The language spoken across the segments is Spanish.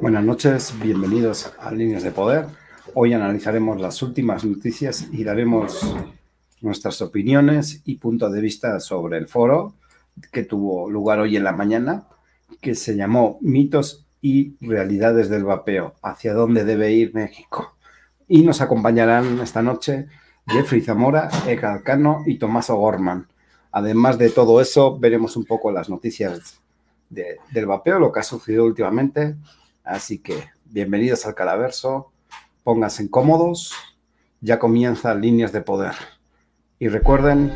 Buenas noches, bienvenidos a Líneas de Poder. Hoy analizaremos las últimas noticias y daremos nuestras opiniones y punto de vista sobre el foro que tuvo lugar hoy en la mañana, que se llamó Mitos y Realidades del Vapeo, hacia dónde debe ir México. Y nos acompañarán esta noche Jeffrey Zamora, Eka Cano y Tomás O'Gorman. Además de todo eso, veremos un poco las noticias del vapeo, lo que ha sucedido últimamente. Así que bienvenidos al Calaverso, pónganse cómodos, ya comienzan líneas de poder. Y recuerden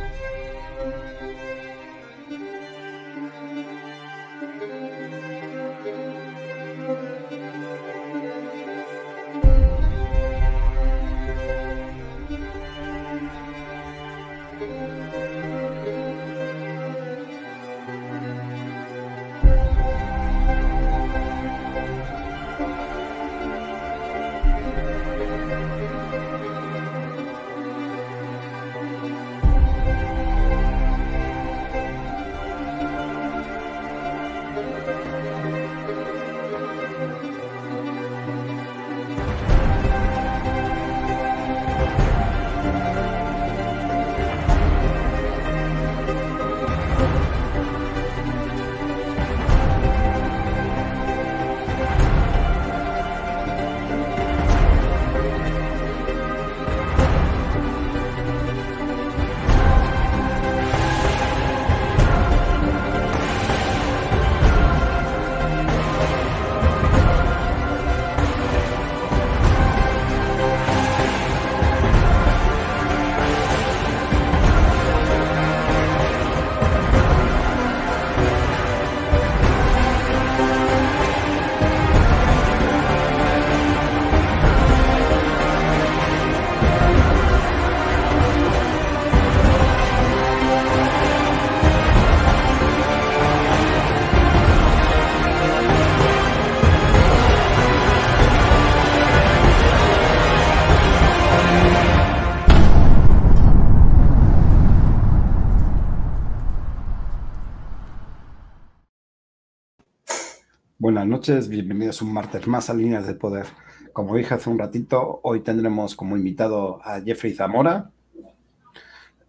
noches, bienvenidos un martes más a Líneas de Poder. Como dije hace un ratito, hoy tendremos como invitado a Jeffrey Zamora,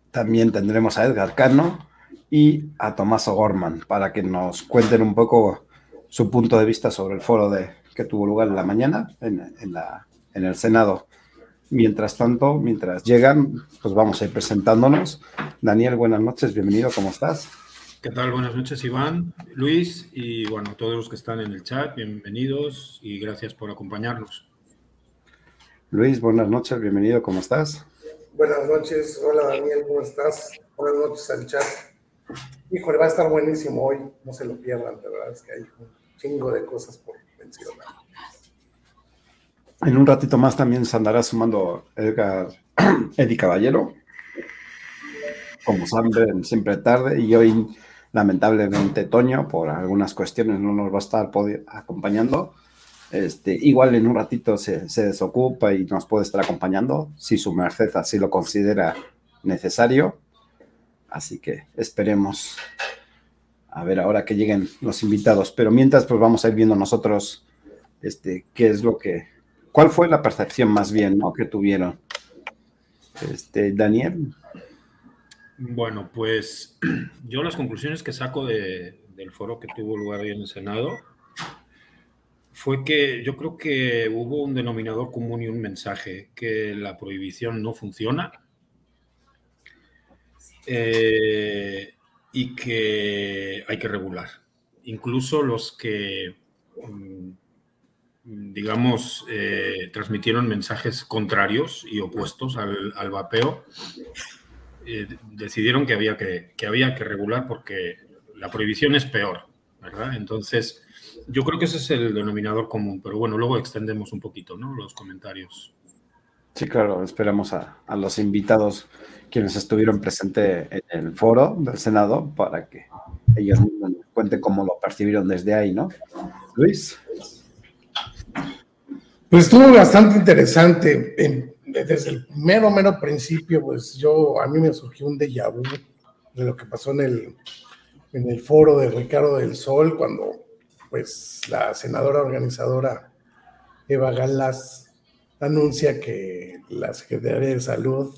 también tendremos a Edgar Cano y a Tomás O'Gorman para que nos cuenten un poco su punto de vista sobre el foro de, que tuvo lugar en la mañana en, el Senado. Mientras tanto, mientras llegan, pues vamos a ir presentándonos. Daniel, buenas noches, bienvenido, ¿cómo estás? ¿Qué tal? Buenas noches, Iván, Luis y bueno, todos los que están en el chat, bienvenidos y gracias por acompañarnos. Luis, buenas noches, bienvenido, ¿cómo estás? Buenas noches, hola Daniel, ¿cómo estás? Buenas noches al chat. Híjole, va a estar buenísimo hoy, no se lo pierdan, de verdad es que hay un chingo de cosas por mencionar. En un ratito más también se andará sumando Edgar, Eddie Caballero, como saben, siempre tarde, y hoy lamentablemente Toño, por algunas cuestiones, no nos va a estar acompañando. Este, igual en un ratito se, se, desocupa y nos puede estar acompañando, si su merced así lo considera necesario. Así que esperemos a ver ahora que lleguen los invitados. Pero mientras, pues vamos a ir viendo nosotros este, qué es lo que, cuál fue la percepción más bien ¿no? que tuvieron. Este, Daniel. Bueno, pues yo las conclusiones que saco del foro que tuvo lugar hoy en el Senado fue que yo creo que hubo un denominador común y un mensaje, que la prohibición no funciona eh, y que hay que regular. Incluso los que, mm, digamos, eh, transmitieron mensajes contrarios y opuestos al, al vapeo, eh, decidieron que había que, que había que regular porque la prohibición es peor, ¿verdad? Entonces, yo creo que ese es el denominador común, pero bueno, luego extendemos un poquito, ¿no? Los comentarios. Sí, claro, esperamos a, a los invitados quienes estuvieron presentes en el foro del Senado para que ellos cuenten cómo lo percibieron desde ahí, ¿no? Luis. Pues estuvo bastante interesante. Desde el mero, mero principio, pues yo, a mí me surgió un déjà vu de lo que pasó en el, en el foro de Ricardo del Sol, cuando pues la senadora organizadora Eva Galas anuncia que la Secretaría de Salud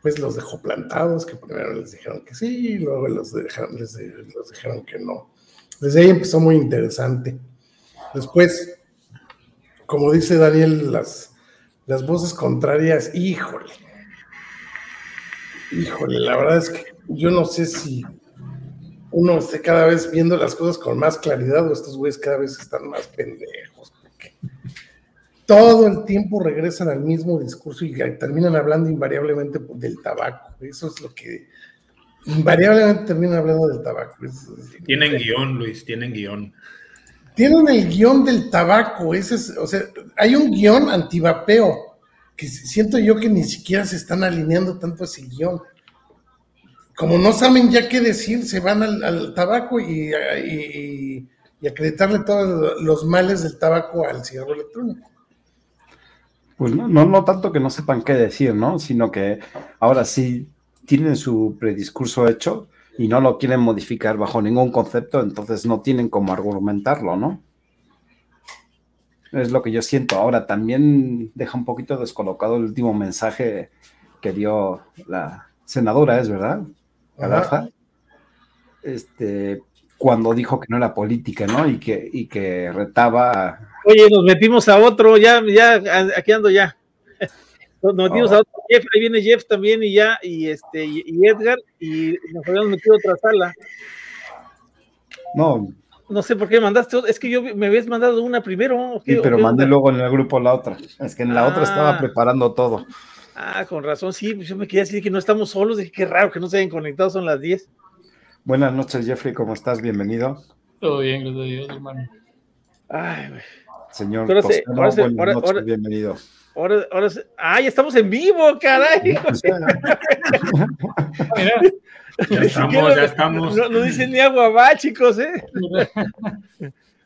pues los dejó plantados, que primero les dijeron que sí, y luego los dejaron, les, los dijeron que no. Desde ahí empezó muy interesante. Después, como dice Daniel, las, las voces contrarias, híjole, híjole, la verdad es que yo no sé si uno esté cada vez viendo las cosas con más claridad o estos güeyes cada vez están más pendejos. Porque todo el tiempo regresan al mismo discurso y terminan hablando invariablemente del tabaco. Eso es lo que invariablemente terminan hablando del tabaco. tienen guion, Luis, tienen guion. Tienen el guion del tabaco. Ese es, o sea, hay un guion antivapeo que siento yo que ni siquiera se están alineando tanto a ese guion. Como no saben ya qué decir, se van al, tabaco y, y, y acreditarle todos los males del tabaco al cigarro electrónico. Pues no, no, tanto que no sepan qué decir, ¿no? Sino que ahora sí tienen su prediscurso hecho y no lo quieren modificar bajo ningún concepto, entonces no tienen cómo argumentarlo, ¿no? Es lo que yo siento. Ahora también deja un poquito descolocado el último mensaje que dio la senadora, ¿es verdad? Galarza. Este, cuando dijo que no era política, ¿no? Y que, y que retaba Oye, nos metimos a otro, ya, ya, aquí ando ya. Nos metimos a oh. otro Jeff, ahí viene Jeff también y ya, y este, y, Edgar, y nos habíamos metido a otra sala. No. No sé por qué mandaste, es que yo me habías mandado una primero. Sí, pero mandé luego en el grupo la otra. Es que en la otra estaba ah. preparando todo. Ah, con razón, sí, pues yo me quería decir que no estamos solos, dije qué raro que no se hayan conectado, son las 10. Buenas noches, Jeffrey, ¿cómo estás? Bienvenido. Todo bien, gracias a Dios, hermano. Ay, güey. Señor ahora, ahora, bienvenido. Ahora, ahora, ¡ay, estamos en vivo, caray! ya estamos, ya estamos. No, no, dicen ni agua va, chicos, ¿eh?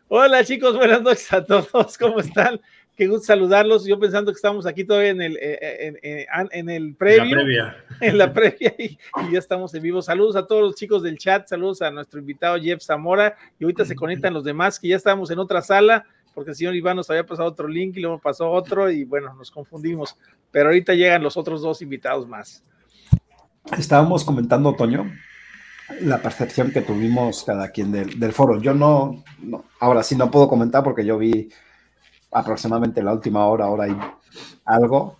Hola, chicos, buenas noches a todos, ¿cómo están? Qué gusto saludarlos. Yo pensando que estamos aquí todavía en el, eh, eh, en, en, el previo. En la previa. En la previa y, ya estamos en vivo. Saludos a todos los chicos del chat, saludos a nuestro invitado Jeff Zamora y ahorita se conectan los demás que ya estamos en otra sala porque el señor Iván nos había pasado otro link y luego pasó otro y bueno, nos confundimos. Pero ahorita llegan los otros dos invitados más. Estábamos comentando, Toño, la percepción que tuvimos cada quien del, foro. Yo no, ahora sí no puedo comentar porque yo vi aproximadamente la última hora, hora y algo.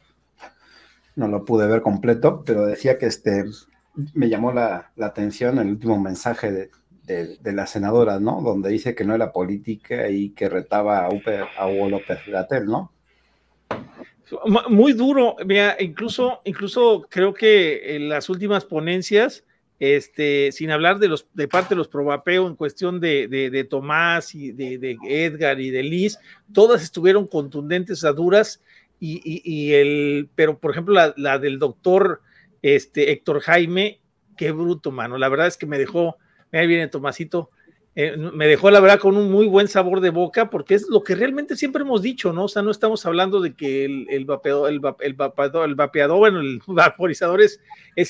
No lo pude ver completo, pero decía que este me llamó la, la atención el último mensaje de, de, la senadora, ¿no? Donde dice que no era política y que retaba a, Hugo López Gatel, ¿no? Muy duro, mira, incluso, incluso creo que en las últimas ponencias, este, sin hablar de los de parte de los probapeo en cuestión de, Tomás y de, Edgar y de Liz, todas estuvieron contundentes a duras y, el, pero por ejemplo la, la, del doctor este, Héctor Jaime, qué bruto, mano, la verdad es que me dejó, Ahí viene Tomasito. Eh, me dejó la verdad con un muy buen sabor de boca, porque es lo que realmente siempre hemos dicho, ¿no? O sea, no estamos hablando de que el, el, vapeador, el, el, vapeador, el vapeador, bueno, el vaporizador es,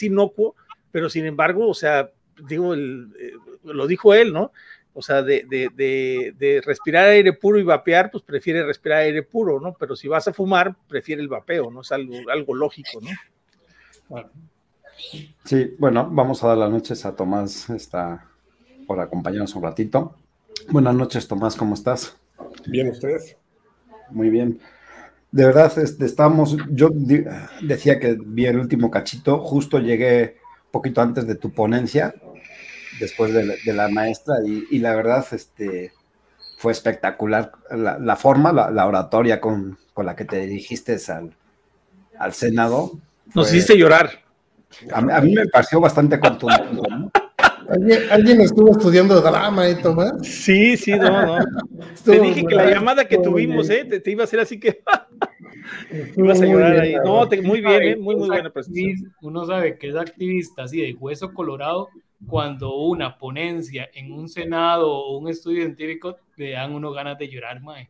inocuo, pero sin embargo, o sea, digo, eh, lo dijo él, ¿no? O sea, de, de, de, respirar aire puro y vapear, pues prefiere respirar aire puro, ¿no? Pero si vas a fumar, prefiere el vapeo, ¿no? Es algo, algo lógico, ¿no? Sí, bueno, vamos a dar las noches a Tomás, esta por acompañarnos un ratito. Buenas noches, Tomás, ¿cómo estás? Bien, ¿ustedes? Muy bien. De verdad, este, estamos, yo decía que vi el último cachito, justo llegué poquito antes de tu ponencia, después de, la maestra, y, la verdad, este, fue espectacular la, forma, la, oratoria con, la que te dirigiste al, al Senado. Nos hiciste llorar. A, a, mí me pareció bastante contundente. ¿Alguien, estuvo estudiando drama, ¿eh, Tomás? Sí, sí, no, no. te dije que la llamada que tuvimos, ¿eh? Te, iba a hacer así que. ibas a llorar ahí. No, muy bien, ¿eh? Muy, muy buena presentación. Uno sabe que es activista así de hueso colorado cuando una ponencia en un senado o un estudio científico le dan uno ganas de llorar, mae.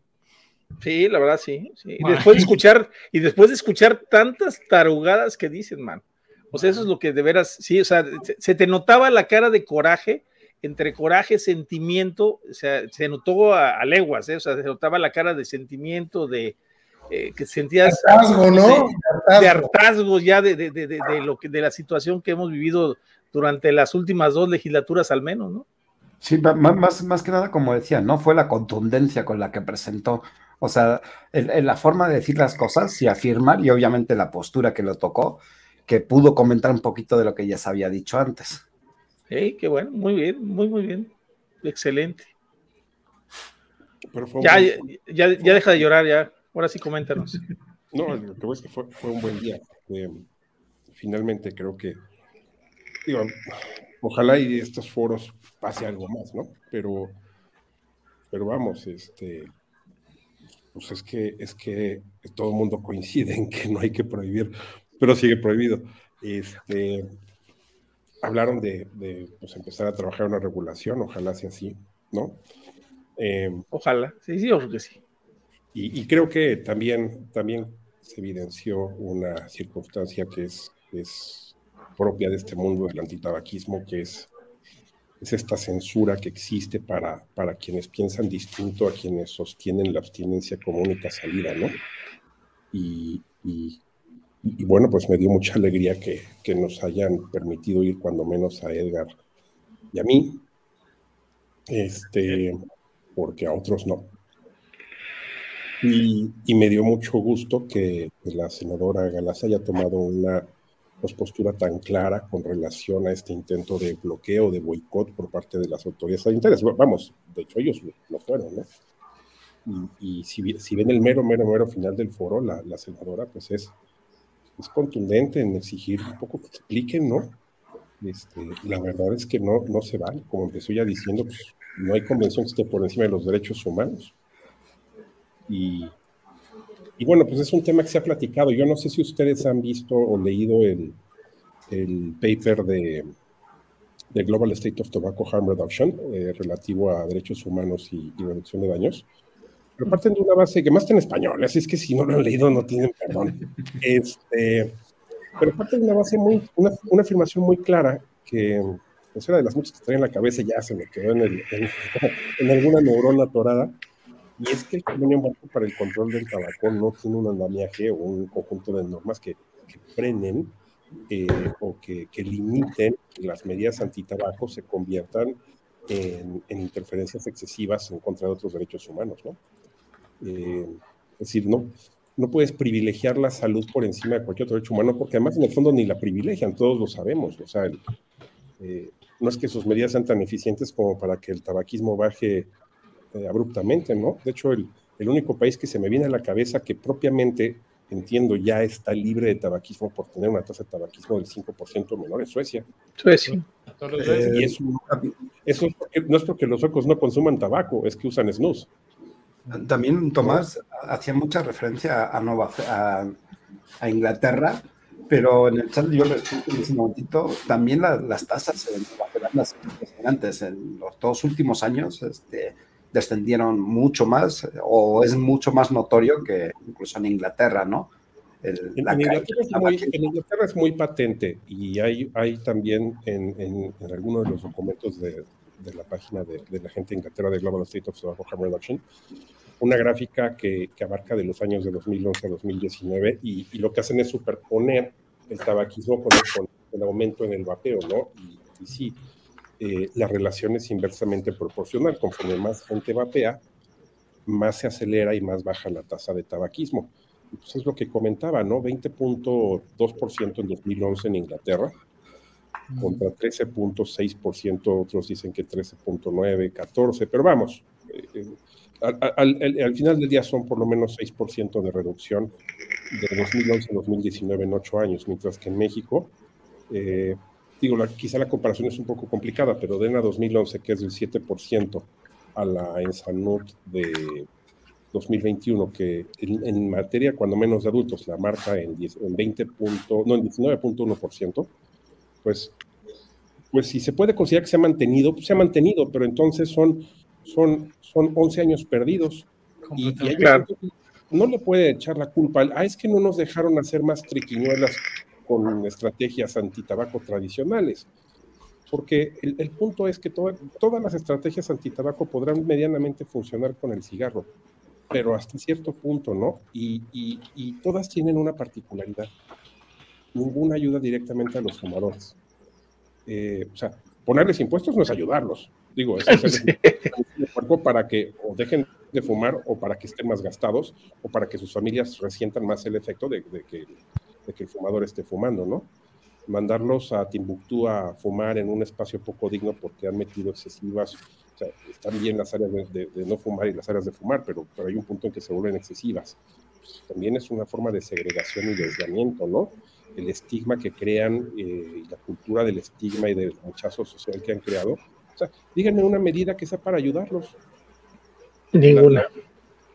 Sí, la verdad, sí. sí. Y después de escuchar, y después de escuchar tantas tarugadas que dicen, man. O sea, eso es lo que de veras, sí, o sea, se te notaba la cara de coraje entre coraje, sentimiento, o sea, se notó a, leguas, ¿eh? o sea, se notaba la cara de sentimiento, de eh, que sentías hartazgo, ¿no? De, hartazgo ya de, de, de, lo que, de la situación que hemos vivido durante las últimas dos legislaturas al menos, ¿no? Sí, más, más que nada, como decía, no fue la contundencia con la que presentó, o sea, en, la forma de decir las cosas y afirmar, y obviamente la postura que lo tocó, que pudo comentar un poquito de lo que ya se había dicho antes. Hey, qué bueno, muy bien, muy, muy bien. Excelente. ya, ya, ya, deja de llorar, ya. Ahora sí, coméntanos. No, lo que voy es que fue, fue un buen día. finalmente creo que, digo, ojalá y estos foros pase algo más, ¿no? Pero, pero vamos, este, pues es que, es que todo el mundo coincide en que no hay que prohibir, pero sigue prohibido. Este, hablaron de, pues, empezar a trabajar una regulación, ojalá sea así, ¿no? Em, ojalá, sí, sí, ojalá que sí. Y, creo que también, también se evidenció una circunstancia que es, es propia de este mundo del antitabaquismo, que es es esta censura que existe para, para quienes piensan distinto a quienes sostienen la abstinencia como única salida, ¿no? Y, bueno, pues me dio mucha alegría que, que, nos hayan permitido ir cuando menos a Edgar y a mí, este, porque a otros no. Y, y me dio mucho gusto que la senadora Galaz haya tomado una pues, postura tan clara con relación a este intento de bloqueo, de boicot por parte de las autoridades sanitarias. Vamos, de hecho ellos lo fueron, ¿no? Y, si, si, ven el mero, mero, mero final del foro, la, la senadora pues es, es contundente en exigir un poco que expliquen, ¿no? Este, la verdad es que no, no se vale, como empezó ya diciendo, pues no hay convención que esté por encima de los derechos humanos. Y, y bueno, pues es un tema que se ha platicado. Yo no sé si ustedes han visto o leído el, el paper de, de, Global State of Tobacco Harm Reduction eh, relativo a derechos humanos y, reducción de daños. Pero parten de una base que más está en español, así es que si no lo han leído no tienen perdón. Este, pero parten de una base muy, una, una afirmación muy clara que pues era de las muchas que traía en la cabeza ya se me quedó en, el, en, en alguna neurona atorada y es que el convenio marco para el control del tabaco no tiene un andamiaje o un conjunto de normas que, que frenen eh, o que, que, limiten que las medidas antitabaco se conviertan en, interferencias excesivas en contra de otros derechos humanos, ¿no? Eh, es decir, no, no puedes privilegiar la salud por encima de cualquier otro derecho humano, porque además en el fondo ni la privilegian, todos lo sabemos. O sea, eh, no es que sus medidas sean tan eficientes como para que el tabaquismo baje eh, abruptamente, ¿no? De hecho, el, el, único país que se me viene a la cabeza que propiamente, entiendo, ya está libre de tabaquismo por tener una tasa de tabaquismo del 5% menor es Suecia. Suecia. Eh, y eso, eso no es porque los suecos no consuman tabaco, es que usan snus. También Tomás hacía mucha referencia a, Nueva, a, a Inglaterra, pero en el chat yo les en ese momentito, también las tasas en Nueva Zelanda son impresionantes. En los dos últimos años, este, descendieron mucho más o es mucho más notorio que incluso en Inglaterra, ¿no? en, Inglaterra es muy, en, Inglaterra es muy, patente y hay, hay también en, en, en algunos de los documentos de, de la página de, de, la gente de Inglaterra de Global State of Tobacco Reduction una gráfica que, que, abarca de los años de 2011 a 2019 y, y lo que hacen es superponer el tabaquismo con el, con el aumento en el vapeo, ¿no? Y, y sí, eh, la relación es inversamente proporcional. Conforme más gente vapea, más se acelera y más baja la tasa de tabaquismo. Pues es lo que comentaba, ¿no? 20.2% en 2011 en Inglaterra, contra 13.6%, otros dicen que 13.9, 14, pero vamos, eh, eh, al, al, final del día son por lo menos 6% de reducción de 2011 a 2019 en 8 años, mientras que en México eh, digo, la, quizá la comparación es un poco complicada, pero de ENA 2011, que es del 7%, a la Ensanut de 2021, que en, materia, cuando menos de adultos, la marca en, 10, en 20 punto, no, en 19.1%, pues, pues si se puede considerar que se ha mantenido, pues se ha mantenido, pero entonces son, son, son 11 años perdidos. Y, y claro. no le puede echar la culpa, ah, es que no nos dejaron hacer más triquiñuelas con estrategias antitabaco tradicionales. porque el, el punto es que toda- todas las estrategias antitabaco podrán medianamente funcionar con el cigarro, pero hasta cierto punto, ¿no? Y, y- y todas tienen una particularidad. Ninguna ayuda directamente a los fumadores. Eh, o sea, ponerles impuestos no es ayudarlos. Digo, es hacerles un cuerpo para que o dejen de fumar o para que estén más gastados o para que sus familias resientan más el efecto de, de que, de que el fumador esté fumando, ¿no? Mandarlos a Timbuktu a fumar en un espacio poco digno porque han metido excesivas, o sea, están bien las áreas de, de- de no fumar y las áreas de fumar, pero, pero hay un punto en que se vuelven excesivas. Pues, también es una forma de segregación y de aislamiento, ¿no? El estigma que crean eh, y la cultura del estigma y del rechazo social que han creado. O sea, díganme una medida que sea para ayudarlos. Ninguna.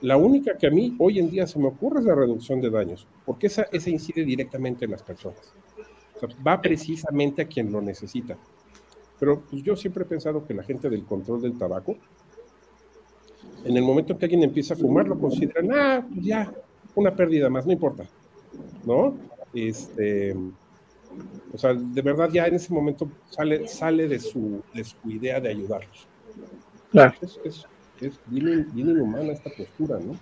La única que a mí hoy en día se me ocurre es la reducción de daños, porque esa, esa incide directamente en las personas. O sea, va precisamente a quien lo necesita. Pero pues, yo siempre he pensado que la gente del control del tabaco, en el momento que alguien empieza a fumar, lo consideran, ah, pues ya, una pérdida más, no importa. ¿No? Este, o sea, de verdad ya en ese momento sale, sale de, su, de su idea de ayudarlos. Claro. Es, es, es bien, bien inhumana esta postura, ¿no?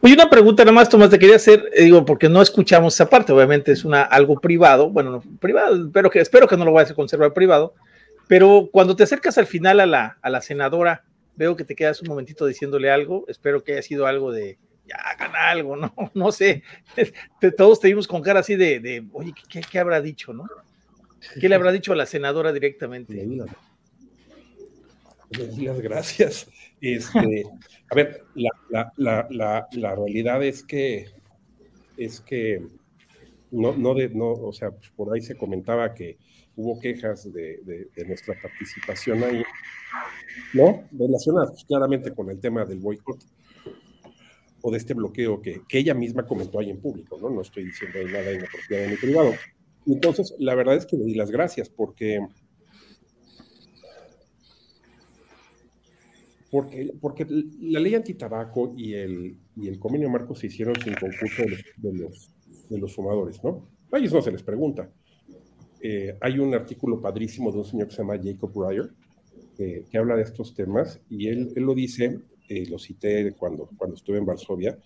Oye, una pregunta nada más, Tomás, te quería hacer, eh, digo, porque no escuchamos esa parte, obviamente es una, algo privado, bueno, no, privado, pero que, espero que no lo vayas a conservar privado, pero cuando te acercas al final a la, a la senadora, veo que te quedas un momentito diciéndole algo, espero que haya sido algo de, ya hagan algo, no, no sé, todos te vimos con cara así de, de oye, ¿qué, qué habrá dicho, no? ¿Qué le habrá dicho a la senadora Le directamente? di le di las gracias. Este, a ver, la, la, la, realidad es que es que no, no, de, no, o sea, por ahí se comentaba que hubo quejas de, de, de nuestra participación ahí, ¿no? Relacionadas pues, claramente con el tema del boicot o de este bloqueo que, que ella misma comentó ahí en público, ¿no? No estoy diciendo nada inapropiado ni privado. Entonces, la verdad es que le di las gracias porque Porque, porque la ley antitabaco y el, y el convenio marco se hicieron sin concurso de los, de los, de los fumadores, ¿no? A ellos no se les pregunta. Eh, hay un artículo padrísimo de un señor que se llama Jacob Breyer, eh, que habla de estos temas, y él, él lo dice, eh, lo cité cuando, cuando estuve en Varsovia,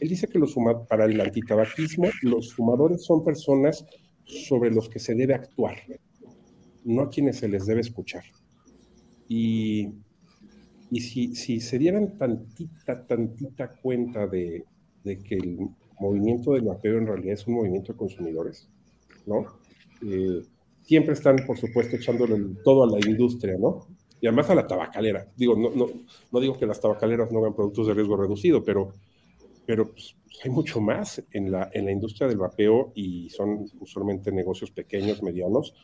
él dice que los para el antitabaquismo los fumadores son personas sobre los que se debe actuar, no a quienes se les debe escuchar. Y y si, si se dieran tantita, tantita cuenta de, de que el movimiento del vapeo en realidad es un movimiento de consumidores, ¿no? Eh, siempre están, por supuesto, echándole todo a la industria, ¿no? Y además a la tabacalera. Digo, no, no, no digo que las tabacaleras no hagan productos de riesgo reducido, pero, pero pues, hay mucho más en la, en la industria del vapeo y son usualmente negocios pequeños, medianos.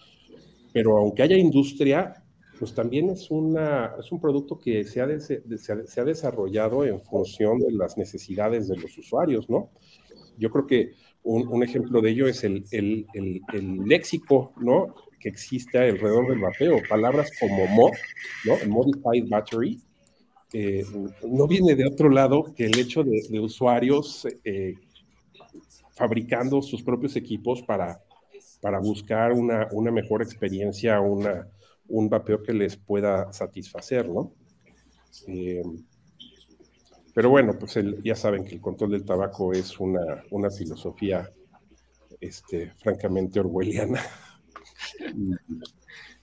Pero aunque haya industria, pues también es, una, es un producto que se ha, de- se ha- desarrollado en función de las necesidades de los usuarios, ¿no? Yo creo que un, un ejemplo de ello es el, el, el, el léxico, ¿no? Que existe alrededor del vapeo. Palabras como mod, ¿no? Modified battery, eh, no viene de otro lado que el hecho de, de usuarios eh, fabricando sus propios equipos para, para buscar una, una mejor experiencia, una, un vapeo que les pueda satisfacer, ¿no? Eh, pero bueno, pues ya saben que el control del tabaco es una, una filosofía este, francamente orwelliana.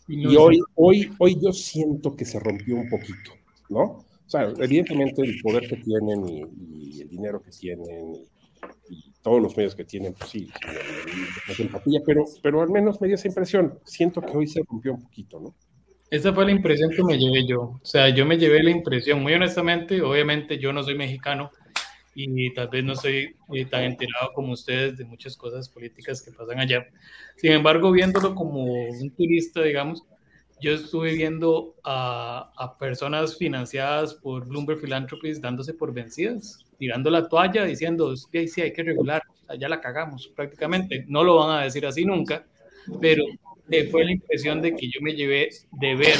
Y, y hoy, hoy, hoy yo siento que se rompió un poquito, ¿no? O sea, evidentemente el poder que tienen y, y el dinero que tienen y, y todos los medios que tienen, pues sí, pero, pero al menos me dio esa impresión. Siento que hoy se rompió un poquito, ¿no? Esa fue la impresión que me llevé yo. O sea, yo me llevé la impresión, muy honestamente, obviamente yo no soy mexicano y tal vez no soy eh, tan enterado como ustedes de muchas cosas políticas que pasan allá. Sin embargo, viéndolo como un turista, digamos, yo estuve viendo a, a personas financiadas por Bloomberg Philanthropies dándose por vencidas, tirando la toalla, diciendo, sí, sí, hay que regular, ya la cagamos prácticamente. No lo van a decir así nunca, pero eh, fue la impresión de que yo me llevé de ver,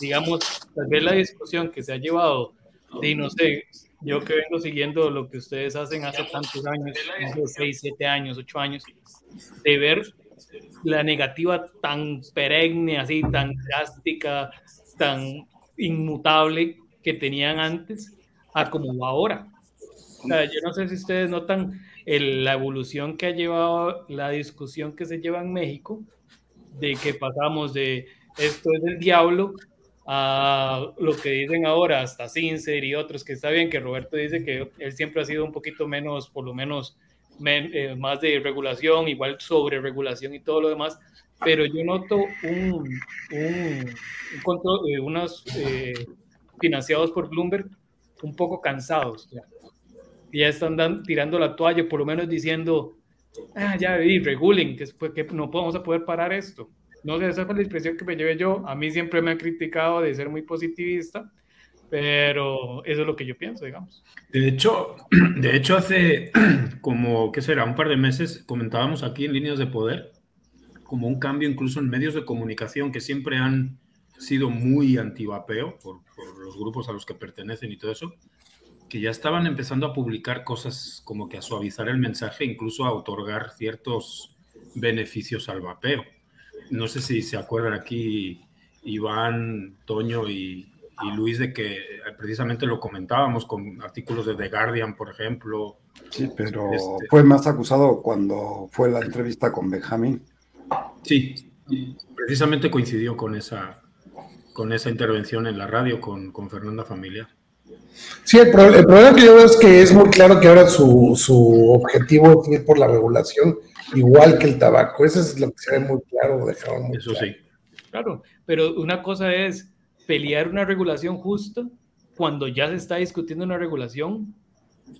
digamos, tal vez la discusión que se ha llevado de, no sé, yo que vengo siguiendo lo que ustedes hacen hace tantos años, hace 6, 7 años, 8 años, de ver la negativa tan perenne, así, tan drástica, tan inmutable que tenían antes a como ahora. yo no sé si ustedes notan la evolución que ha llevado la discusión que se lleva en México, de que pasamos de esto es del diablo a lo que dicen ahora, hasta Sincer y otros, que está bien que Roberto dice que él siempre ha sido un poquito menos, por lo menos, eh, más de regulación, igual sobre regulación y todo lo demás, pero yo noto un, un, control, eh, unos eh, financiados por Bloomberg un poco cansados. Ya, están tirando la toalla, por lo menos diciendo, ah, ya, y reguling, que, que no podemos poder parar esto. No sé, esa fue la impresión que me llevé yo. A mí siempre me han criticado de ser muy positivista, pero eso es lo que yo pienso, digamos. De hecho, de hecho hace como, ¿qué será? Un par de meses comentábamos aquí en Líneas de Poder como un cambio incluso en medios de comunicación que siempre han sido muy antivapeo por, por los grupos a los que pertenecen y todo eso, que ya estaban empezando a publicar cosas como que a suavizar el mensaje, incluso a otorgar ciertos beneficios al vapeo no sé si se acuerdan aquí Iván, Toño y, Luis de que precisamente lo comentábamos con artículos de The Guardian, por ejemplo. Sí, pero este fue más acusado cuando fue la entrevista con Benjamín. Sí, precisamente coincidió con esa, con esa intervención en la radio con, Fernanda Familia. Sí, el, problema que yo veo es que es muy claro que ahora su, su objetivo es ir por la regulación igual que el tabaco. Eso es lo que se ve muy claro, Eso sí. Claro, pero una cosa es pelear una regulación justa cuando ya se está discutiendo una regulación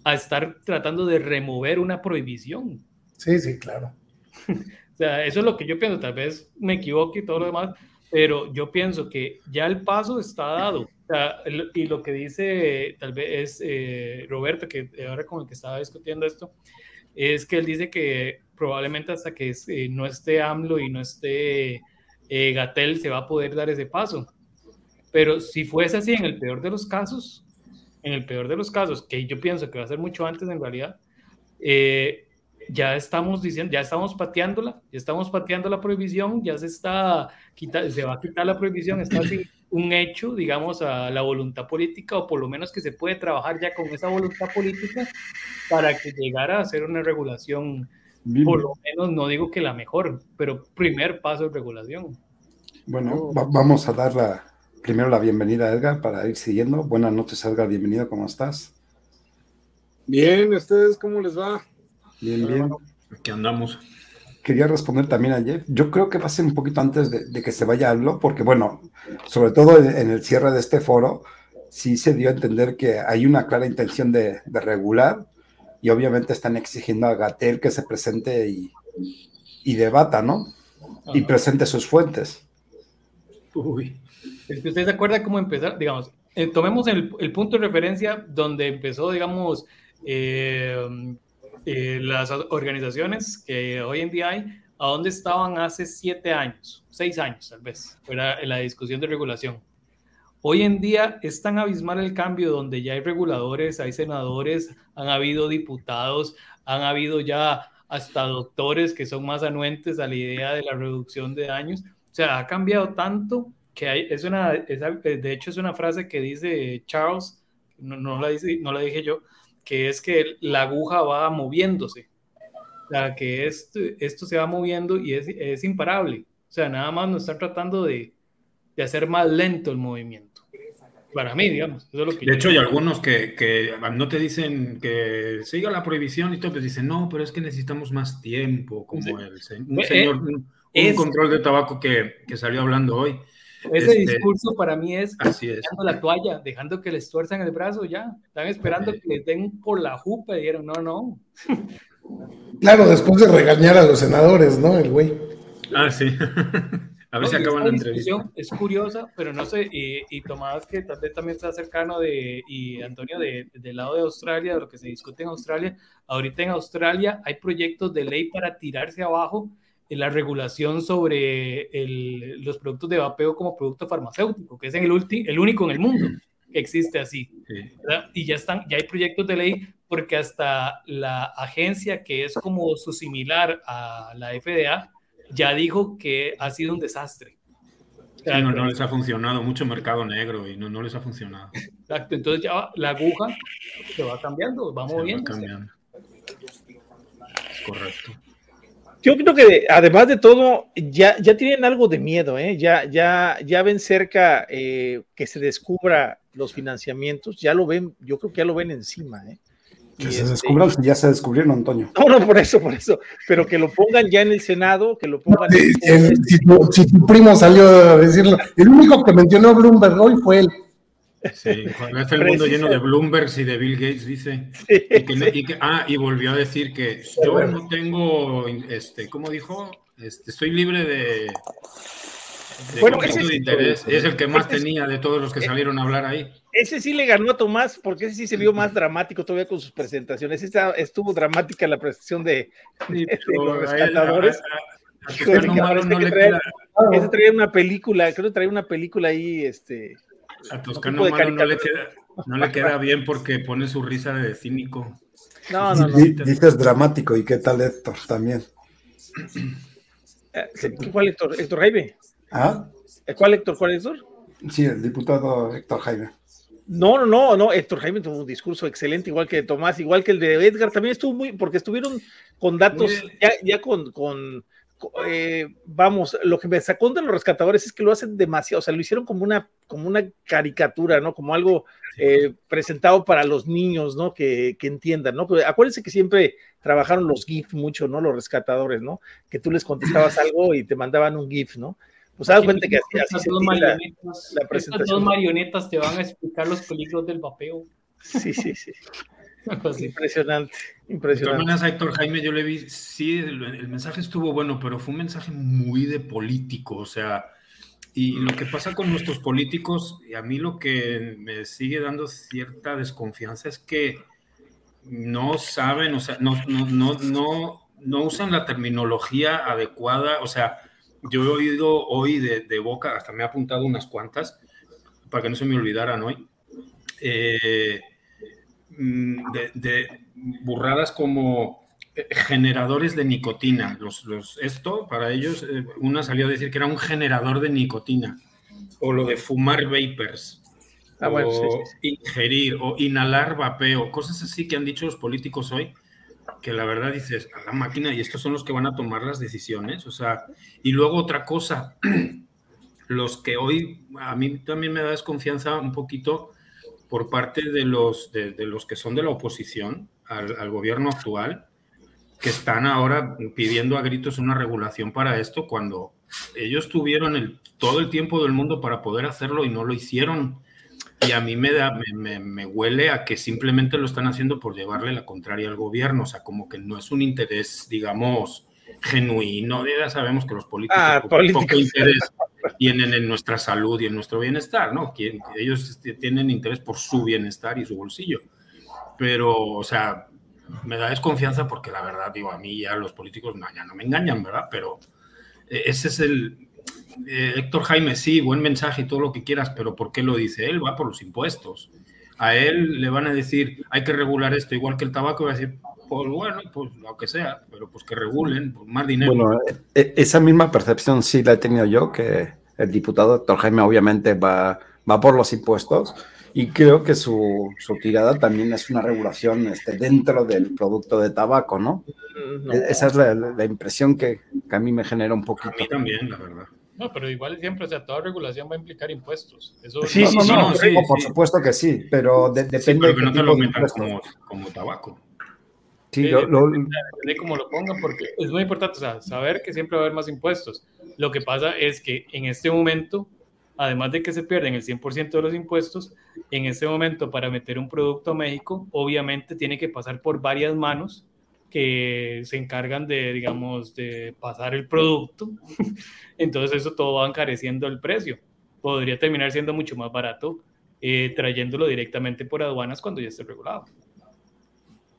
a estar tratando de remover una prohibición. Sí, sí, claro. o sea, eso es lo que yo pienso, tal vez me equivoque y todo lo demás, pero yo pienso que ya el paso está dado. Y lo que dice tal vez eh, Roberto, que ahora con el que estaba discutiendo esto, es que él dice que probablemente hasta que eh, no esté AMLO y no esté eh, Gatel se va a poder dar ese paso. Pero si fuese así, en el peor de los casos, en el peor de los casos, que yo pienso que va a ser mucho antes en realidad, ya estamos diciendo, ya estamos pateándola, ya estamos pateando la prohibición, ya se está se va a quitar la prohibición, está así un hecho, digamos, a la voluntad política, o por lo menos que se puede trabajar ya con esa voluntad política para que llegara a ser una regulación, por lo menos no digo que la mejor, pero primer paso de regulación. Bueno, vamos a dar la, primero la bienvenida a Edgar para ir siguiendo. Buenas noches, Edgar, bienvenido, ¿cómo estás? Bien, ¿ustedes cómo les va? Bien, bien. Aquí andamos quería responder también a Jeff. Yo creo que va a ser un poquito antes de, que se vaya Allo, porque bueno, sobre todo en, el cierre de este foro, sí se dio a entender que hay una clara intención de, regular y obviamente están exigiendo a Gatel que se presente y, debata, ¿no? Y presente sus fuentes. Uy. Es que usted se acuerda cómo empezar, digamos, eh, tomemos el, punto de referencia donde empezó, digamos, eh, eh, las organizaciones que hoy en día hay, a dónde estaban hace siete años, seis años tal vez, en la discusión de regulación. Hoy en día es tan abismal el cambio donde ya hay reguladores, hay senadores, han habido diputados, han habido ya hasta doctores que son más anuentes a la idea de la reducción de daños. O sea, ha cambiado tanto que es una, de hecho es una frase que dice Charles, no, no, la, dice, no la dije yo, que es que la aguja va moviéndose. O sea, que esto, esto se va moviendo y es, es, imparable. O sea, nada más nos están tratando de, de, hacer más lento el movimiento. Para mí, digamos. Eso es lo que de hecho, hay algunos que, que, no te dicen que siga la prohibición y todo, pues dicen, no, pero es que necesitamos más tiempo, como el, un eh, señor, un, control de tabaco que, que salió hablando hoy ese este, discurso para mí es, así dejando la toalla, dejando que les tuerzan el brazo ya. Están esperando que les den por la jupa y dijeron, no, no. Claro, después de regañar a los senadores, ¿no? El güey. Ah, sí. A ver si acaban la entrevista. Es curiosa, pero no sé, y, y, Tomás, que tal vez también está cercano de, y Antonio, de, del lado de Australia, de lo que se discute en Australia. Ahorita en Australia hay proyectos de ley para tirarse abajo la regulación sobre los productos de vapeo como producto farmacéutico, que es el, el único en el mundo que existe así. Y ya, están, ya hay proyectos de ley porque hasta la agencia que es como su similar a la FDA ya dijo que ha sido un desastre. no, no les ha funcionado, mucho mercado negro y no, no les ha funcionado. Exacto, entonces ya la aguja se va cambiando, va moviendo. Correcto. Yo creo que además de todo, ya, ya tienen algo de miedo, ¿eh? ya, ya, ya ven cerca eh, que se descubra los financiamientos, ya lo ven, yo creo que ya lo ven encima. ¿eh? Que se este, descubran, ya se descubrieron, Antonio. No, no, por eso, por eso. Pero que lo pongan ya en el Senado, que lo pongan. si, tu, primo salió a decirlo, el único que mencionó Bloomberg hoy fue él. Sí, cuando está el mundo lleno de Bloombergs y de Bill Gates, dice. y que, ah, y volvió a decir que yo no tengo, este, ¿cómo dijo? Este, estoy libre de, bueno, ese, de interés. Es el que más tenía de todos los que salieron a hablar ahí. Ese sí le ganó a Tomás, porque ese sí se vio más dramático todavía con sus presentaciones. Esa estuvo dramática la presentación de, los rescatadores. Ese traía una película, creo que traía una película ahí, este, a Toscano Malo no le, queda, no le queda bien porque pone su risa de cínico. No, no, no. Dices dramático, ¿y qué tal Héctor también? Eh, ¿Cuál Héctor? ¿Héctor Jaime? ¿Ah? ¿Cuál Héctor? ¿Cuál Héctor? Sí, el diputado Héctor Jaime. No, no, no, no, Héctor Jaime tuvo un discurso excelente, igual que Tomás, igual que el de Edgar, también estuvo muy, porque estuvieron con datos, ya, ya con, con eh, vamos, lo que me sacó de los rescatadores es que lo hacen demasiado, o sea, lo hicieron como una, como una caricatura, ¿no? Como algo eh, presentado para los niños, ¿no? Que, entiendan, ¿no? Pero acuérdense que siempre trabajaron los GIF mucho, ¿no? Los rescatadores, ¿no? Que tú les contestabas algo y te mandaban un GIF, ¿no? Pues das cuenta que así, así dos la, la presentación. Estas dos marionetas te van a explicar los peligros del vapeo. Sí, sí, sí. Impresionante, impresionante. De Héctor Jaime, yo le vi, sí, el, mensaje estuvo bueno, pero fue un mensaje muy de político, o sea, y lo que pasa con nuestros políticos, y a mí lo que me sigue dando cierta desconfianza es que no saben, o sea, no, no, no, no, usan la terminología adecuada, o sea, yo he oído hoy de, boca, hasta me ha apuntado unas cuantas, para que no se me olvidaran hoy. Eh, Mm, de, burradas como generadores de nicotina. Los, esto, para ellos, eh, una salió a decir que era un generador de nicotina. O lo de fumar vapers. Ah, o ingerir o inhalar vapeo. Cosas así que han dicho los políticos hoy que la verdad dices, a la máquina, y estos son los que van a tomar las decisiones. O sea, y luego otra cosa, los que hoy, a mí también me da desconfianza un poquito por parte de los, de, los que son de la oposición al, gobierno actual, que están ahora pidiendo a gritos una regulación para esto, cuando ellos tuvieron el, todo el tiempo del mundo para poder hacerlo y no lo hicieron. Y a mí me, da, me, me, huele a que simplemente lo están haciendo por llevarle la contraria al gobierno, o sea, como que no es un interés, digamos, genuino. Ya sabemos que los políticos, ah, poco interés tienen en nuestra salud y en nuestro bienestar, ¿no? Ellos tienen interés por su bienestar y su bolsillo. Pero, o sea, me da desconfianza porque la verdad, digo, a mí ya los políticos no, ya no me engañan, ¿verdad? Pero eh, ese es el... Eh, Héctor Jaime, sí, buen mensaje y todo lo que quieras, pero ¿por qué lo dice él? Va por los impuestos. A él le van a decir, hay que regular esto, igual que el tabaco, va a decir, pues bueno, pues lo que sea, pero pues que regulen, pues más dinero. Bueno, e, esa misma percepción sí la he tenido yo, que el diputado doctor Jaime obviamente va, va por los impuestos y creo que su, su tirada también es una regulación este, dentro del producto de tabaco, ¿no? E, esa es la, la impresión que, que, a mí me genera un poquito. A mí también, la verdad. No, pero igual siempre, o sea, toda regulación va a implicar impuestos. Eso sí, sí, no, no, sí, por supuesto que sí, pero de, depende pero que no te lo metan como, como tabaco. Sí, lo, lo, de cómo lo pongan, porque es muy importante o sea, saber que siempre va a haber más impuestos. Lo que pasa es que en este momento, además de que se pierden el 100% de los impuestos, en este momento para meter un producto a México, obviamente tiene que pasar por varias manos que se encargan de, digamos, de pasar el producto. Entonces eso todo va encareciendo el precio. Podría terminar siendo mucho más barato eh, trayéndolo directamente por aduanas cuando ya esté regulado.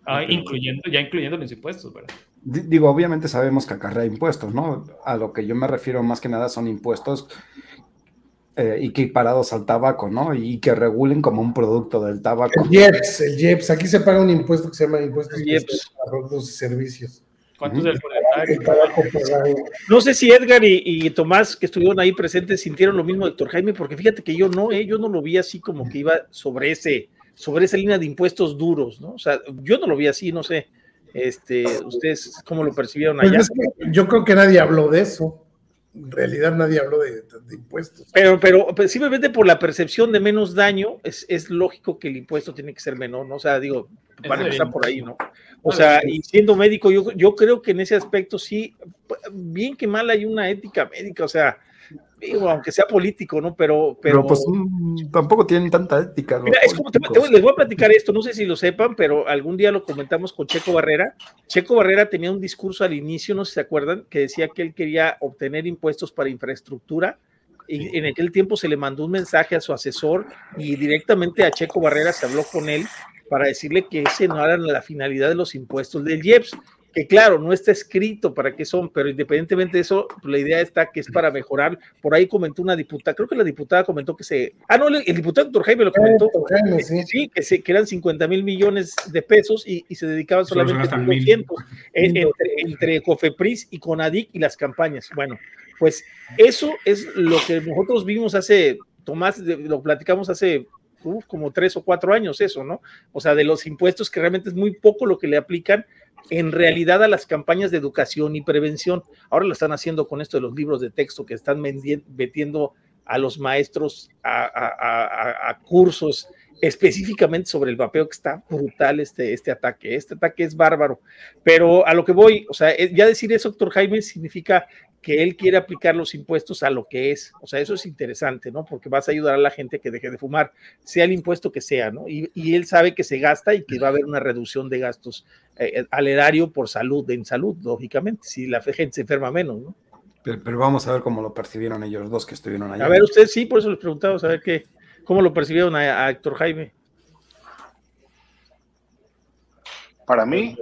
Ah, incluyendo, ya incluyendo los impuestos, ¿verdad? Digo, obviamente sabemos que acarrea impuestos, ¿no? A lo que yo me refiero más que nada son impuestos eh, equiparados al tabaco, ¿no? Y que regulen como un producto del tabaco. El IEPS, el IEPS. Aquí se paga un impuesto que se llama impuesto a productos y servicios. ¿Cuánto es el No sé si Edgar y, Tomás, que estuvieron ahí presentes, sintieron lo mismo, doctor Jaime, porque fíjate que yo no, ¿eh? yo no lo vi así como que iba sobre ese, sobre esa línea de impuestos duros, ¿no? O sea, yo no lo vi así, no sé. Este, ¿Ustedes cómo lo percibieron pues allá? yo creo que nadie habló de eso en realidad nadie habló de, impuestos. Pero, pero simplemente por la percepción de menos daño, es, es, lógico que el impuesto tiene que ser menor, ¿no? O sea, digo, para empezar por ahí, ¿no? O sea, y siendo médico, yo, yo creo que en ese aspecto sí, bien que mal hay una ética médica, o sea, aunque sea político, ¿no? Pero, pero, pues mm, tampoco tienen tanta ética. Mira, es como les voy a platicar esto, no sé si lo sepan, pero algún día lo comentamos con Checo Barrera. Checo Barrera tenía un discurso al inicio, no sé si se acuerdan, que decía que él quería obtener impuestos para infraestructura. Y en aquel tiempo se le mandó un mensaje a su asesor y directamente a Checo Barrera se habló con él para decirle que ese no era la finalidad de los impuestos del IEPS que claro, no está escrito para qué son, pero independientemente de eso, la idea está que es para mejorar. Por ahí comentó una diputada, creo que la diputada comentó que se, ah, no, el diputado doctor Jaime lo comentó, sí. que, se, que eran 50 mil millones de pesos y, se dedicaban solamente a 200 entre, entre Cofepris y Conadic y las campañas. Bueno, pues eso es lo que nosotros vimos hace, Tomás, lo platicamos hace como tres o cuatro años eso, ¿no? O sea, de los impuestos que realmente es muy poco lo que le aplican en realidad a las campañas de educación y prevención. Ahora lo están haciendo con esto de los libros de texto que están metiendo a los maestros a, cursos específicamente sobre el vapeo, que está brutal este, este ataque. Este ataque es bárbaro. Pero a lo que voy, o sea, ya decir eso, doctor Jaime, significa que él quiere aplicar los impuestos a lo que es. O sea, eso es interesante, ¿no? Porque vas a ayudar a la gente que deje de fumar, sea el impuesto que sea, ¿no? Y, él sabe que se gasta y que va a haber una reducción de gastos eh, eh, al erario por salud, en salud, lógicamente, si la gente se enferma menos, ¿no? Pero, vamos a ver cómo lo percibieron ellos los dos que estuvieron allá. A ver, usted sí, por eso les preguntaba, a ver qué, cómo lo percibieron a, Héctor Jaime. Para mí,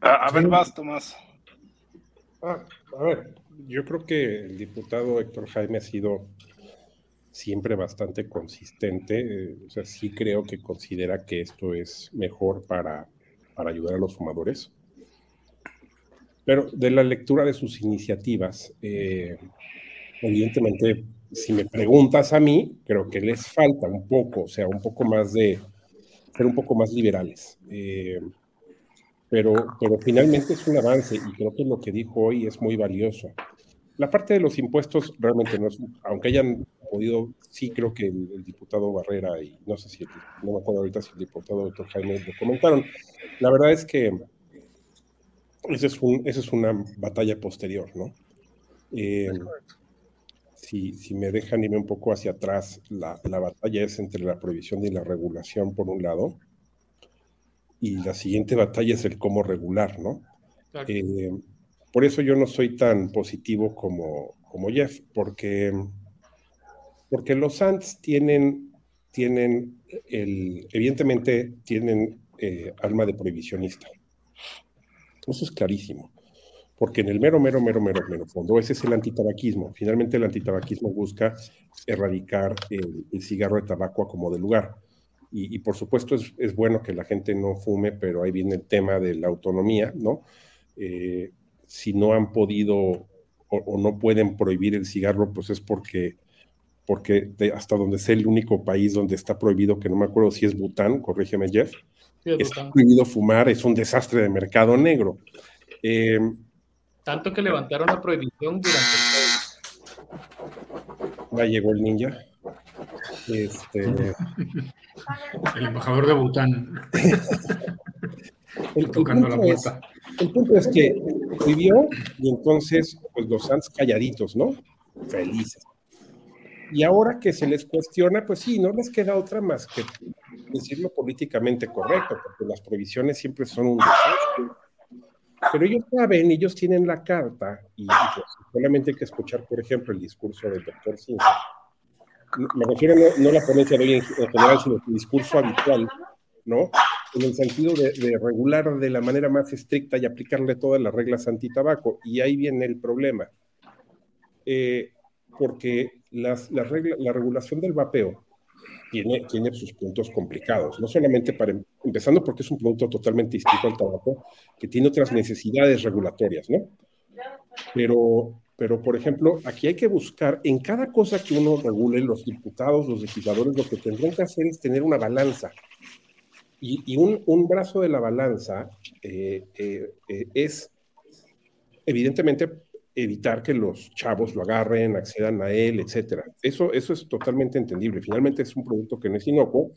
a, ver, vas, Tomás. Ah, a ver, yo creo que el diputado Héctor Jaime ha sido siempre bastante consistente. Eh, o sea, sí creo que considera que esto es mejor para, para ayudar a los fumadores. Pero de la lectura de sus iniciativas, eh, evidentemente, si me preguntas a mí, creo que les falta un poco, o sea, un poco más de ser un poco más liberales. Eh, pero, pero finalmente es un avance y creo que lo que dijo hoy es muy valioso. La parte de los impuestos realmente no es, aunque hayan podido, sí creo que el, diputado Barrera y no sé si, no me acuerdo ahorita si el diputado doctor Jaime lo comentaron, la verdad es que esa es, un, es una batalla posterior, ¿no? Eh, si, si, me dejan irme un poco hacia atrás, la, la batalla es entre la prohibición y la regulación por un lado, y la siguiente batalla es el cómo regular, ¿no? Eh, por eso yo no soy tan positivo como, como Jeff, porque, porque los Ants tienen, tienen el, evidentemente tienen eh, alma de prohibicionista. Eso es clarísimo. Porque en el mero, mero, mero, mero, mero fondo, ese es el antitabaquismo. Finalmente el antitabaquismo busca erradicar el, el cigarro de tabaco como de lugar y, por supuesto es, bueno que la gente no fume, pero ahí viene el tema de la autonomía, ¿no? Eh, si no han podido o, no pueden prohibir el cigarro, pues es porque, porque hasta donde sé el único país donde está prohibido, que no me acuerdo si es Bután, corrígeme Jeff, es prohibido fumar, es un desastre de mercado negro. Eh, Tanto que levantaron la prohibición durante el... Ya llegó el ninja. Este... El embajador de Bután. el, tocando la puerta. Es, el punto es que vivió y entonces, pues los Santos calladitos, ¿no? Felices. Y ahora que se les cuestiona, pues sí, no les queda otra más que decirlo políticamente correcto, porque las prohibiciones siempre son un desastre. Pero ellos saben, ellos tienen la carta, y solamente hay que escuchar, por ejemplo, el discurso del doctor Cinza, me refiero no, a la ponencia de hoy en, general, sino el discurso habitual, ¿no? En el sentido de, regular de la manera más estricta y aplicarle todas las reglas antitabaco. Y ahí viene el problema. Eh, porque las, la regulación del vapeo tiene, sus puntos complicados, no solamente para, empezando porque es un producto totalmente distinto al tabaco, que tiene otras necesidades regulatorias, ¿no? pero, pero, por ejemplo, aquí hay que buscar, en cada cosa que uno regule, los diputados, los legisladores, lo que tendrán que hacer es tener una balanza. Y, un, un, brazo de la balanza eh, eh, eh, es, evidentemente, evitar que los chavos lo agarren, accedan a él, etcétera. Eso, eso es totalmente entendible. Finalmente es un producto que no es inocuo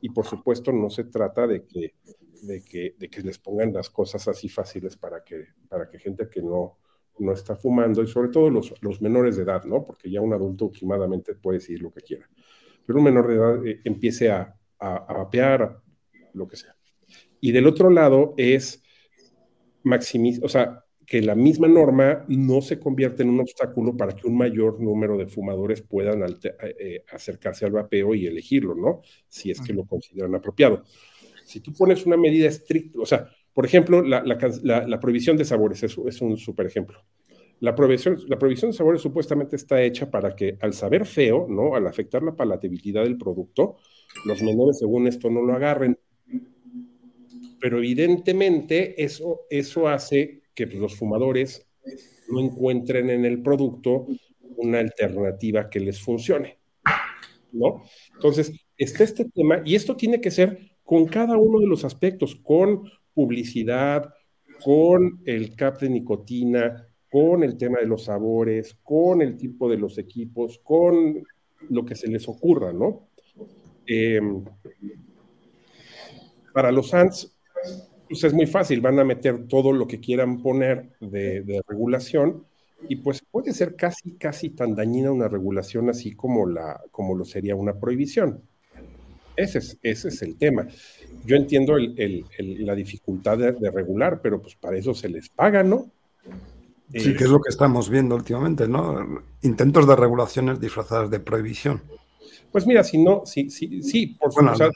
y por supuesto no se trata de que, de que, de que les pongan las cosas así fáciles para que, para que gente que no, no está fumando y sobre todo los, los menores de edad, ¿no? Porque ya un adulto últimamente puede decir lo que quiera. Pero un menor de edad empiece a, a, a vapear, lo que sea. Y del otro lado es maximizar, o sea, que la misma norma no se convierta en un obstáculo para que un mayor número de fumadores puedan eh, eh, acercarse al vapeo y elegirlo, ¿no? Si es que lo consideran apropiado. Si tú pones una medida estricta, o sea, por ejemplo, la, la, prohibición de sabores es, es un super ejemplo. La prohibición, la prohibición de sabores supuestamente está hecha para que al saber feo, ¿no? Al afectar la palatabilidad del producto, los menores, según esto, no lo agarren pero evidentemente eso, eso hace que pues, los fumadores no encuentren en el producto una alternativa que les funcione, ¿no? Entonces, está este tema, y esto tiene que ser con cada uno de los aspectos, con publicidad, con el cap de nicotina, con el tema de los sabores, con el tipo de los equipos, con lo que se les ocurra, ¿no? Em, para los SANS, pues es muy fácil, van a meter todo lo que quieran poner de, regulación y pues puede ser casi, casi tan dañina una regulación así como, la, como lo sería una prohibición. Ese es, ese es el tema. Yo entiendo la dificultad de, regular, pero pues para eso se les paga, ¿no? Sí, eh, que es lo que estamos viendo últimamente, ¿no? Intentos de regulaciones disfrazadas de prohibición. Pues mira, si no, sí, sí, sí, por supuesto.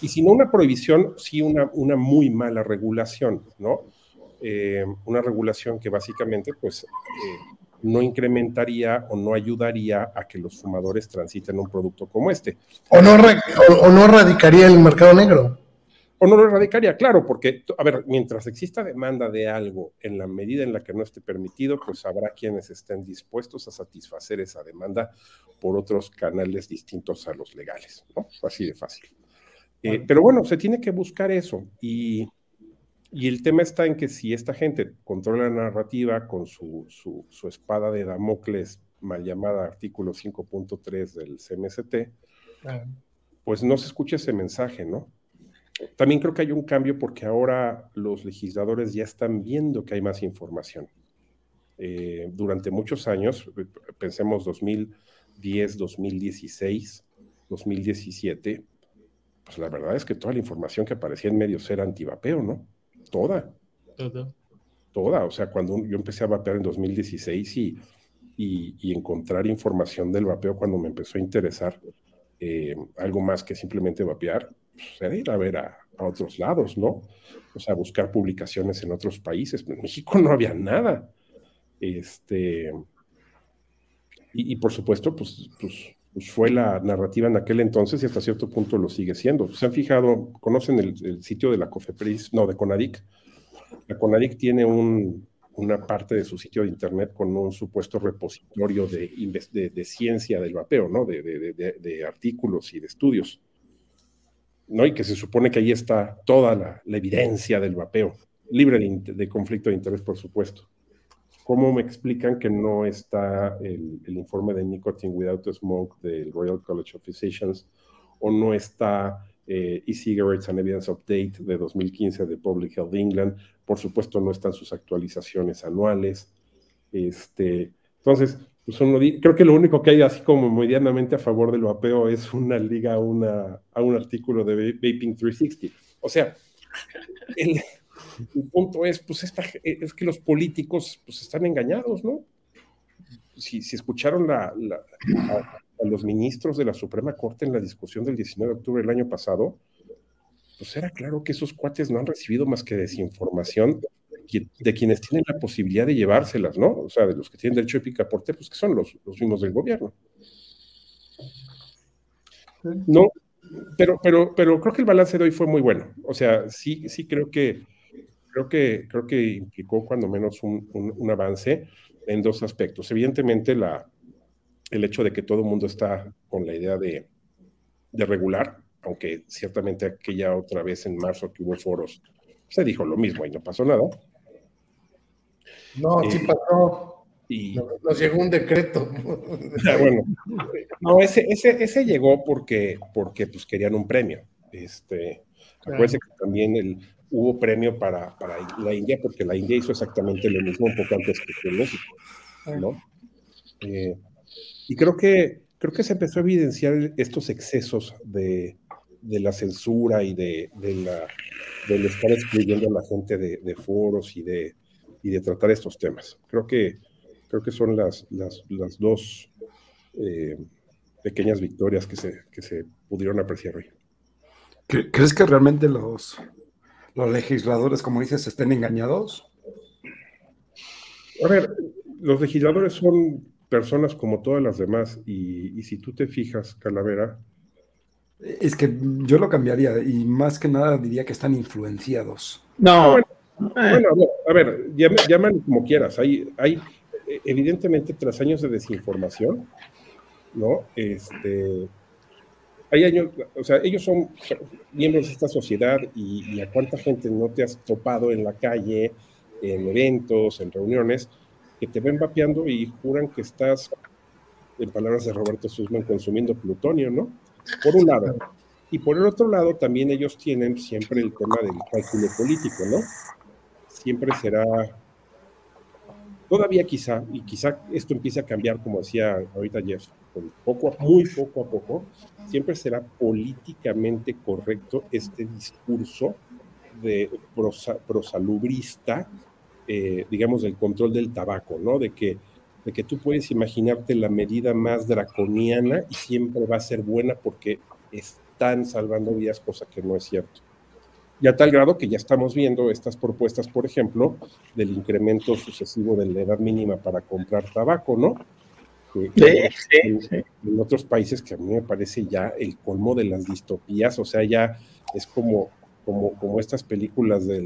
Y si no una prohibición, sí una, una muy mala regulación, ¿no? Eh, una regulación que básicamente, pues, eh, no incrementaría o no ayudaría a que los fumadores transiten un producto como este. O no, o, no erradicaría el mercado negro. O no lo erradicaría, claro, porque, a ver, mientras exista demanda de algo en la medida en la que no esté permitido, pues habrá quienes estén dispuestos a satisfacer esa demanda por otros canales distintos a los legales, ¿no? Así de fácil. Eh, pero bueno, se tiene que buscar eso. Y, el tema está en que si esta gente controla la narrativa con su, su, espada de Damocles, mal llamada artículo 5.3 del CMST, pues no se escucha ese mensaje, ¿no? También creo que hay un cambio porque ahora los legisladores ya están viendo que hay más información. Eh, durante muchos años, pensemos 2010, 2016, 2017, pues la verdad es que toda la información que aparecía en medios era antivapeo, ¿no? Toda. Toda. Toda. O sea, cuando yo empecé a vapear en 2016 y, y, encontrar información del vapeo cuando me empezó a interesar eh, algo más que simplemente vapear, pues era ir a ver a, otros lados, ¿no? O sea, buscar publicaciones en otros países. En México no había nada. Este, y, y por supuesto, pues, pues pues, fue la narrativa en aquel entonces y hasta cierto punto lo sigue siendo. ¿Se han fijado, conocen el, sitio de la COFEPRIS, no, de CONADIC? La CONADIC tiene una parte de su sitio de internet con un supuesto repositorio de, de, ciencia del vapeo, ¿no? De, artículos y de estudios. ¿no? Y que se supone que ahí está toda la, la evidencia del vapeo, libre de, conflicto de interés, por supuesto. ¿Cómo me explican que no está el, informe de Nicotine Without Smoke del Royal College of Physicians o no está eh, E-Cigarettes and Evidence Update de 2015 de Public Health England? Por supuesto, no están sus actualizaciones anuales. Este, entonces, pues creo que lo único que hay así como medianamente a favor del vapeo es una liga a, una, a un artículo de Vaping 360. O sea, el, el punto es, pues, es que los políticos pues, están engañados, ¿no? Si, escucharon a, los ministros de la Suprema Corte en la discusión del 19 de octubre del año pasado, pues era claro que esos cuates no han recibido más que desinformación de quienes tienen la posibilidad de llevárselas, ¿no? O sea, de los que tienen derecho de picaporte, pues que son los, los mismos del gobierno. No, pero, pero, pero creo que el balance de hoy fue muy bueno. O sea, sí, sí creo que creo que, creo que implicó cuando menos un, un, avance en dos aspectos. Evidentemente, la, el hecho de que todo el mundo está con la idea de, de regular, aunque ciertamente aquella otra vez en marzo que hubo foros, se dijo lo mismo y no pasó nada. No, sí eh, pasó. Y... Nos, llegó un decreto. Ah, bueno, no, ese, ese, ese llegó porque, porque pues, querían un premio. Este, Acuérdense que también el, hubo premio para, para, la India, porque la India hizo exactamente lo mismo un poco antes que México, ¿no? Eh, y creo que, creo que se empezó a evidenciar estos excesos de, de la censura y de, de la, del estar excluyendo a la gente de, de, foros y de, y de tratar estos temas. Creo que, creo que son las, las, las dos eh, pequeñas victorias que se, que se pudieron apreciar hoy. ¿Crees que realmente los, los legisladores, como dices, estén engañados? A ver, los legisladores son personas como todas las demás y, si tú te fijas, Calavera. Es que yo lo cambiaría y más que nada diría que están influenciados. No. Ah, bueno, a ver, llaman como quieras. Hay, hay, evidentemente, tras años de desinformación, ¿no? Este, hay años, o sea, ellos son miembros de esta sociedad y, a cuánta gente no te has topado en la calle, en eventos, en reuniones, que te ven vapeando y juran que estás, en palabras de Roberto Sussman, consumiendo plutonio, ¿no? Por un lado. Y por el otro lado, también ellos tienen siempre el tema del cálculo político, ¿no? Siempre será, todavía quizá, y quizá esto empiece a cambiar, como decía ahorita Jeff, poco a, muy poco a poco, siempre será políticamente correcto este discurso de prosalubrista, eh, digamos, del control del tabaco, ¿no? De que, de que tú puedes imaginarte la medida más draconiana y siempre va a ser buena porque están salvando vidas, cosa que no es cierto. Y a tal grado que ya estamos viendo estas propuestas, por ejemplo, del incremento sucesivo de la edad mínima para comprar tabaco, ¿no? En, otros países que a mí me parece ya el colmo de las distopías, o sea, ya es como, como, como estas películas de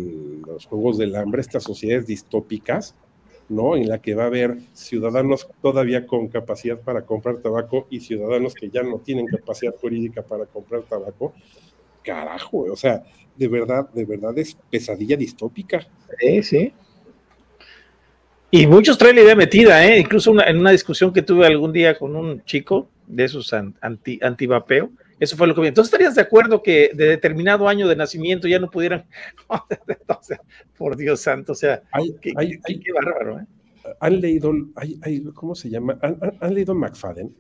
los Juegos del Hambre, estas sociedades distópicas, ¿no? En la que va a haber ciudadanos todavía con capacidad para comprar tabaco y ciudadanos que ya no tienen capacidad jurídica para comprar tabaco. Carajo, o sea, de verdad, de verdad es pesadilla distópica. Sí, sí. Y muchos traen la idea metida, ¿eh? incluso en una discusión que tuve algún día con un chico de esos anti, antivapeo, eso fue lo que vi. Entonces, ¿estarías de acuerdo que de determinado año de nacimiento ya no pudieran? por Dios santo, o sea, qué, bárbaro. ¿eh? ¿Han leído, hay, ¿cómo se llama? ¿Han, leído McFadden?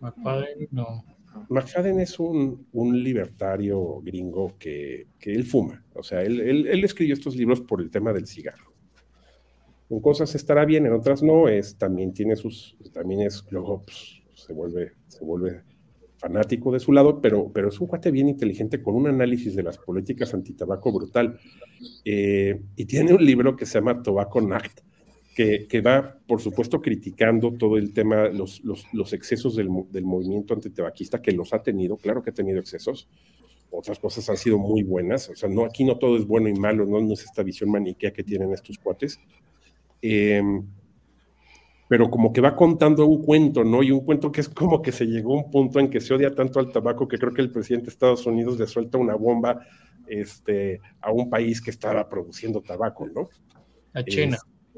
McFadden, no. McFadden es un, un libertario gringo que, que, él fuma. O sea, él, él, él escribió estos libros por el tema del cigarro en cosas estará bien, en otras no, es, también tiene sus, también es, luego pues, se vuelve, se vuelve fanático de su lado, pero, pero es un cuate bien inteligente con un análisis de las políticas antitabaco brutal. Eh, y tiene un libro que se llama Tobacco Nacht, que, que, va, por supuesto, criticando todo el tema, los, los, los excesos del, del, movimiento antitabaquista, que los ha tenido, claro que ha tenido excesos, otras cosas han sido muy buenas, o sea, no, aquí no todo es bueno y malo, no, no es esta visión maniquea que tienen estos cuates, Em, pero como que va contando un cuento, ¿no? Y un cuento que es como que se llegó a un punto en que se odia tanto al tabaco que creo que el presidente de Estados Unidos le suelta una bomba este, a un país que estaba produciendo tabaco, ¿no? A China.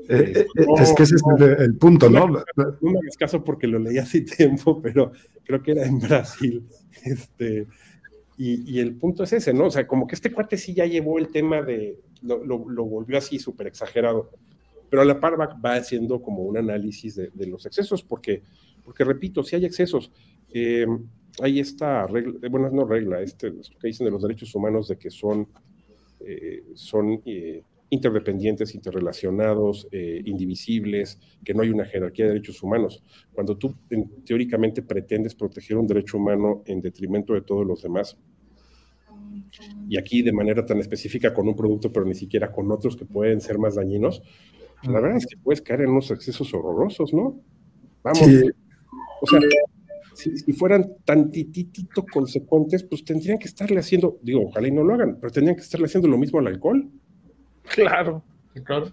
Eh, eh, es que ese es el, punto, ¿no? No me, hagas caso porque lo leí hace tiempo, pero creo que era en Brasil. Este, y, y, el punto es ese, ¿no? O sea, como que este cuate sí ya llevó el tema de, lo, lo, lo volvió así súper exagerado pero a la par va, haciendo como un análisis de, los excesos, porque, porque repito, si hay excesos, eh, hay esta regla, eh, bueno, no regla, este, lo que dicen de los derechos humanos de que son, eh, son interdependientes, interrelacionados, indivisibles, que no hay una jerarquía de derechos humanos. Cuando tú teóricamente pretendes proteger un derecho humano en detrimento de todos los demás, y aquí de manera tan específica con un producto, pero ni siquiera con otros que pueden ser más dañinos, la verdad es que puedes caer en unos excesos horrorosos, ¿no? Vamos. O sea, si, fueran tantitito consecuentes, pues tendrían que estarle haciendo, digo, ojalá y no lo hagan, pero tendrían que estarle haciendo lo mismo al alcohol. Claro. Claro.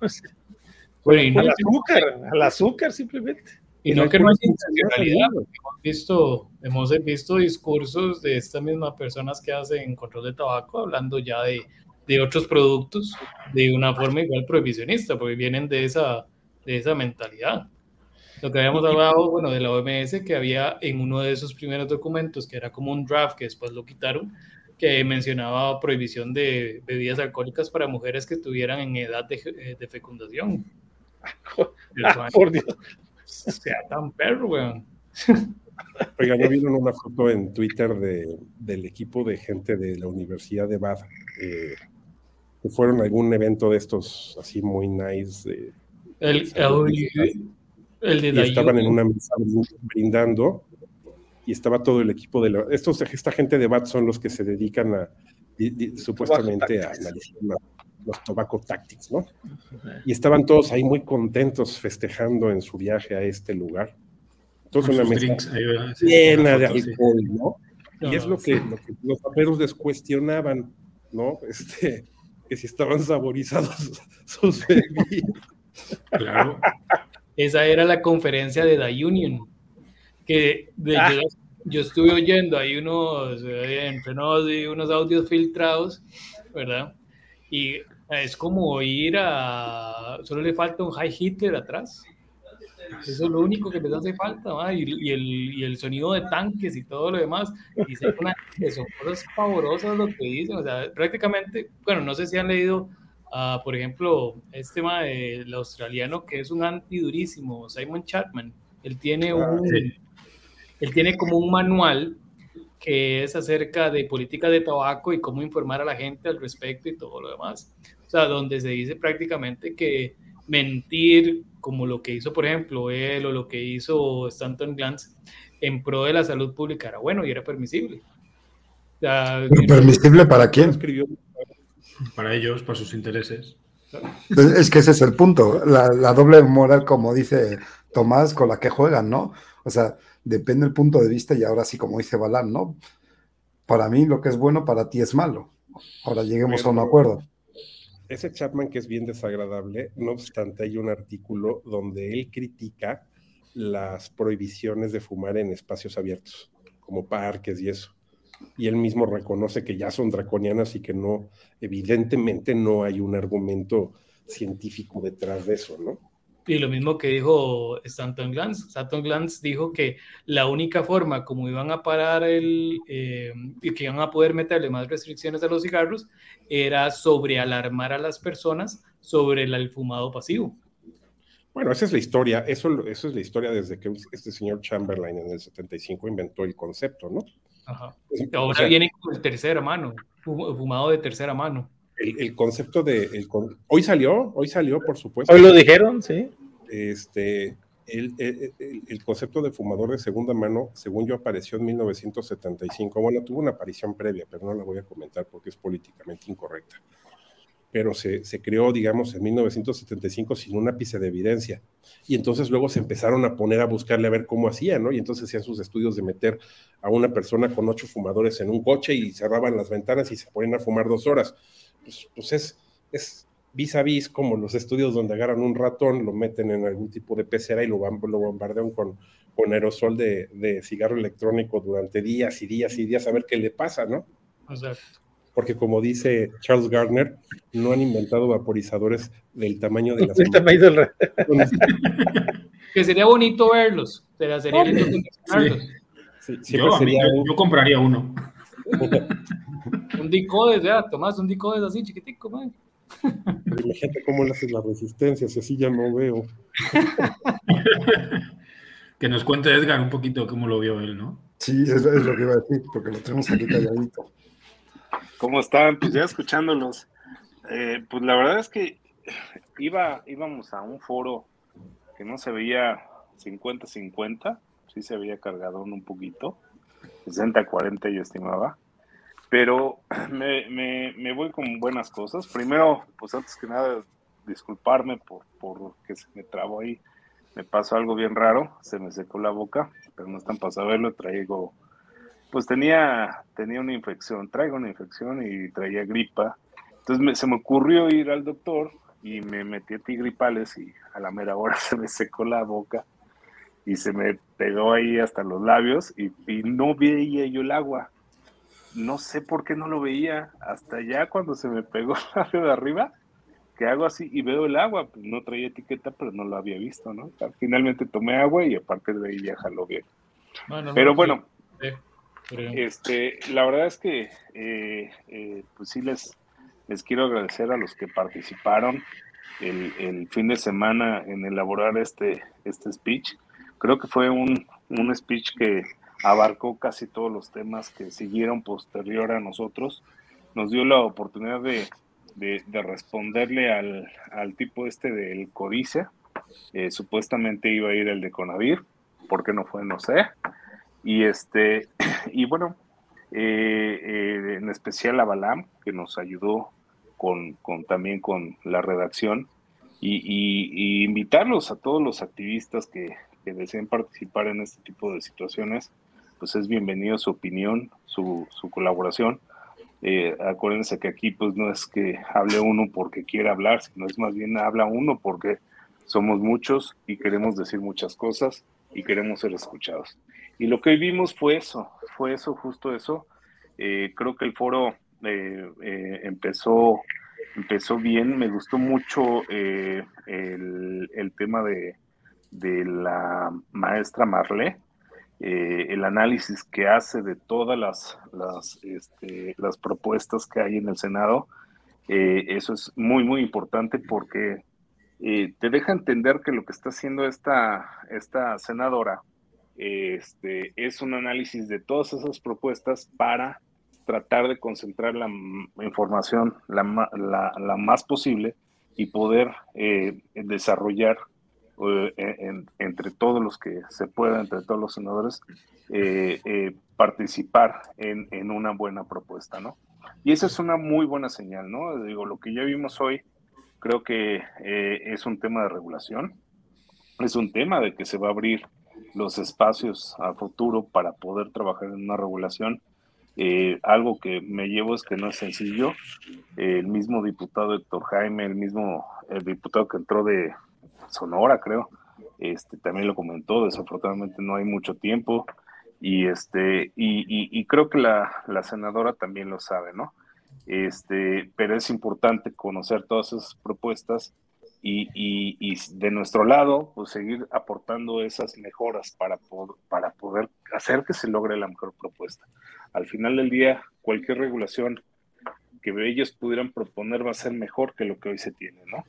Bueno, y no, al azúcar, al azúcar simplemente. Y no que no haya intencionalidad, hemos visto, hemos visto discursos de estas mismas personas que hacen control de tabaco hablando ya de, de otros productos de una forma igual prohibicionista, porque vienen de esa, de esa mentalidad. Lo que habíamos hablado, bueno, de la OMS, que había en uno de esos primeros documentos, que era como un draft, que después lo quitaron, que mencionaba prohibición de bebidas alcohólicas para mujeres que estuvieran en edad de, eh, de fecundación. Ah, por Dios. Sea tan perro, weón. Oiga, ¿no vieron una foto en Twitter de, del equipo de gente de la Universidad de Bath eh, que fueron a algún evento de estos así muy nice? de- El, el, el de y estaban en una mesa brindando y estaba todo el equipo de la, estos esta gente de BAT son los que se dedican a di- di- supuestamente a analizar la- los tobacco tactics, ¿no? Y estaban todos ahí muy contentos festejando en su viaje a este lugar. Entonces Con una mesa drinks, llena de foto, sí. alcohol, ¿no? Y No, es lo que, lo que los raperos les cuestionaban, ¿no? Este, que si estaban saborizados sus bebidas. Claro. Esa era la conferencia de The Union, que de- Ah. yo, yo estuve oyendo ahí unos, eh, entre unos, audios filtrados, ¿verdad? Y es como ir a... Solo le falta un high hitter atrás. Eso es lo único que les hace falta, ¿va? y, y el, y el sonido de tanques y todo lo demás. Y una, que son cosas pavorosas lo que dicen. O sea, prácticamente, bueno, no sé si han leído, ah, por ejemplo, este tema del australiano que es un antidurísimo, Simon Chapman. Él tiene un, él tiene como un manual que es acerca de política de tabaco y cómo informar a la gente al respecto y todo lo demás. O sea, donde se dice prácticamente que mentir, como lo que hizo, por ejemplo, él o lo que hizo Stanton Glantz, en pro de la salud pública era bueno y era permisible. O sea, ¿Permisible para quién? Escribió Para ellos, para sus intereses. Es que ese es el punto, la, la doble moral, como dice Tomás, con la que juegan, ¿no? O sea, depende del punto de vista y ahora sí, como dice Balán, ¿no? Para mí lo que es bueno, para ti es malo. Ahora lleguemos a un acuerdo. Ese Chapman que es bien desagradable, no obstante hay un artículo donde él critica las prohibiciones de fumar en espacios abiertos, como parques y eso. Y él mismo reconoce que ya son draconianas y que no, evidentemente no hay un argumento científico detrás de eso, ¿no? Y lo mismo que dijo Stanton Glantz. Stanton Glantz dijo que la única forma como iban a parar el, eh, y que iban a poder meterle más restricciones a los cigarros era sobrealarmar a las personas sobre el, el fumado pasivo. Bueno, esa es la historia, eso, eso es la historia desde que este señor Chamberlain en el 75 inventó el concepto, ¿no? Ajá. Ahora o sea, viene con el tercera mano, fu- fumado de tercera mano. El, el concepto de... el hoy salió, hoy salió, por supuesto. Hoy lo dijeron, sí. este, el, el- el- el concepto de fumador de segunda mano, según yo, apareció en 1975. Bueno, tuvo una aparición previa, pero no la voy a comentar porque es políticamente incorrecta. Pero se, se creó, digamos, en 1975 sin un ápice de evidencia. Y entonces luego se empezaron a poner a buscarle a ver cómo hacía, ¿no? Y entonces hacían sus estudios de meter a una persona con ocho fumadores en un coche y cerraban las ventanas y se ponían a fumar dos horas. Pues, pues es, es vis a vis como los estudios donde agarran un ratón, lo meten en algún tipo de pecera y lo, lo bombardean con, con aerosol de, de cigarro electrónico durante días y días y días a ver qué le pasa, ¿no? Porque como dice Charles Gardner, no han inventado vaporizadores del tamaño de las El tamaño del que sería bonito verlos, pero sería lindo coleccionarlos. Sí, siempre Yo, a mí- sería yo compraría uno. Un dicodes, ya, Tomás, un dicodes así chiquitico, man. Imagínate cómo le haces la resistencia, si así ya no veo. Que nos cuente Edgar un poquito cómo lo vio él, ¿no? Sí, es, es lo que iba a decir, porque lo tenemos aquí calladito. ¿Cómo están? Pues ya escuchándolos. Eh, pues la verdad es que iba, íbamos a un foro que no se veía 50-50, sí se veía cargadón un poquito, 60-40 yo estimaba, pero me, me, voy con buenas cosas. Primero, pues antes que nada, disculparme por, por que se me trabó ahí, me pasó algo bien raro, se me secó la boca, pero no están para saberlo, traigo pues tenía, tenía una infección, traigo una infección y traía gripa. Entonces se me ocurrió ir al doctor y me metí a tigripales y a la mera hora se me secó la boca y se me pegó ahí hasta los labios y, y no veía yo el agua. No sé por qué no lo veía. Hasta ya cuando se me pegó la de arriba, que hago así y veo el agua. Pues no traía etiqueta, pero no lo había visto, ¿no? finalmente tomé agua y a partir de ahí ya jaló bien. pero bueno, este, la verdad es que eh, eh, pues sí les, les quiero agradecer a los que participaron el, el, fin de semana en elaborar este, este speech. Creo que fue un, un speech que abarcó casi todos los temas que siguieron posterior a nosotros. Nos dio la oportunidad de, de, responderle al, al, tipo este del codicia. Eh, supuestamente iba a ir el de Conavir, ¿por qué no fue? No sé. Y este, y bueno, eh, eh, en especial a Balam, que nos ayudó con, con también con la redacción, y, invitarlos a todos los activistas que, que, deseen participar en este tipo de situaciones, pues es bienvenido su opinión, su, su colaboración. Eh, acuérdense que aquí pues no es que hable uno porque quiera hablar, sino es más bien habla uno porque somos muchos y queremos decir muchas cosas y queremos ser escuchados. Y lo que vimos fue eso, fue eso, justo eso. Eh, creo que el foro eh, eh, empezó, empezó bien, me gustó mucho el, el, tema de, de, la maestra Marlé, el análisis que hace de todas las, las, este, propuestas que hay en el Senado. eso es muy, muy importante porque te deja entender que lo que está haciendo esta, esta senadora, este, es un análisis de todas esas propuestas para tratar de concentrar la información la, la, más posible y poder eh, desarrollar eh, entre todos los que se puedan, entre todos los senadores, eh, participar en, en, una buena propuesta, ¿no? Y esa es una muy buena señal, ¿no? Digo, lo que ya vimos hoy creo que es un tema de regulación, es un tema de que se va a abrir los espacios a futuro para poder trabajar en una regulación. Eh, algo que me llevo es que no es sencillo. el mismo diputado Héctor Jaime, el mismo diputado que entró de Sonora, creo, este, también lo comentó. Desafortunadamente no hay mucho tiempo y este y, y creo que la, la, senadora también lo sabe, ¿no? Este, pero es importante conocer todas esas propuestas y, de nuestro lado, pues seguir aportando esas mejoras para, para poder hacer que se logre la mejor propuesta. Al final del día, cualquier regulación que ellos pudieran proponer va a ser mejor que lo que hoy se tiene, ¿no?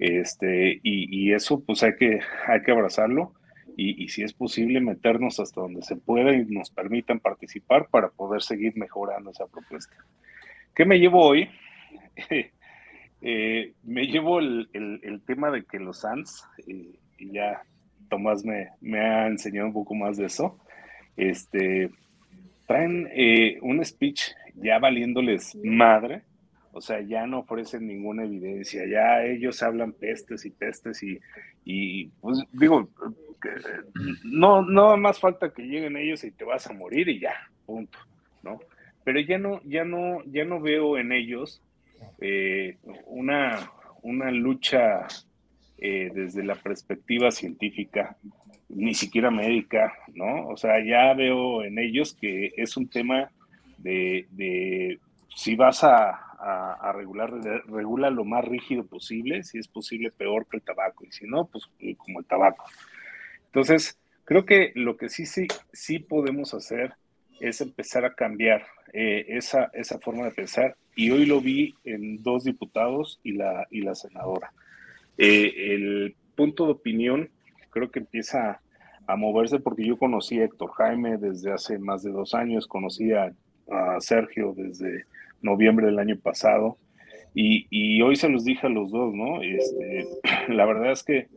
Este, y, eso pues hay que, hay que abrazarlo y, y, si es posible meternos hasta donde se pueda y nos permitan participar para poder seguir mejorando esa propuesta. ¿Qué me llevo hoy? Eh, me llevo el, tema de que los Suns, eh, y ya Tomás me, ha enseñado un poco más de eso, este, traen eh, un speech ya valiéndoles madre, o sea, ya no ofrecen ninguna evidencia, ya ellos hablan pestes y pestes y, y pues digo, no, no más falta que lleguen ellos y te vas a morir y ya, punto, ¿no? Pero ya no, ya no, ya no veo en ellos eh, una, una lucha eh, desde la perspectiva científica, ni siquiera médica, ¿no? O sea, ya veo en ellos que es un tema de, si vas a, a, regular, regula lo más rígido posible, si es posible peor que el tabaco, y si no, pues eh, como el tabaco. Entonces, creo que lo que sí, sí, sí podemos hacer es empezar a cambiar eh, esa, esa forma de pensar y hoy lo vi en dos diputados y la, y la senadora. Eh, el punto de opinión creo que empieza a moverse porque yo conocí a Héctor Jaime desde hace más de dos años, conocí a, Sergio desde noviembre del año pasado y, hoy se los dije a los dos, ¿no? Este, la verdad es que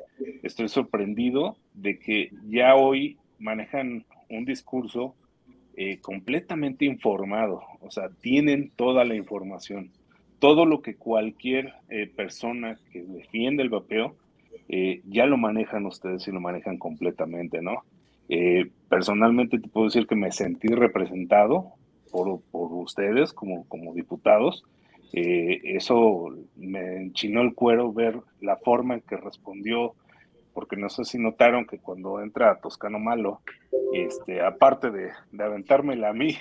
estoy sorprendido de que ya hoy manejan un discurso eh, completamente informado, o sea, tienen toda la información, todo lo que cualquier eh, persona que defiende el vapeo, eh, ya lo manejan ustedes y lo manejan completamente, ¿no? personalmente te puedo decir que me sentí representado por, por ustedes como, como diputados Eh, eso me enchinó el cuero ver la forma en que respondió, porque no sé si notaron que cuando entra Toscano Malo, este, aparte de, de aventármela a mí,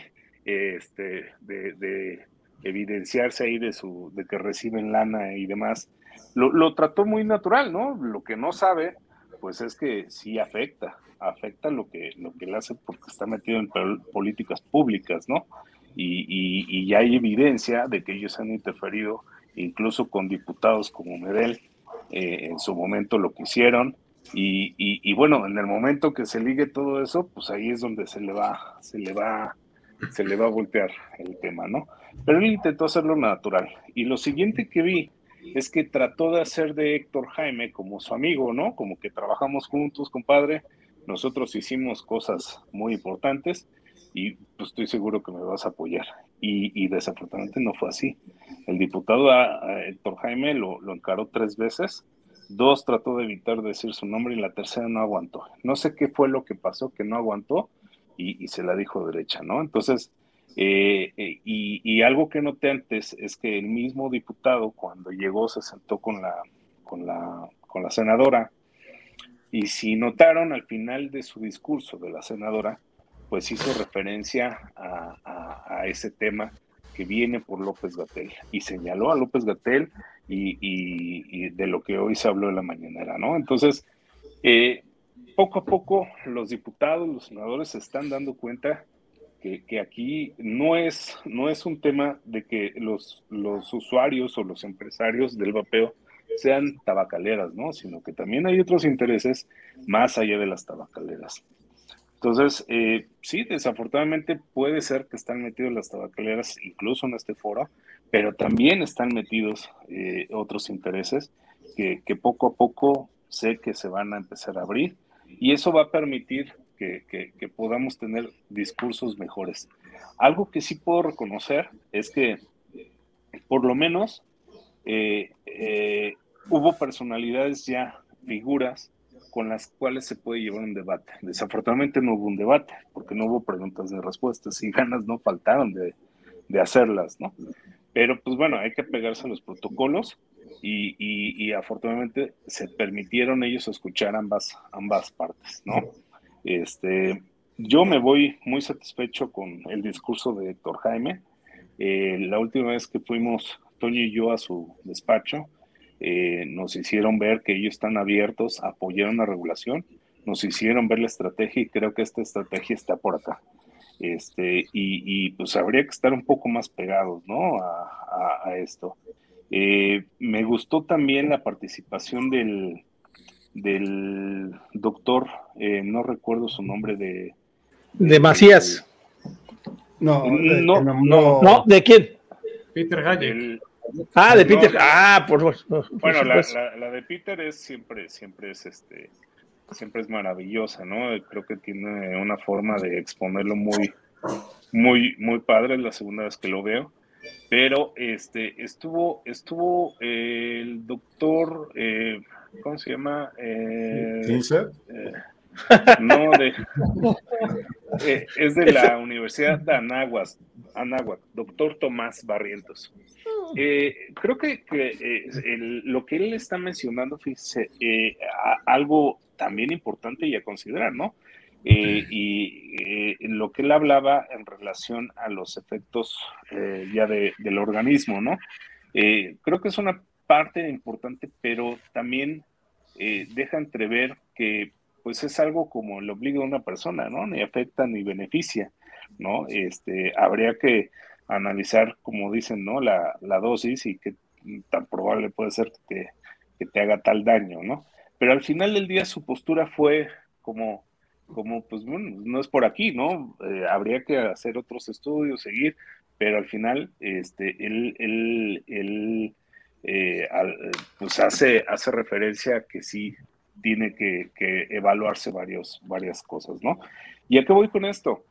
este, de, de, evidenciarse ahí de, su, de que reciben lana y demás, lo, lo, trató muy natural, ¿no? Lo que no sabe, pues es que sí afecta, afecta lo que, lo que él hace porque está metido en políticas públicas, ¿no? y, y, ya hay evidencia de que ellos han interferido incluso con diputados como Medel, eh, en su momento lo que hicieron, y, y, bueno, en el momento que se ligue todo eso, pues ahí es donde se le va, se le va, se le va a voltear el tema, ¿no? Pero él intentó hacerlo natural. Y lo siguiente que vi es que trató de hacer de Héctor Jaime como su amigo, ¿no? Como que trabajamos juntos, compadre. Nosotros hicimos cosas muy importantes y pues estoy seguro que me vas a apoyar. Y, desafortunadamente no fue así. El diputado Héctor Jaime lo, lo, encaró tres veces, dos trató de evitar decir su nombre y la tercera no aguantó. No sé qué fue lo que pasó, que no aguantó y, se la dijo derecha, ¿no? Entonces, eh, eh, y, algo que noté antes es que el mismo diputado cuando llegó se sentó con la, con la, con la senadora y si notaron al final de su discurso de la senadora, pues hizo referencia a, ese tema que viene por López Gatel y señaló a López Gatel y, de lo que hoy se habló en la mañanera, ¿no? Entonces, eh, poco a poco los diputados, los senadores se están dando cuenta que, aquí no es, no es un tema de que los, los usuarios o los empresarios del vapeo sean tabacaleras, ¿no? Sino que también hay otros intereses más allá de las tabacaleras. Entonces, eh, sí, desafortunadamente puede ser que están metidos las tabacaleras incluso en este foro, pero también están metidos eh, otros intereses que, poco a poco sé que se van a empezar a abrir y eso va a permitir que, podamos tener discursos mejores. Algo que sí puedo reconocer es que por lo menos eh, hubo personalidades ya, figuras, con las cuales se puede llevar un debate. Desafortunadamente no hubo un debate, porque no hubo preguntas ni respuestas y ganas no faltaron de, hacerlas, ¿no? Pero pues bueno, hay que pegarse a los protocolos y, afortunadamente se permitieron ellos escuchar ambas, ambas partes, ¿no? Este, yo me voy muy satisfecho con el discurso de Héctor Jaime. Eh, la última vez que fuimos, Toño y yo, a su despacho, eh, nos hicieron ver que ellos están abiertos a apoyar una regulación, nos hicieron ver la estrategia y creo que esta estrategia está por acá. Este, y, pues habría que estar un poco más pegados, ¿no? A, esto. Eh, me gustó también la participación del, del doctor, eh, no recuerdo su nombre de... De, Macías. no, no, no, no, ¿de quién? Peter Hayek. Ah, de Peter. ah, por, Bueno, la, la, de Peter es siempre, siempre es este, siempre es maravillosa, ¿no? Creo que tiene una forma de exponerlo muy, muy, muy padre. Es la segunda vez que lo veo. Pero este estuvo, estuvo eh, el doctor, eh, ¿cómo se llama? Eh, eh no, de, eh, es de la Universidad de Anáhuac, Anáhuac doctor Tomás Barrientos. Eh, creo que, eh, lo que él está mencionando, fíjese, algo también importante y a considerar, ¿no? y lo que él hablaba en relación a los efectos ya del organismo, ¿no? creo que es una parte importante, pero también deja entrever que pues es algo como el obliga a una persona, ¿no? Ni afecta ni beneficia, ¿no? Este, habría que analizar, como dicen, ¿no? La, dosis y qué tan probable puede ser que te, haga tal daño, ¿no? Pero al final del día su postura fue como, como pues bueno, no es por aquí, ¿no? Eh, habría que hacer otros estudios, seguir, pero al final, este, él, él, él eh, pues hace, hace referencia a que sí tiene que, evaluarse varios, varias cosas, ¿no? ¿Y a qué voy con esto?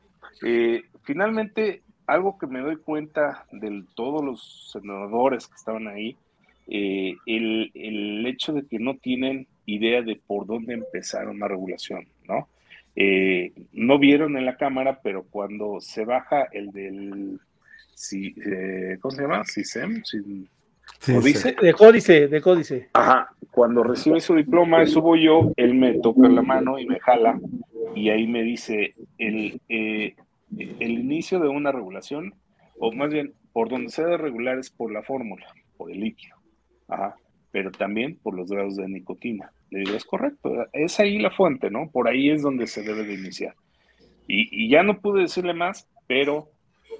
Eh, finalmente, algo que me doy cuenta de todos los senadores que estaban ahí, eh, el, hecho de que no tienen idea de por dónde empezar una regulación, ¿no? Eh, no vieron en la Cámara, pero cuando se baja el del si, eh, ¿cómo se llama? CISEM, sin, Sí, dice? De códice, de códice. Ajá, cuando recibe su diploma, subo yo, él me toca la mano y me jala, y ahí me dice el, eh, el inicio de una regulación, o más bien, por donde se debe regular es por la fórmula, por el líquido, Ajá, pero también por los grados de nicotina. Le digo, es correcto, es ahí la fuente, ¿no? Por ahí es donde se debe de iniciar. Y, y ya no pude decirle más, pero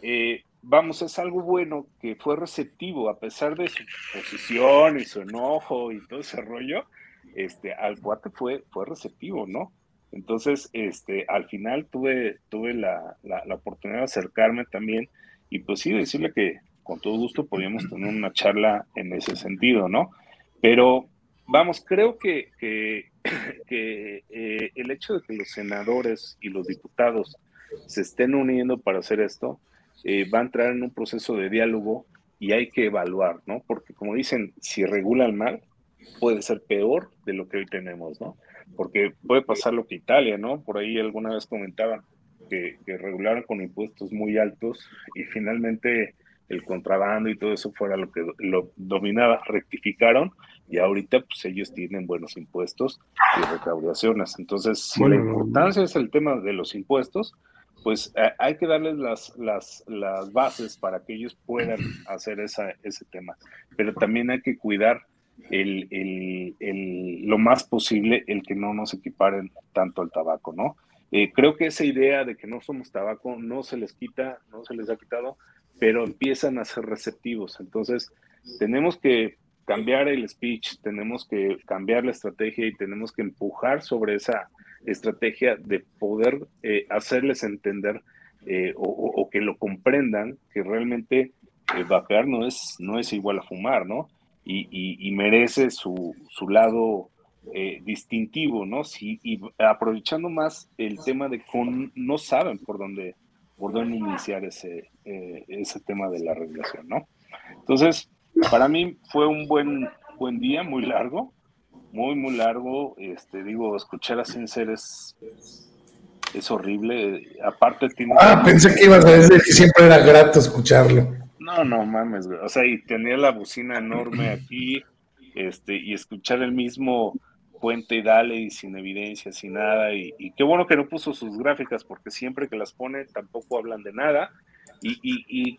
eh, vamos, es algo bueno que fue receptivo, a pesar de su posición y su enojo y todo ese rollo, este, al cuate fue, fue receptivo, ¿no? Entonces, este, al final tuve, tuve la, la, oportunidad de acercarme también y pues sí, decirle que con todo gusto podíamos tener una charla en ese sentido, ¿no? Pero vamos, creo que, que, eh, el hecho de que los senadores y los diputados se estén uniendo para hacer esto, eh, va a entrar en un proceso de diálogo y hay que evaluar, ¿no? Porque como dicen, si regulan mal, puede ser peor de lo que hoy tenemos, ¿no? Porque puede pasar lo que Italia, ¿no? Por ahí alguna vez comentaban que, regularon con impuestos muy altos y finalmente el contrabando y todo eso fuera lo que lo dominaba, rectificaron y ahorita pues ellos tienen buenos impuestos y recaudaciones. Entonces, si la importancia es el tema de los impuestos, pues eh, hay que darles las, las, las, bases para que ellos puedan hacer ese tema. Pero también hay que cuidar el, el, el, lo más posible el que no nos equiparen tanto al tabaco, ¿no? Eh, creo que esa idea de que no somos tabaco no se les quita, no se les ha quitado, pero empiezan a ser receptivos. Entonces, tenemos que cambiar el speech, tenemos que cambiar la estrategia y tenemos que empujar sobre esa, estrategia de poder eh, hacerles entender eh, o, que lo comprendan que realmente eh, vapear no es, no es igual a fumar, ¿no? Y, merece su, su lado distintivo, ¿no? Sí, y aprovechando más el tema de que no saben por dónde, por dónde iniciar ese, ese tema de la regulación, ¿no? Entonces, para mí fue un buen, buen día, muy largo, muy, muy largo. Este, digo, escuchar a Sincer es, es horrible. Aparte tiene... Ah, pensé que ibas a decir que siempre era grato escucharlo. No, no mames, O sea, y tenía la bocina enorme aquí, este, y escuchar el mismo puente y dale y sin evidencia, sin nada. Y, qué bueno que no puso sus gráficas, porque siempre que las pone tampoco hablan de nada. Y, y,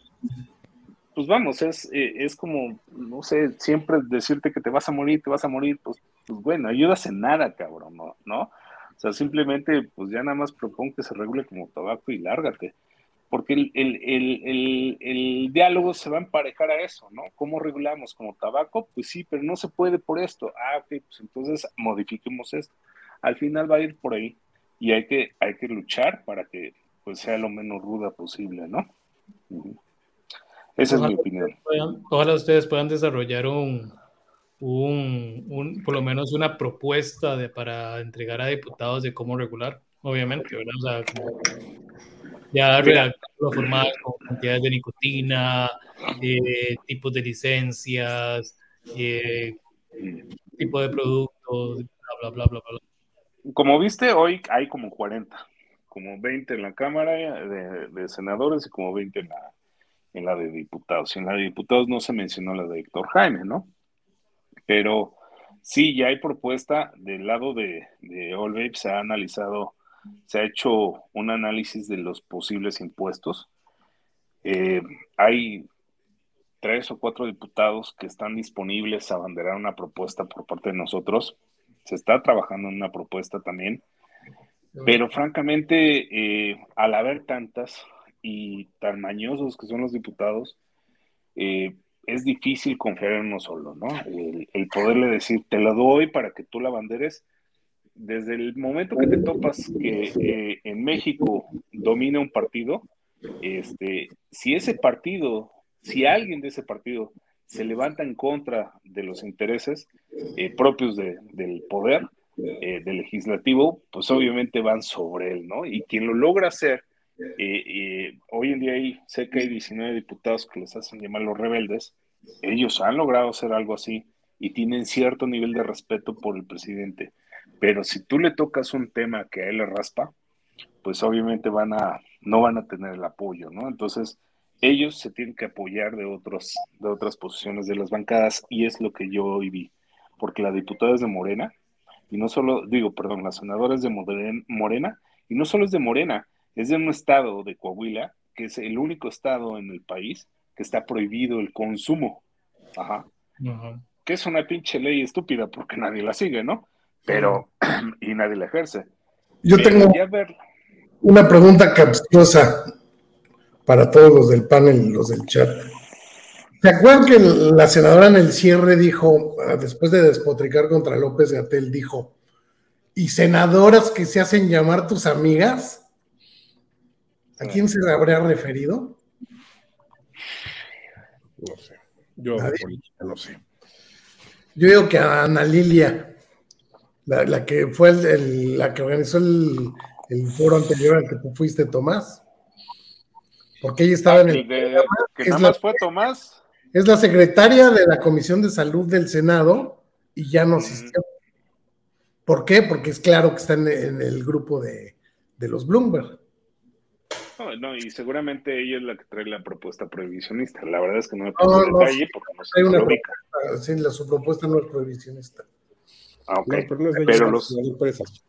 pues vamos, es, eh, es como, no sé, siempre decirte que te vas a morir, te vas a morir, pues, pues bueno, ayudas en nada, cabrón, ¿no? ¿no? O sea, simplemente, pues ya nada más propongo que se regule como tabaco y lárgate. Porque el, el, el, el, diálogo se va a emparejar a eso, ¿no? ¿Cómo regulamos como tabaco? Pues sí, pero no se puede por esto. Ah, ok, pues entonces modifiquemos esto. Al final va a ir por ahí y hay que, hay que luchar para que pues sea lo menos ruda posible, ¿no? Esa es mi opinión. ojalá ustedes puedan desarrollar un, un, por lo menos una propuesta de, para entregar a diputados de cómo regular, obviamente, ¿verdad? O sea, como ya redactarlo formal con cantidades de nicotina, eh, tipos de licencias, eh, tipo de productos, bla, bla, bla, bla, Como viste, hoy hay como 40, como 20 en la Cámara de, de senadores y como 20 en la, en la de diputados. Y en la de diputados no se mencionó la de Héctor Jaime, ¿no? Pero sí, ya hay propuesta del lado de, de All se ha analizado, se ha hecho un análisis de los posibles impuestos. Eh, hay tres o cuatro diputados que están disponibles a abanderar una propuesta por parte de nosotros. Se está trabajando en una propuesta también. Pero francamente, eh, al haber tantas, y tan mañosos que son los diputados, eh, es difícil confiar en uno solo, ¿no? El, poderle decir, te la doy para que tú la banderes, desde el momento que te topas que eh, en México domina un partido, este, si ese partido, si alguien de ese partido se levanta en contra de los intereses eh, propios del poder, del legislativo, pues obviamente van sobre él, ¿no? Y quien lo logra hacer hoy en día hay, sé que hay 19 diputados que les hacen llamar los rebeldes. Ellos han logrado hacer algo así y tienen cierto nivel de respeto por el presidente. Pero si tú le tocas un tema que a él le raspa, pues obviamente van a, no van a tener el apoyo, ¿no? Entonces, ellos se tienen que apoyar de, otros, de otras posiciones de las bancadas y es lo que yo hoy vi, porque la diputada es de Morena y no solo, digo, perdón, la senadora es de Morena y no solo es de Morena, es de un estado de Coahuila, que es el único estado en el país que está prohibido el consumo. Ajá. Que es una pinche ley estúpida porque nadie la sigue, ¿no? Pero, y nadie la ejerce. Yo tengo una pregunta capciosa para todos los del panel y los del chat. ¿Se acuerdan que la senadora en el cierre dijo, ah, después de despotricar contra López Gatel, dijo, ¿y senadoras que se hacen llamar tus amigas? ¿A quién se habría referido? No sé. Yo no sé. Yo digo que a Ana Lilia, la, que fue la que organizó el, el foro anterior al que tú fuiste, Tomás. Porque ella estaba en el. que nada más fue Tomás. Es la secretaria de la Comisión de Salud del Senado y ya no asistió. ¿Por qué? Porque es claro que está en, el grupo de, los Bloomberg. No, no, y seguramente ella es la que trae la propuesta prohibicionista. La verdad es que no me no, no, detalle porque no sé una propuesta, sí, la, su propuesta no es prohibicionista. Ah, ok. pero, no es de pero los, empresas.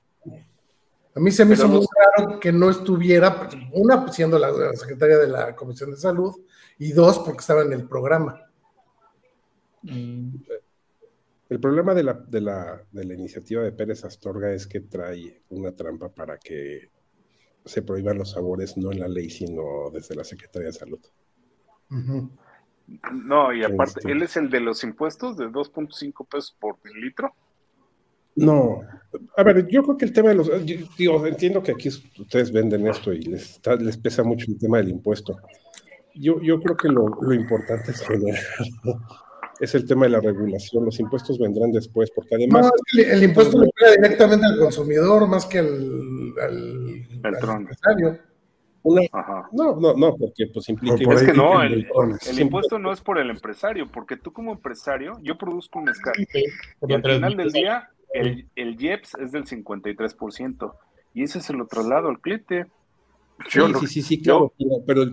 A mí se me hizo muy raro que no estuviera, una, siendo la, secretaria de la Comisión de Salud, y dos, porque estaba en el programa. Mm. El problema de la, de, la, de la iniciativa de Pérez Astorga es que trae una trampa para que se prohíban los sabores, no en la ley, sino desde la Secretaría de Salud. No, y aparte, este. ¿él es el de los impuestos de 2.5 pesos por litro? No, a ver, yo creo que el tema de los, digo, entiendo que aquí ustedes venden esto y les, les pesa mucho el tema del impuesto. Yo, yo creo que lo, lo importante es generar, es el tema de la regulación. Los impuestos vendrán después, porque además. el, impuesto le pega directamente al consumidor más que al, al, empresario. no, no, no, porque pues implica. es que no, el, el, impuesto no es por el empresario, porque tú como empresario, yo produzco un escala. y al final del día el, el IEPS es del 53% y ese se lo traslado al cliente. Sí, sí, sí, sí, claro, pero,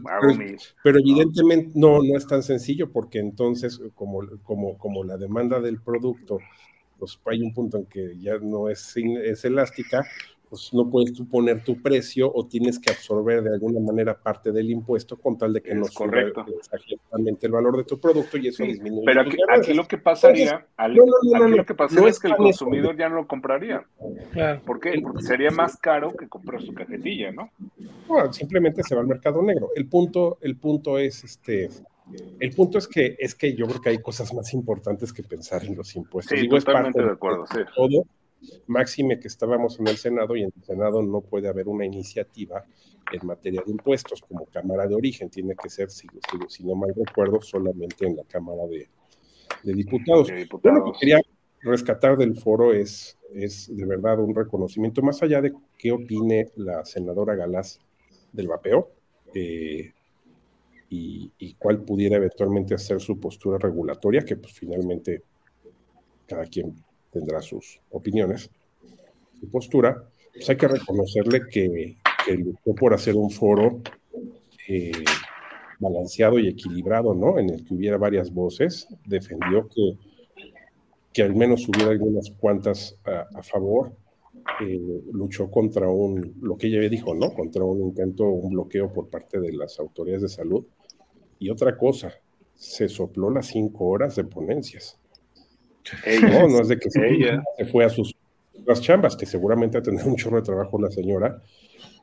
pero, evidentemente no, no es tan sencillo porque entonces como, como, como la demanda del producto, pues hay un punto en que ya no es, es elástica, pues no puedes tú poner tu precio o tienes que absorber de alguna manera parte del impuesto con tal de que no suba exactamente el valor de tu producto y eso disminuye. Pero aquí, lo que pasaría, lo que pasaría es que el consumidor ya no lo compraría. ¿Por qué? Porque sería más caro que comprar su cajetilla, ¿no? Bueno, simplemente se va al mercado negro. El punto, el punto es este. El punto es que es que yo creo que hay cosas más importantes que pensar en los impuestos. Sí, totalmente de acuerdo, sí. Todo, Máxime que estábamos en el Senado y en el Senado no puede haber una iniciativa en materia de impuestos como Cámara de Origen, tiene que ser, si, si, no mal recuerdo, solamente en la Cámara de, Diputados. lo que quería rescatar del foro es, es de verdad un reconocimiento, más allá de qué opine la senadora Galás del vapeo eh, y, y cuál pudiera eventualmente ser su postura regulatoria, que pues finalmente cada quien tendrá sus opiniones, su postura, pues hay que reconocerle que, luchó por hacer un foro eh, balanceado y equilibrado, ¿no? En el que hubiera varias voces, defendió que, que al menos hubiera algunas cuantas a, favor, eh, luchó contra un, lo que ella dijo, ¿no? Contra un intento, un bloqueo por parte de las autoridades de salud. Y otra cosa, se sopló las cinco horas de ponencias no, no es de que se, fue a sus las chambas, que seguramente a tener un chorro de trabajo la señora.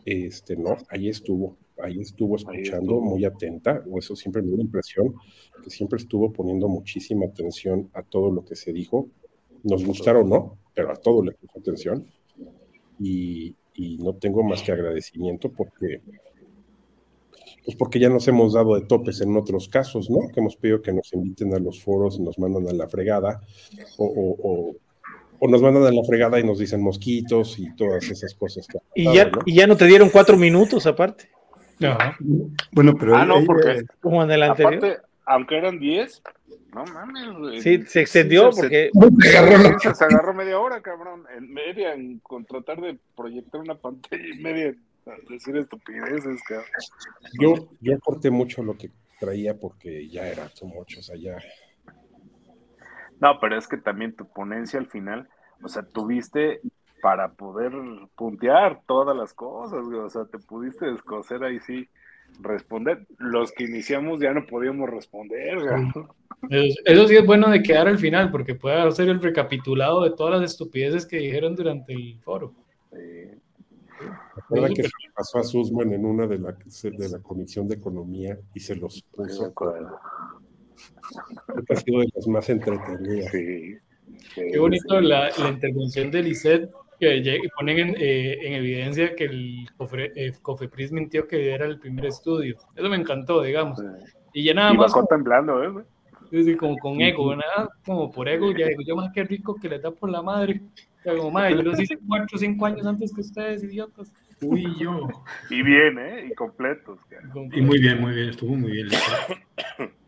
Este, no, ahí estuvo, ahí estuvo escuchando muy atenta, o eso siempre me dio la impresión, que siempre estuvo poniendo muchísima atención a todo lo que se dijo, nos gustaron o no, pero a todo le puso atención. Y, y no tengo más que agradecimiento porque pues porque ya nos hemos dado de topes en otros casos, ¿no? Que hemos pedido que nos inviten a los foros y nos mandan a la fregada, o, nos mandan a la fregada y nos dicen mosquitos y todas esas cosas. y, ya, ¿no? y ya no te dieron cuatro minutos aparte. Bueno, pero. Ah, no, porque. Como en el anterior. Aparte, aunque eran diez, no mames, Sí, se extendió porque. Se, agarró, media hora, cabrón. En media, en, con tratar de proyectar una pantalla y media decir estupideces, Yo, yo aporté mucho lo que traía porque ya era too much, o sea, ya. No, pero es que también tu ponencia al final, o sea, tuviste para poder puntear todas las cosas, güey, o sea, te pudiste descoser ahí sí, responder. Los que iniciamos ya no podíamos responder, güey. Eso, eso sí es bueno de quedar al final, porque puede hacer el recapitulado de todas las estupideces que dijeron durante el foro. Sí. Recuerda que se le pasó a Sussman en una de la, de la Comisión de Economía y se los puso. ha sido de las más entretenidas. Sí. Sí, Qué bonito sí. la, la intervención de Lisset, que ponen en, eh, en evidencia que el Cofre- eh, Cofepris mintió que era el primer estudio. Eso me encantó, digamos. Y ya nada Y más, temblando, ¿eh? Como, sí, como con ego, nada, como por ego, ya digo, yo más que rico que le da por la madre. Sea, como, madre, yo los hice cuatro o cinco años antes que ustedes, idiotas. Uy, yo. Y bien, ¿eh? Y completos. Y muy bien, muy bien, estuvo muy bien.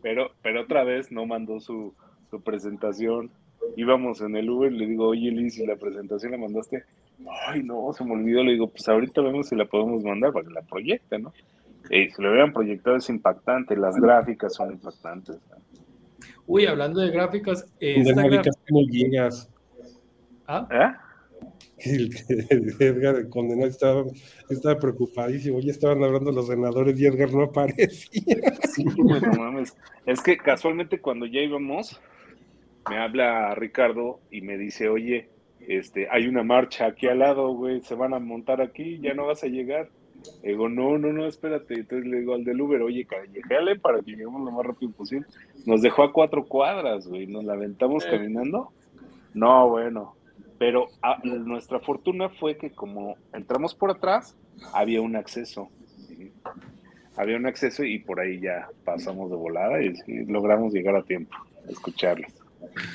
Pero, pero otra vez no mandó su, su presentación. Íbamos en el Uber, le digo, oye Liz, ¿y la presentación la mandaste? Ay, no, se me olvidó. Le digo, pues ahorita vemos si la podemos mandar para que la proyecte, ¿no? Eh, si lo hubieran proyectado es impactante, las gráficas son impactantes. Uy, hablando de gráficas, eh, De esta América gráfica- no llegas. ¿Ah? ¿Eh? Edgar el condenado estaba, estaba preocupadísimo. Ya estaban hablando los senadores y Edgar no aparecía. Sí, güey, no mames. Es que casualmente cuando ya íbamos, me habla Ricardo y me dice, oye, este, hay una marcha aquí al lado, güey, se van a montar aquí, ya no vas a llegar. Le digo, no, no, no, espérate. Entonces le digo al del Uber, oye, callejeale para que lleguemos lo más rápido posible. Nos dejó a cuatro cuadras, güey, nos la aventamos Eh. caminando. No, bueno, pero ah, nuestra fortuna fue que como entramos por atrás, había un acceso. ¿sí? Había un acceso y por ahí ya pasamos de volada y logramos llegar a tiempo a escucharles.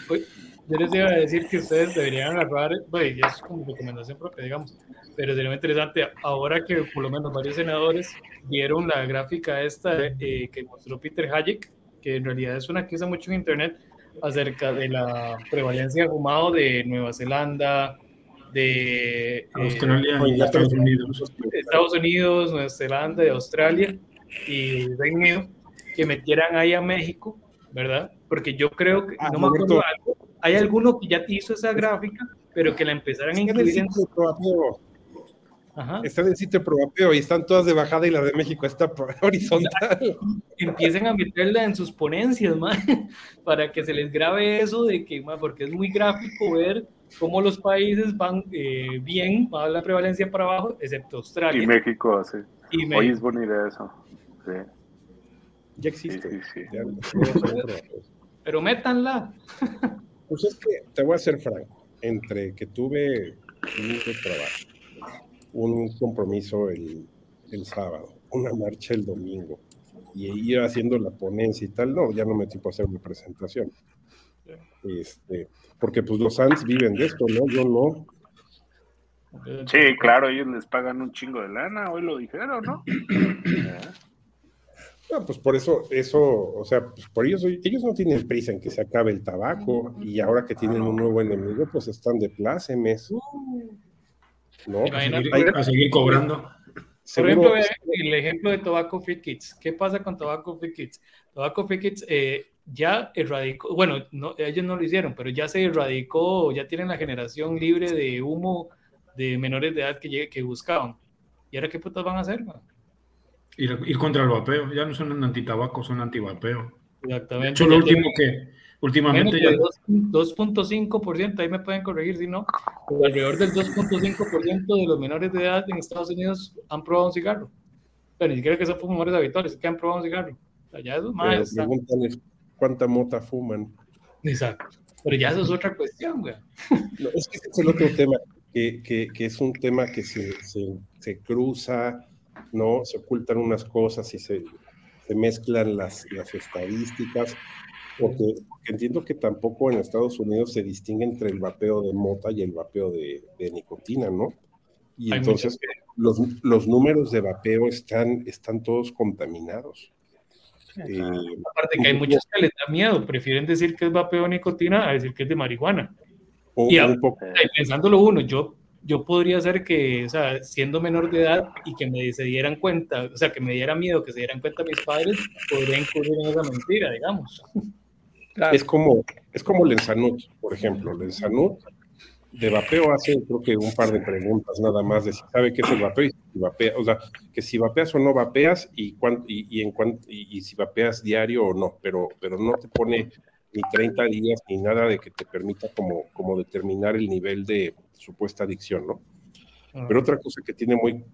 Uy, Yo les iba a decir que ustedes deberían agarrar, ya es como recomendación propia, digamos, pero sería muy interesante ahora que por lo menos varios senadores vieron la gráfica esta eh, que mostró Peter Hayek, que en realidad es una que usa mucho en internet acerca de la prevalencia de fumado de Nueva Zelanda, de eh, Australia y Estados Unidos. Estados Unidos, Nueva Zelanda, de Australia y Reino Unido, que metieran ahí a México, ¿verdad? Porque yo creo que, Ah, no me acuerdo algo, hay alguno que ya te hizo esa gráfica, pero que la empezaran a incluir en... Ajá. Está en el sitio de Proapeo y están todas de bajada y la de México está por- horizontal. empiecen a meterla en sus ponencias, man, para que se les grabe eso de que, man, porque es muy gráfico ver cómo los países van eh, bien, va la prevalencia para abajo, excepto Y Australia México, sí. y México. es buena idea eso. Sí, Ya existe. sí. sí. Ya. Pero métanla. Pues es que te voy a ser franco, entre que tuve mucho trabajo, un compromiso el, el sábado, una marcha el domingo, y ir haciendo la ponencia y tal, no, ya no me tipo a hacer mi presentación. Este, porque pues los SANS viven de esto, ¿no? Yo no. Sí, claro, ellos les pagan un chingo de lana, hoy lo dijeron, ¿no? No, pues por eso, eso, o sea, pues por ellos, ellos no tienen prisa en que se acabe el tabaco, y ahora que tienen un nuevo enemigo, pues están de plácemes. ¿No? A seguir cobrando. Por ejemplo, el ejemplo de Tobacco Free Kids. ¿Qué pasa con Tobacco Free Kids? Tobacco Free Kids eh, ya erradicó, bueno, no, ellos no lo hicieron, pero ya se erradicó, ya tienen la generación libre de humo de menores de edad que, llegue- que buscaban. ¿Y ahora qué putas van a hacer? man? Ir, ir contra el vapeo. Ya no son antitabaco, son antivapeo. De Exactamente. hecho, lo último que últimamente ya. menos de 2.5%, ahí me pueden corregir si no, pero alrededor del 2.5% de los menores de edad en Estados Unidos han probado un cigarro. Pero ni siquiera que sean fumadores habituales, que han probado un cigarro. O sea, ya eso más está- cuánta mota fuman. Exacto. Pero ya eso es otra cuestión, güey. No, es que ese es el otro tema, que, que- que es un tema que se, se- se cruza, ¿no? Se ocultan unas cosas y se, se mezclan las, las estadísticas, porque, porque entiendo que tampoco en Estados Unidos se distingue entre el vapeo de mota y el vapeo de, de nicotina, ¿no? Y Hay entonces los, los números de vapeo están, están todos contaminados. Eh, Aparte que hay muchos que les da miedo, prefieren decir que es vapeo de nicotina a decir que es de marihuana. o Y un poco Ay, Pensándolo uno, yo yo podría ser que, o sea, siendo menor de edad y que me se dieran cuenta, o sea, que me diera miedo que se dieran cuenta mis padres, podría incurrir en esa mentira, digamos. Es como, es como Lenzanut, por ejemplo. Lenzanut de vapeo hace creo que un par de preguntas nada más de si sabe qué es el vapeo y si vapea, o sea, que si vapeas o no vapeas y, y, y en y, y, si vapeas diario o no, pero, pero no te pone ni 30 días ni nada de que te permita como, como determinar el nivel de supuesta adicción, ¿no? Ah. Pero otra cosa que tiene muy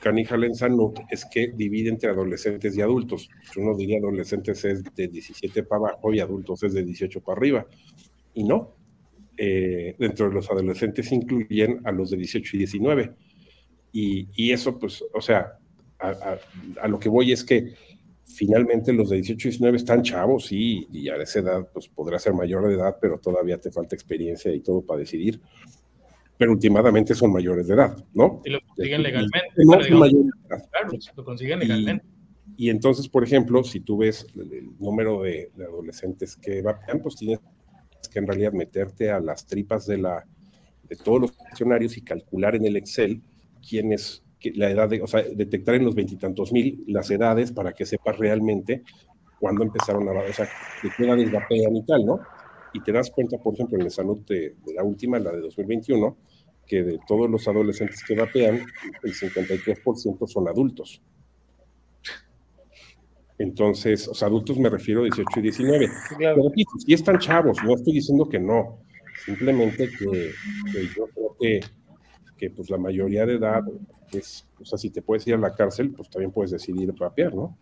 canija Lenzanut es que divide entre adolescentes y adultos. Uno diría adolescentes es de 17 para abajo y adultos es de 18 para arriba. Y no, eh, dentro de los adolescentes incluyen a los de 18 y 19. Y, y eso, pues, o sea, a, lo que voy es que finalmente los de 18 y 19 están chavos, y, a esa edad, pues podrá ser mayor de edad, pero todavía te falta experiencia y todo para decidir. Pero últimamente son mayores de edad, ¿no? Y lo consiguen legalmente. No, son mayores de edad. Claro, lo consiguen legalmente. Y, y, entonces, por ejemplo, si tú ves el, el número de, de, adolescentes que vapean, pues tienes que en realidad meterte a las tripas de, la, de todos los funcionarios y calcular en el Excel quién es la edad, de, o sea, detectar en los veintitantos mil las edades para que sepas realmente cuándo empezaron a, o sea, de qué edades vapean y tal, ¿no? Y te das cuenta, por ejemplo, en la salud de, de la última, la de 2021, que de todos los adolescentes que vapean, el 53% son adultos. Entonces, los adultos me refiero a 18 y 19. Claro. Pero aquí, si están chavos, no estoy diciendo que no. Simplemente que, que yo creo que, que, pues la mayoría de edad es, o sea, si te puedes ir a la cárcel, pues también puedes decidir vapear, ¿no?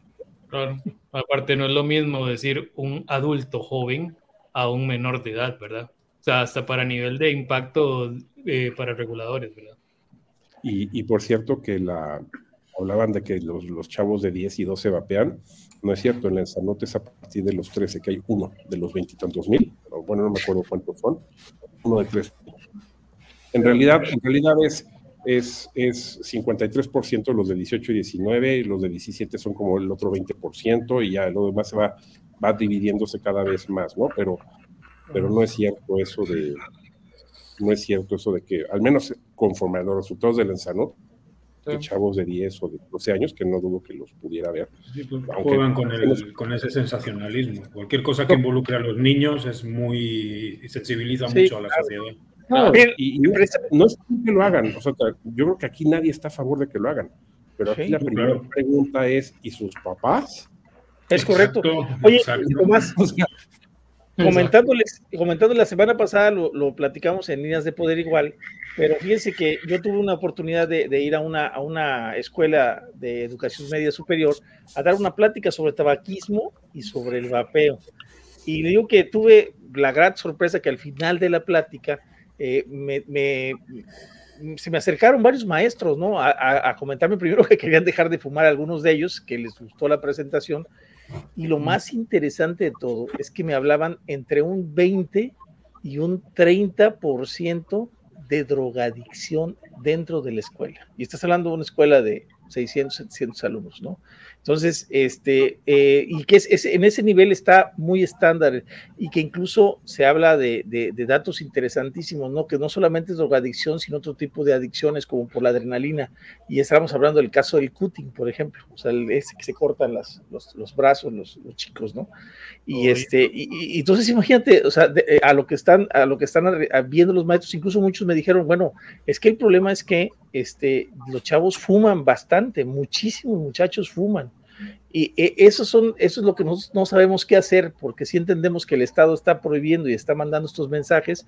Claro. Aparte, no es lo mismo decir un adulto joven a un menor de edad, ¿verdad? O sea, hasta para nivel de impacto eh, para reguladores, ¿verdad? Y, y, por cierto que la, hablaban de que los, los, chavos de 10 y 12 vapean, no es cierto, en el Sanote es a partir de los 13, que hay uno de los veintitantos mil, bueno, no me acuerdo cuántos son, uno de tres. En realidad, en realidad es, es, es 53% los de 18 y 19, y los de 17 son como el otro 20%, y ya lo demás se va, va dividiéndose cada vez más, ¿no? Pero, pero no es cierto eso de, no es cierto eso de que, al menos conforme a los resultados del Ensano, de chavos de 10 o de 12 años, que no dudo que los pudiera ver. Sí, pues juegan con, el, con, ese sensacionalismo. Cualquier cosa que involucre a los niños es muy. sensibiliza sí, mucho a la claro. sociedad. No, y, y, no es que lo hagan, o sea, yo creo que aquí nadie está a favor de que lo hagan, pero aquí sí, la primera claro. pregunta es, ¿y sus papás? Es correcto. Oye, Tomás, Comentándoles, comentándoles la semana pasada, lo, lo, platicamos en líneas de poder igual, pero fíjense que yo tuve una oportunidad de, de ir a una, a una, escuela de educación media superior a dar una plática sobre tabaquismo y sobre el vapeo. Y le digo que tuve la gran sorpresa que al final de la plática eh, me, me, se me acercaron varios maestros, ¿no? A, a, a comentarme primero que querían dejar de fumar algunos de ellos, que les gustó la presentación, y lo más interesante de todo es que me hablaban entre un 20 y un 30% de drogadicción dentro de la escuela. Y estás hablando de una escuela de 600, 700 alumnos, ¿no? Entonces, este, eh, y que es, es, en ese nivel está muy estándar y que incluso se habla de, de, de, datos interesantísimos, ¿no? Que no solamente es drogadicción, sino otro tipo de adicciones como por la adrenalina. Y estamos hablando del caso del cutting, por ejemplo, o sea, el, ese que se cortan las, los, los, brazos, los, los, chicos, ¿no? Y, este, y, y, entonces imagínate, o sea, de, eh, a lo que están, a lo que están viendo los maestros, incluso muchos me dijeron, bueno, es que el problema es que este, los chavos fuman bastante, muchísimos muchachos fuman. Y eso, son, eso es lo que no, no sabemos qué hacer, porque sí entendemos que el Estado está prohibiendo y está mandando estos mensajes,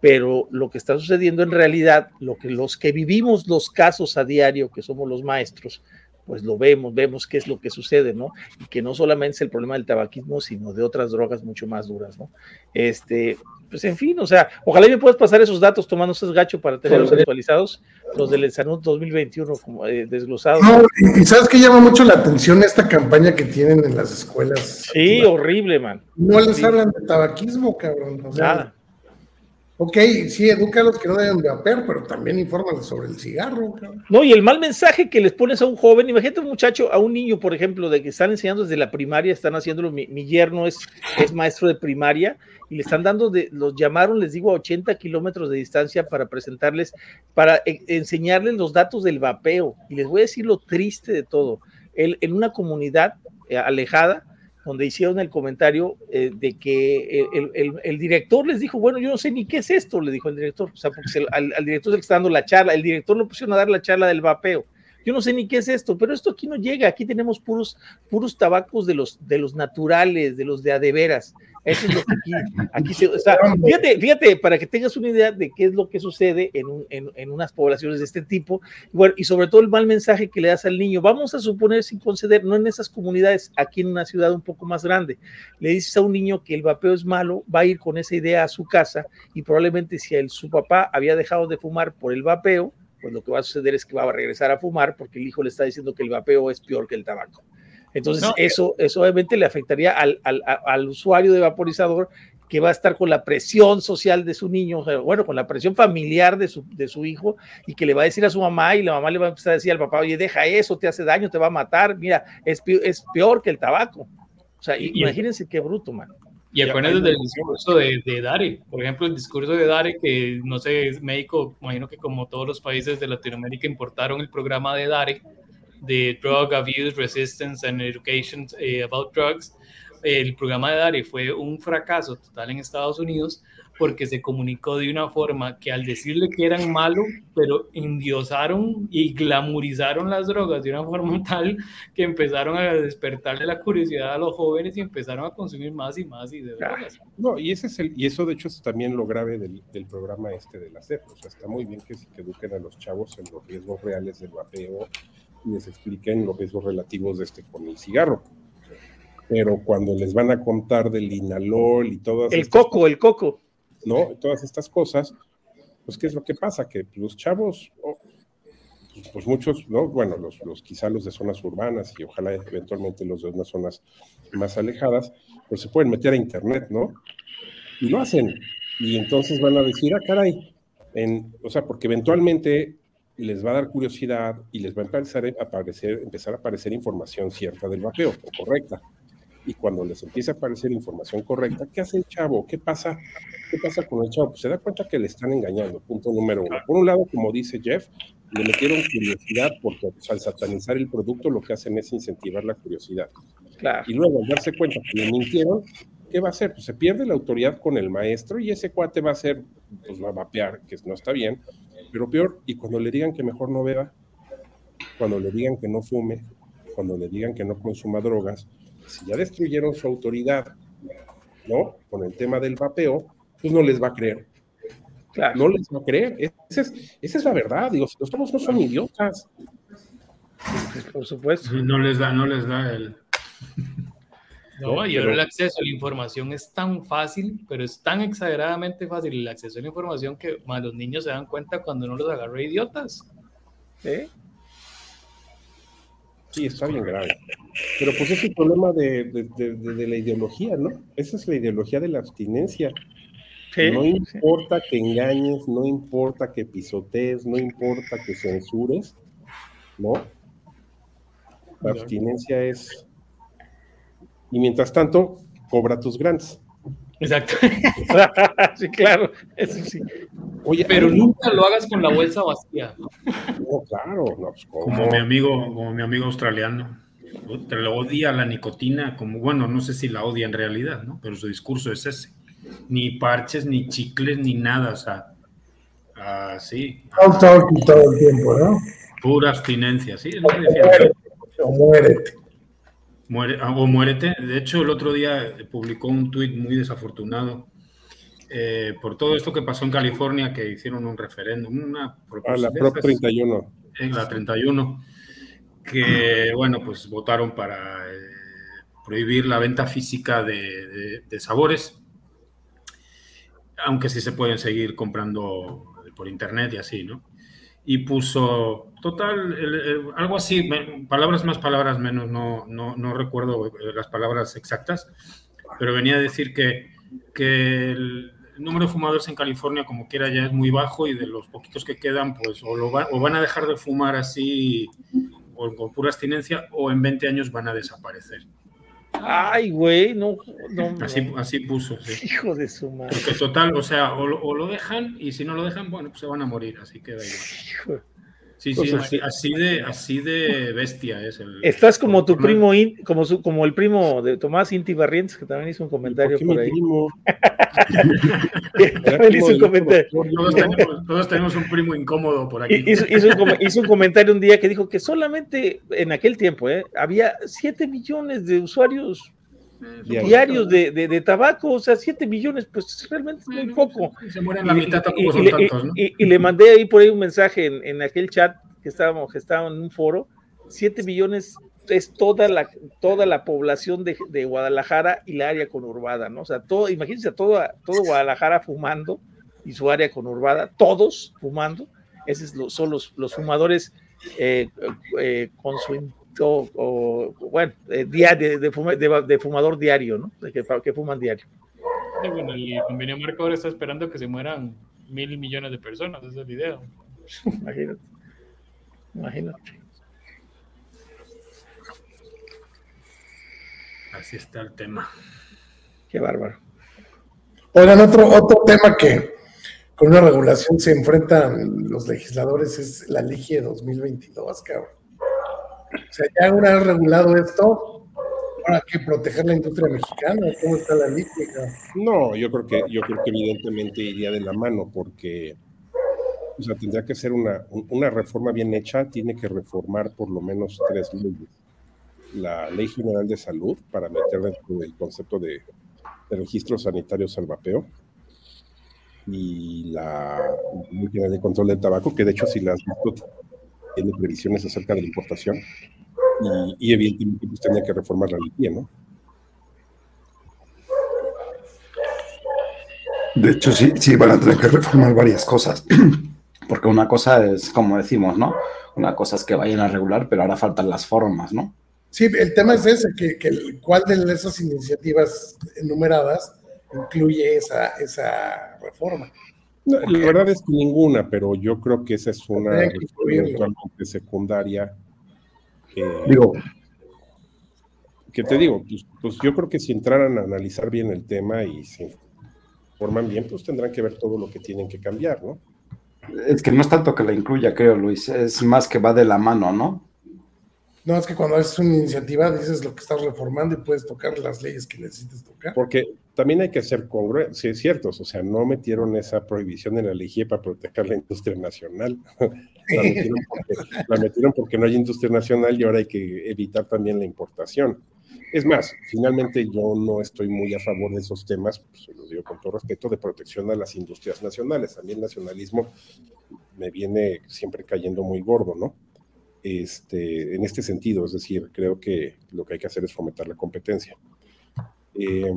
pero lo que está sucediendo en realidad, lo que los que vivimos los casos a diario, que somos los maestros, pues lo vemos, vemos qué es lo que sucede, ¿no? Y que no solamente es el problema del tabaquismo, sino de otras drogas mucho más duras, ¿no? Este, pues en fin, o sea, ojalá me puedas pasar esos datos tomando esos gacho para tenerlos actualizados, los del Sanut 2021 como, eh, desglosados. No, y, sabes que llama mucho la atención esta campaña que tienen en las escuelas. Sí, horrible, man. No les sí. hablan de tabaquismo, cabrón. O sea, Nada. Ok, sí, educa a los que no deben vapear, pero también infórmales sobre el cigarro. No, y el mal mensaje que les pones a un joven, imagínate un muchacho, a un niño, por ejemplo, de que están enseñando desde la primaria, están haciéndolo, mi, mi yerno es, es maestro de primaria, y le están dando, de, los llamaron, les digo, a 80 kilómetros de distancia para presentarles, para e- enseñarles los datos del vapeo. Y les voy a decir lo triste de todo. Él, en una comunidad eh, alejada, donde hicieron el comentario eh, de que el, el- el director les dijo, bueno, yo no sé ni qué es esto, le dijo el director, o sea, porque al, al director se le está dando la charla, el director lo pusieron a dar la charla del vapeo. Yo no sé ni qué es esto, pero esto aquí no llega, aquí tenemos puros, puros tabacos de los, de los naturales, de los de adeveras. Eso es lo que aquí, aquí se, o sea, fíjate, fíjate, para que tengas una idea de qué es lo que sucede en, un- en- en unas poblaciones de este tipo, bueno, y sobre todo el mal mensaje que le das al niño. Vamos a suponer sin conceder, no en esas comunidades, aquí en una ciudad un poco más grande, le dices a un niño que el vapeo es malo, va a ir con esa idea a su casa y probablemente si el, su papá había dejado de fumar por el vapeo, pues lo que va a suceder es que va a regresar a fumar porque el hijo le está diciendo que el vapeo es peor que el tabaco. Entonces, No, eso, eso obviamente le afectaría al, al, al usuario de vaporizador que va a estar con la presión social de su niño, o sea, bueno, con la presión familiar de su, de su hijo, y que le va a decir a su mamá, y la mamá le va a empezar a decir al papá, oye, deja eso, te hace daño, te va a matar, mira, es, pi- es peor que el tabaco. O sea, Y- imagínense qué bruto, man. Y acuérdense del discurso de, de Dare, por ejemplo, el discurso de Dare, que no sé, es México, imagino que como todos los países de Latinoamérica importaron el programa de Dare, de Drug Abuse, Resistance and Education eh, About Drugs. El programa de Dare fue un fracaso total en Estados Unidos porque se comunicó de una forma que al decirle que eran malos, pero endiosaron y glamorizaron las drogas de una forma tal que empezaron a despertarle la curiosidad a los jóvenes y empezaron a consumir más y más y de drogas. No, y ese es el, y eso de hecho es también lo grave del, del programa este de la CEP. O sea, está muy bien que, que eduquen a los chavos en los riesgos reales del vapeo les expliquen los riesgos relativos de este con el cigarro. Pero cuando les van a contar del inalol y todas El estas coco, el coco. ¿no? Todas estas cosas, pues ¿qué es lo que pasa? Que los chavos, oh, pues, pues muchos, ¿no? Bueno, los, los quizá los de zonas urbanas y ojalá eventualmente los de unas zonas más alejadas, pues se pueden meter a internet, ¿no? Y lo hacen. Y entonces van a decir, ah, caray, en, o sea, porque eventualmente les va a dar curiosidad y les va a empezar a aparecer, empezar a aparecer información cierta del vapeo, o correcta. Y cuando les empieza a aparecer información correcta, ¿qué hace el chavo? ¿Qué pasa? ¿Qué pasa con el chavo? Pues se da cuenta que le están engañando, punto número uno. Por un lado, como dice Jeff, le metieron curiosidad porque pues, al satanizar el producto lo que hacen es incentivar la curiosidad. Claro. Y luego al darse cuenta que le mintieron, ¿qué va a hacer? Pues se pierde la autoridad con el maestro y ese cuate va a hacer, pues va a vapear, que no está bien, pero peor, y cuando le digan que mejor no beba, cuando le digan que no fume, cuando le digan que no consuma drogas, si ya destruyeron su autoridad, ¿no? Con el tema del vapeo, pues no les va a creer. Claro. No les va a creer. Esa es, esa es la verdad. Digo, los chavos no son idiotas. Por supuesto. Y no les da, no les da el. No, y Pero- ahora el acceso a la información es tan fácil, pero es tan exageradamente fácil el acceso a la información que más los niños se dan cuenta cuando uno los agarra idiotas. ¿Eh? Sí, está bien grave. Pero pues es el problema de, de- de- de- de la ideología, ¿no? Esa es la ideología de la abstinencia. Sí, no sí. importa que engañes, no importa que pisotees, no importa que censures, ¿no? La abstinencia es... Y mientras tanto, cobra tus grants. Exacto. sí, claro. Eso sí. Oye, Pero nunca lo hagas con la bolsa vacía. No, claro, no, pues. Como mi amigo, como mi amigo australiano. Te lo odia la nicotina, como bueno, no sé si la odia en realidad, ¿no? Pero su discurso es ese. Ni parches, ni chicles, ni nada, o sea, así, y todo el tiempo, ¿no? pura abstinencia, sí, decía. Muérete, o muérete. Muere, ah, o muérete. De hecho, el otro día publicó un tuit muy desafortunado eh, por todo esto que pasó en California, que hicieron un referéndum, una propuesta. la Prop 31. en la 31, que, bueno, pues votaron para eh, prohibir la venta física de, de- de sabores, aunque sí se pueden seguir comprando por internet y así, ¿no? Y puso, total, el- el- algo así, me- palabras más, palabras menos, no, no, no recuerdo eh, las palabras exactas, pero venía a decir que, que el- número de fumadores en California, como quiera, ya es muy bajo y de los poquitos que quedan, pues o, lo o van a dejar de fumar así o con pura abstinencia o en 20 años van a desaparecer. Ay, güey, no, no. Así, así puso. Sí. Hijo de su madre. Porque total, o sea, o lo, o lo, dejan y si no lo dejan, bueno, pues se van a morir, así que da igual. Sí, sí, así, así, de, así de bestia es el. Estás como tu primo, in, como, su, como el primo de Tomás Inti Barrientos, que también hizo un comentario por, por ahí. también hizo un comentario. Todos tenemos, todos tenemos, un primo incómodo por aquí. Hizo, hizo, un, hizo, un, comentario un día que dijo que solamente en aquel tiempo eh, había 7 millones de usuarios diarios, diarios de, de, de, tabaco, o sea, 7 millones, pues realmente es muy poco. Se mueren la mitad, tampoco son y, tantos, ¿no? Y, y, le mandé ahí por ahí un mensaje en, en aquel chat que estábamos, que estaba en un foro, 7 millones es toda la, toda la población de, de, Guadalajara y la área conurbada, ¿no? O sea, todo, imagínense todo, todo Guadalajara fumando y su área conurbada, todos fumando, esos son los, los fumadores eh, eh, con su o, o, bueno, eh, día de, de, fuma, de, de, fumador diario, ¿no? De que, que fuman diario. Sí, bueno, el convenio marco ahora está esperando que se mueran mil millones de personas, ese es el video. Imagínate. Imagínate. Así está el tema. Qué bárbaro. Oigan, otro, otro tema que con una regulación se enfrentan los legisladores es la ley de 2022, cabrón. O sea, ya una vez regulado esto, ahora que proteger la industria mexicana, ¿cómo está la ley? No, yo creo que, yo creo que evidentemente iría de la mano, porque o sea, tendría que ser una, una reforma bien hecha, tiene que reformar por lo menos tres leyes. La Ley General de Salud, para meter dentro del concepto de, de registro sanitario salvapeo, y la Ley General de Control del Tabaco, que de hecho si las visto tiene previsiones acerca de la importación, y, y evidentemente pues, tenía que reformar la ley, ¿no? De hecho, sí, sí, van a tener que reformar varias cosas. Porque una cosa es, como decimos, ¿no? Una cosa es que vayan a regular, pero ahora faltan las formas, ¿no? Sí, el tema es ese, que, que cuál de esas iniciativas enumeradas incluye esa, esa reforma. No, la verdad es que ninguna, pero yo creo que esa es una eventualmente secundaria. Que, digo, que te digo, pues, pues, yo creo que si entraran a analizar bien el tema y se forman bien, pues tendrán que ver todo lo que tienen que cambiar, ¿no? Es que no es tanto que la incluya, creo, Luis, es más que va de la mano, ¿no? No, es que cuando haces una iniciativa dices lo que estás reformando y puedes tocar las leyes que necesites tocar. Porque también hay que ser congruentes, sí, es cierto, o sea, no metieron esa prohibición en la ley para proteger la industria nacional. la, metieron porque, la metieron porque no hay industria nacional y ahora hay que evitar también la importación. Es más, finalmente yo no estoy muy a favor de esos temas, pues se los digo con todo respeto, de protección a las industrias nacionales. A mí el nacionalismo me viene siempre cayendo muy gordo, ¿no? Este, en este sentido, es decir, creo que lo que hay que hacer es fomentar la competencia. Eh,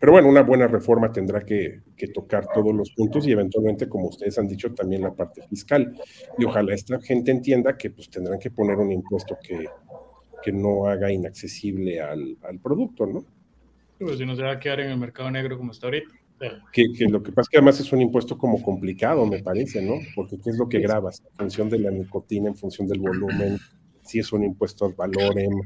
pero bueno, una buena reforma tendrá que, que, tocar todos los puntos y eventualmente, como ustedes han dicho, también la parte fiscal. Y ojalá esta gente entienda que pues tendrán que poner un impuesto que, que no haga inaccesible al, al producto, ¿no? Pues si no se va a quedar en el mercado negro como está ahorita. Que, que, lo que pasa es que además es un impuesto como complicado, me parece, ¿no? Porque ¿qué es lo que grabas? En función de la nicotina, en función del volumen, si es un impuesto al valorem.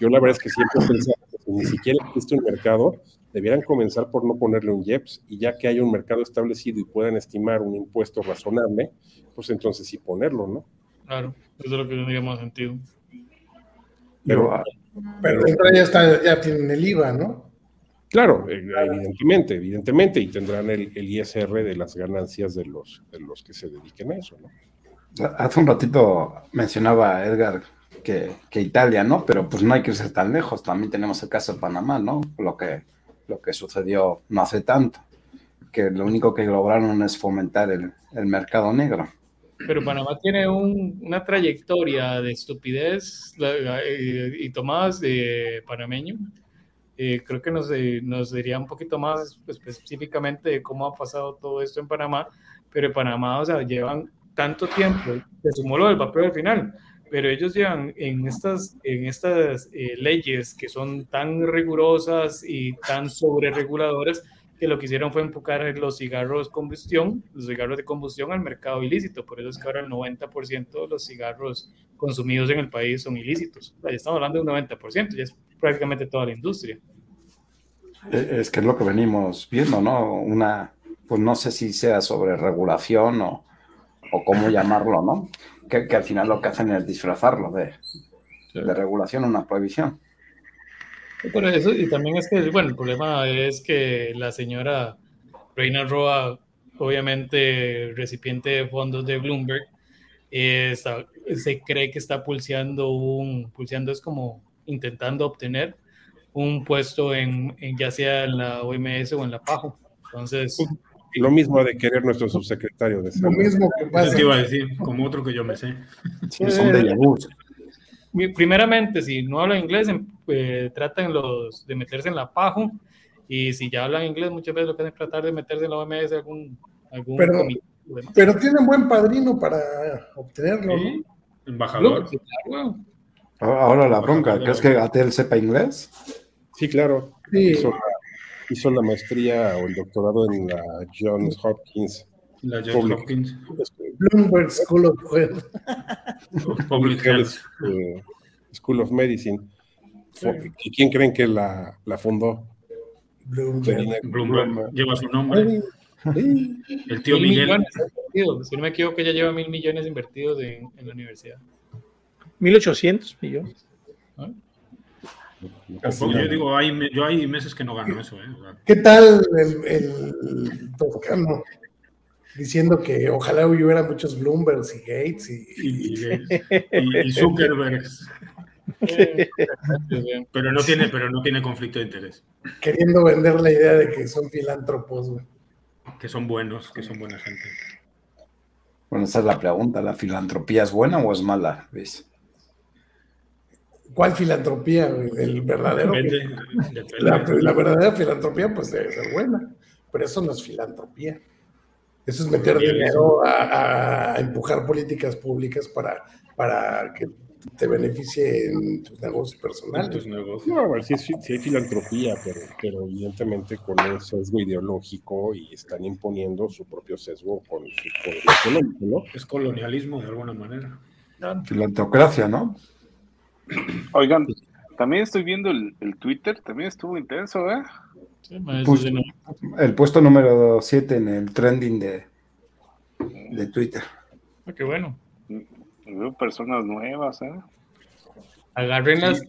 Yo la verdad es que siempre pensé que si ni siquiera existe un mercado, debieran comenzar por no ponerle un IEPS y ya que hay un mercado establecido y puedan estimar un impuesto razonable, pues entonces sí ponerlo, ¿no? Claro, eso es lo que tendría más sentido. Pero, pero, pero ya, está, ya tienen el IVA, ¿no? Claro, evidentemente, evidentemente, y tendrán el, el, ISR de las ganancias de los, de los que se dediquen a eso, ¿no? Hace un ratito mencionaba Edgar que, que, Italia, ¿no? Pero pues no hay que irse tan lejos, también tenemos el caso de Panamá, ¿no? Lo que, lo que sucedió no hace tanto, que lo único que lograron es fomentar el, el mercado negro. Pero Panamá tiene un, una trayectoria de estupidez y, y tomadas de panameño eh, creo que nos, nos diría un poquito más específicamente de cómo ha pasado todo esto en Panamá, pero en Panamá, o sea, llevan tanto tiempo, se sumó lo del papel al final, pero ellos llevan en estas, en estas eh, leyes que son tan rigurosas y tan sobre reguladoras, que lo que hicieron fue empujar los cigarros combustión, los cigarros de combustión al mercado ilícito. Por eso es que ahora el 90% de los cigarros consumidos en el país son ilícitos. Ya estamos hablando de un 90%, ya es prácticamente toda la industria. Es que es lo que venimos viendo, ¿no? Una, pues no sé si sea sobre regulación o, o cómo llamarlo, ¿no? Que, que, al final lo que hacen es disfrazarlo de, de regulación, una prohibición. Por eso, y también es que, bueno, el problema es que la señora Reina Roa, obviamente recipiente de fondos de Bloomberg, eh, está, se cree que está pulseando un, pulseando es como intentando obtener un puesto en, en, ya sea en la OMS o en la PAJO. Entonces... Lo mismo de querer nuestro subsecretario de salud. Lo mismo que pasa. Te iba a decir, como otro que yo me sé. Sí, son de Yahoo. Primeramente, si no hablan inglés, eh, tratan los, de meterse en la PAJO. Y si ya hablan inglés, muchas veces lo que hacen es tratar de meterse en la OMS algún, algún pero, comité. Pero tienen buen padrino para obtenerlo, ¿Sí? Embajador. Sí, claro. Ahora la bronca, ¿crees que Gatel sepa inglés? Sí, claro. Sí. Hizo, hizo, la maestría o el doctorado en la Johns Hopkins. La Johns Public, Hopkins. Bloomberg School of Health. Public Health. Uh, School of Medicine. ¿Y quién creen que la, la fundó? Bloomberg. Bloomberg. Lleva su nombre. El tío mil Miguel. Millones, si no me equivoco, ya lleva mil millones invertidos en, en la universidad. 1.800 millones. ¿Ah? Yo digo, hay, yo hay meses que no gano eso. ¿eh? ¿Qué tal el, el Toscano? Diciendo que ojalá hubiera muchos Bloombergs y Gates y, y, y, y Zuckerbergs. pero no tiene, pero no tiene conflicto de interés. Queriendo vender la idea de que son filántropos, güey. Que son buenos, que son buena gente. Bueno, esa es la pregunta. ¿La filantropía es buena o es mala? ¿Ves? ¿Cuál filantropía? El verdadero. Depende, depende. La, la, verdadera filantropía, pues debe ser buena, pero eso no es filantropía. Eso es meter Bien, dinero a, a, empujar políticas públicas para, para que te beneficie en tus negocios personales. Tus negocios. No, a ver, sí, sí, sí hay filantropía, pero, pero evidentemente con un sesgo ideológico y están imponiendo su propio sesgo con su poder económico, ¿no? Es colonialismo de alguna manera. Filantocracia, ¿no? Oigan, también estoy viendo el, el Twitter, también estuvo intenso, ¿eh? Sí, Pues, el puesto número 7 en el trending de, de Twitter. Ah, qué bueno. Veo personas nuevas, ¿eh? Agarren las,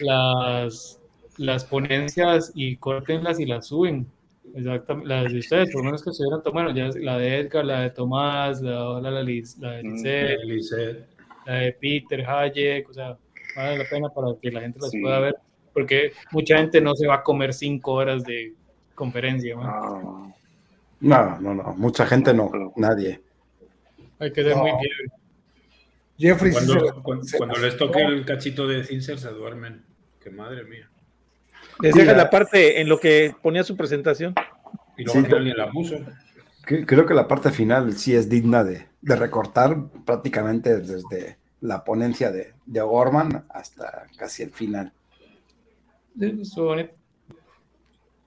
las, las ponencias y córtenlas y las suben. Exactamente, las de ustedes, por lo menos que estuvieran tomando, ya la de Edgar, la de Tomás, la, la, la, Liz- la de Mm, Lisette, Lisette. la de Peter, Hayek, o sea, vale la pena para que la gente las Sí. pueda ver, porque mucha gente no se va a comer cinco horas de conferencia, ¿no? No, no, no. Mucha gente no. Nadie. hay que ser muy fiebre. Jeffrey, sí Cuando, se- cuando, se- cuando les toque el cachito de Cincer se duermen. Que madre mía. Les dejas la parte en lo que ponía su presentación. Y luego Sí. no ni la puso. Creo que la parte final sí es digna de, de recortar prácticamente desde la ponencia de, de Gorman hasta casi el final. Sí, estuvo bonito.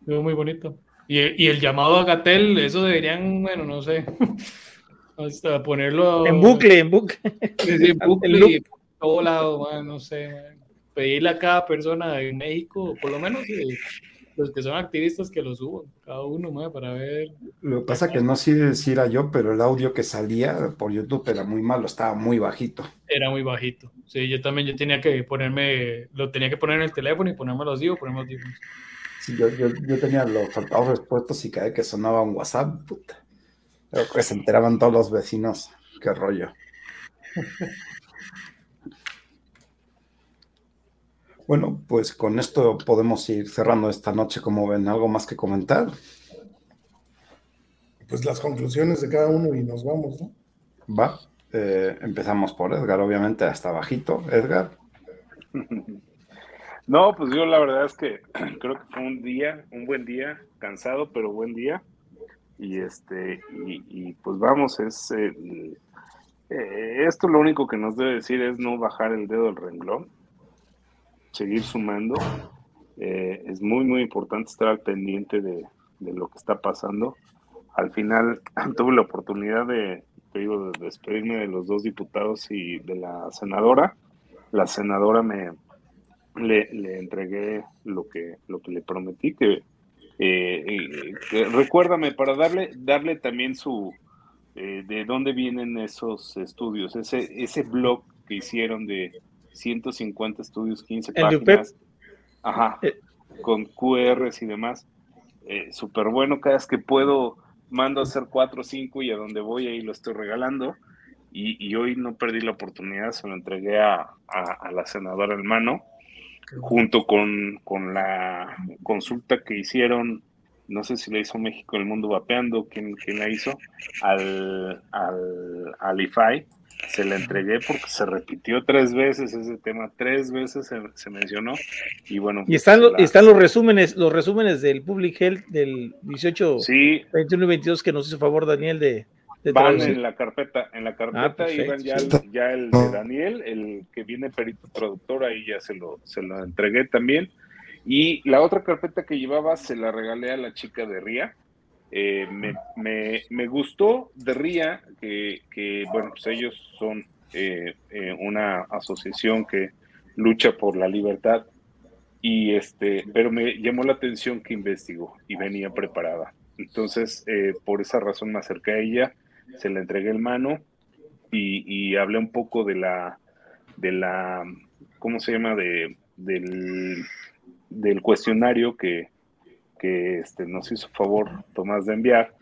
Estuvo muy bonito. Y, y el llamado a Gatel, eso deberían, bueno, no sé, hasta ponerlo En bucle, en bucle. Sí, sí, en bucle por todo lado, man, no sé, man. pedirle a cada persona en México, por lo menos eh, los que son activistas que lo suban, cada uno para ver. Lo que pasa que no sé si era yo, pero el audio que salía por YouTube era muy malo, estaba muy bajito. Era muy bajito. Sí, yo también yo tenía que ponerme, lo tenía que poner en el teléfono y ponerme los digo, ponerme los. Sí, yo, yo, yo tenía los altavoces puestos y cada vez que sonaba un WhatsApp, puta. Creo que se enteraban todos los vecinos. Qué rollo. Bueno, pues con esto podemos ir cerrando esta noche, como ven, algo más que comentar. pues las conclusiones de cada uno y nos vamos, ¿no? Va, eh, empezamos por Edgar, obviamente, hasta bajito. Edgar, No, pues yo la verdad es que creo que fue un día, un buen día, cansado, pero buen día. Y este, y, y pues vamos, es el- eh, esto lo único que nos debe decir es no bajar el dedo del renglón, seguir sumando. Eh, es muy, muy importante estar al pendiente de, de lo que está pasando. Al final tuve la oportunidad de, te digo, de despedirme de los dos diputados y de la senadora. La senadora me le, entregué lo que, lo que le prometí, que, eh, recuérdame, para darle, darle también su, eh, de dónde vienen esos estudios, ese, ese blog que hicieron de 150 estudios, 15 páginas. Ajá, eh. con QRs y demás. Súper bueno, cada vez que puedo mando a hacer cuatro o cinco y a donde voy ahí lo estoy regalando. Y, hoy no perdí la oportunidad, se lo entregué a, la senadora Hermano, junto con, con, la consulta que hicieron, no sé si la hizo México el Mundo Vapeando, ¿quién, quién la hizo? Al, al, al IFAI, se la entregué porque se repitió tres veces ese tema, tres veces se, mencionó y bueno. Y están, están los resúmenes, los resúmenes del Public Health del 18, sí. 21 y 22 que nos hizo favor Daniel de, Van en la carpeta, en la carpeta iban ya, el, ya el de Daniel, el que viene perito traductor, ahí ya se lo, se lo entregué también. Y la otra carpeta que llevaba se la regalé a la chica de Ría, eh, me, gustó de RIA que, bueno, pues ellos son eh, eh, una asociación que lucha por la libertad y este, pero me llamó la atención que investigó y venía preparada. Entonces, por esa razón me acerqué a ella, se la entregué el mano y, hablé un poco de la, de la, ¿cómo se llama? De, del cuestionario que, que este, nos hizo favor Tomás de enviar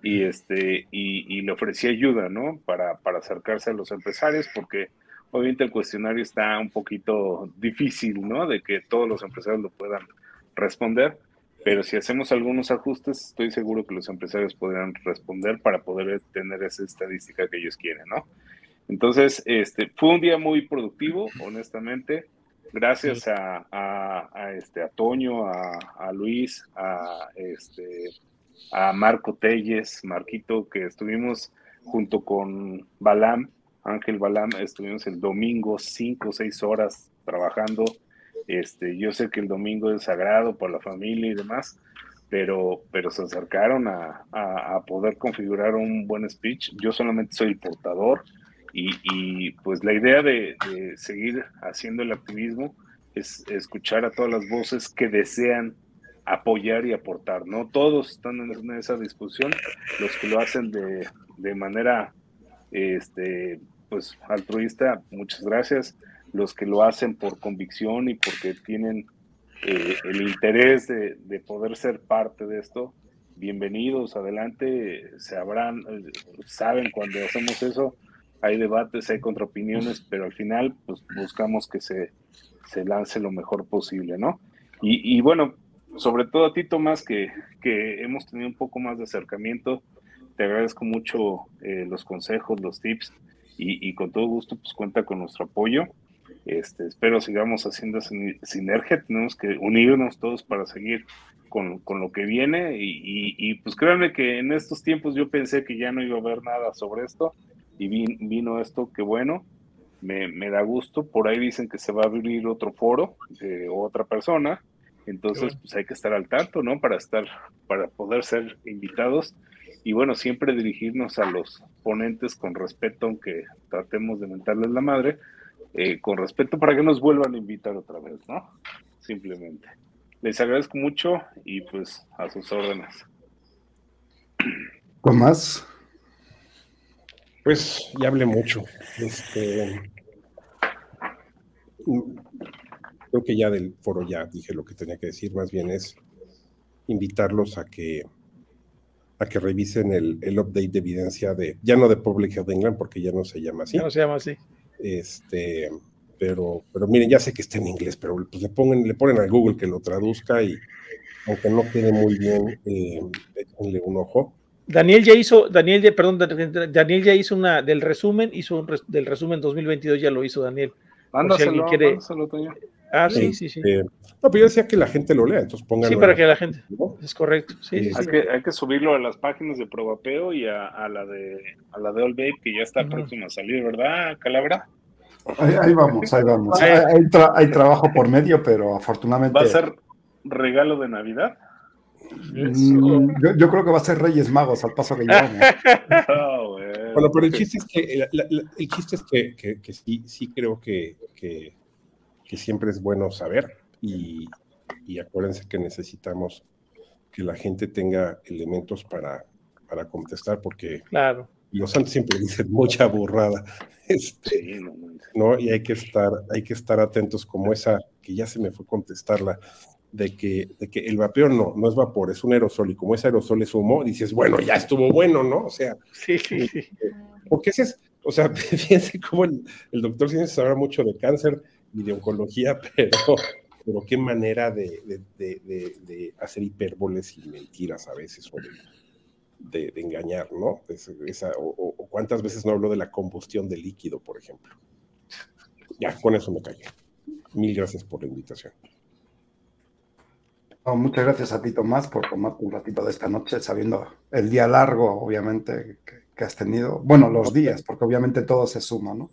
y, este, y, le ofrecí ayuda, ¿no? Para, para acercarse a los empresarios, porque obviamente el cuestionario está un poquito difícil, ¿no? De que todos los empresarios lo puedan responder, pero si hacemos algunos ajustes, estoy seguro que los empresarios podrán responder para poder tener esa estadística que ellos quieren, ¿no? Entonces, este, fue un día muy productivo, honestamente gracias a, a, este, a Toño, a, Luis, a, este, a Marco Telles, Marquito, que estuvimos junto con Balam, Ángel Balam, estuvimos el domingo cinco o seis horas trabajando. Este, yo sé que el domingo es sagrado por la familia y demás, pero, pero se acercaron a, a, poder configurar un buen speech. Yo solamente soy el portador, y, pues la idea de, seguir haciendo el activismo es escuchar a todas las voces que desean apoyar y aportar, ¿no? Todos están en esa discusión, los que lo hacen de, de manera este, pues altruista, muchas gracias, los que lo hacen por convicción y porque tienen eh, el interés de, de, poder ser parte de esto, bienvenidos, adelante, se habrán, eh, saben cuando hacemos eso, hay debates, hay contraopiniones, pero al final pues, buscamos que se, se lance lo mejor posible, ¿no? Y, bueno, sobre todo a ti, Tomás, que, que, hemos tenido un poco más de acercamiento, te agradezco mucho eh, los consejos, los tips, y, con todo gusto pues cuenta con nuestro apoyo. Este, espero sigamos haciendo sinergia, tenemos que unirnos todos para seguir con, con lo que viene y, y, pues créanme que en estos tiempos yo pensé que ya no iba a haber nada sobre esto y vino esto, que bueno, me, me, da gusto. Por ahí dicen que se va a abrir otro foro de otra persona, entonces pues hay que estar al tanto, ¿no? Para estar, para poder ser invitados y bueno, siempre dirigirnos a los ponentes con respeto, aunque tratemos de mentarles la madre, eh, con respeto para que nos vuelvan a invitar otra vez, ¿no? Simplemente. Les agradezco mucho y pues a sus órdenes. Tomás. Pues ya hablé mucho. Este, creo que ya del foro ya dije lo que tenía que decir, más bien es invitarlos a que a que revisen el, el update de evidencia de, ya no de Public Health England, porque ya no se llama así. Ya no se llama así. Este, pero, pero miren, ya sé que está en inglés, pero pues le, pongan, le ponen a Google que lo traduzca y aunque no quede muy bien, eh, un ojo. Daniel ya hizo, Daniel ya, perdón, Daniel ya hizo una del resumen, hizo un del resumen 2022, ya lo hizo Daniel. Mándaselo, quiere... Ah, sí, sí, sí. No, pero yo decía que la gente lo lea, entonces pongan. Sí, para que la gente. Es correcto. Sí, hay, Que, hay que subirlo a las páginas de Probapeo y a, a la de a la de All Babe, que ya está próxima a salir, ¿verdad, Calabra? Ahí, vamos, ahí vamos. Hay, hay, trabajo por medio, pero afortunadamente. ¿Va a ser regalo de Navidad? Mm, yo, yo creo que va a ser Reyes Magos al paso que llevamos. Bueno. Bueno, pero el chiste es que, la- la- la- el chiste es que, que- que sí, sí creo que, que, que siempre es bueno saber y, y acuérdense que necesitamos que la gente tenga elementos para, para contestar porque Claro. los santos siempre dicen mucha burrada. Este. ¿no? Y hay que estar, hay que estar atentos como esa, que ya se me fue contestarla, de que, de que el vapeo no, no es vapor, es un aerosol, y como ese aerosol es humo, dices, bueno, ya estuvo bueno, ¿no? O sea, Sí, sí, sí. porque ese es, o sea, fíjense cómo el, el doctor Ciencias habla mucho de cáncer y de oncología, pero, pero qué manera de, de, de, hacer hipérboles y mentiras a veces, o de, engañar, ¿no? Es- esa- o, o- o cuántas veces no habló de la combustión de líquido, por ejemplo. Ya, con eso me callo. Mil gracias por la invitación. No, muchas gracias a ti, Tomás, por tomarte un ratito de esta noche, sabiendo el día largo, obviamente, que, que has tenido. Bueno, los días, porque obviamente todo se suma, ¿no?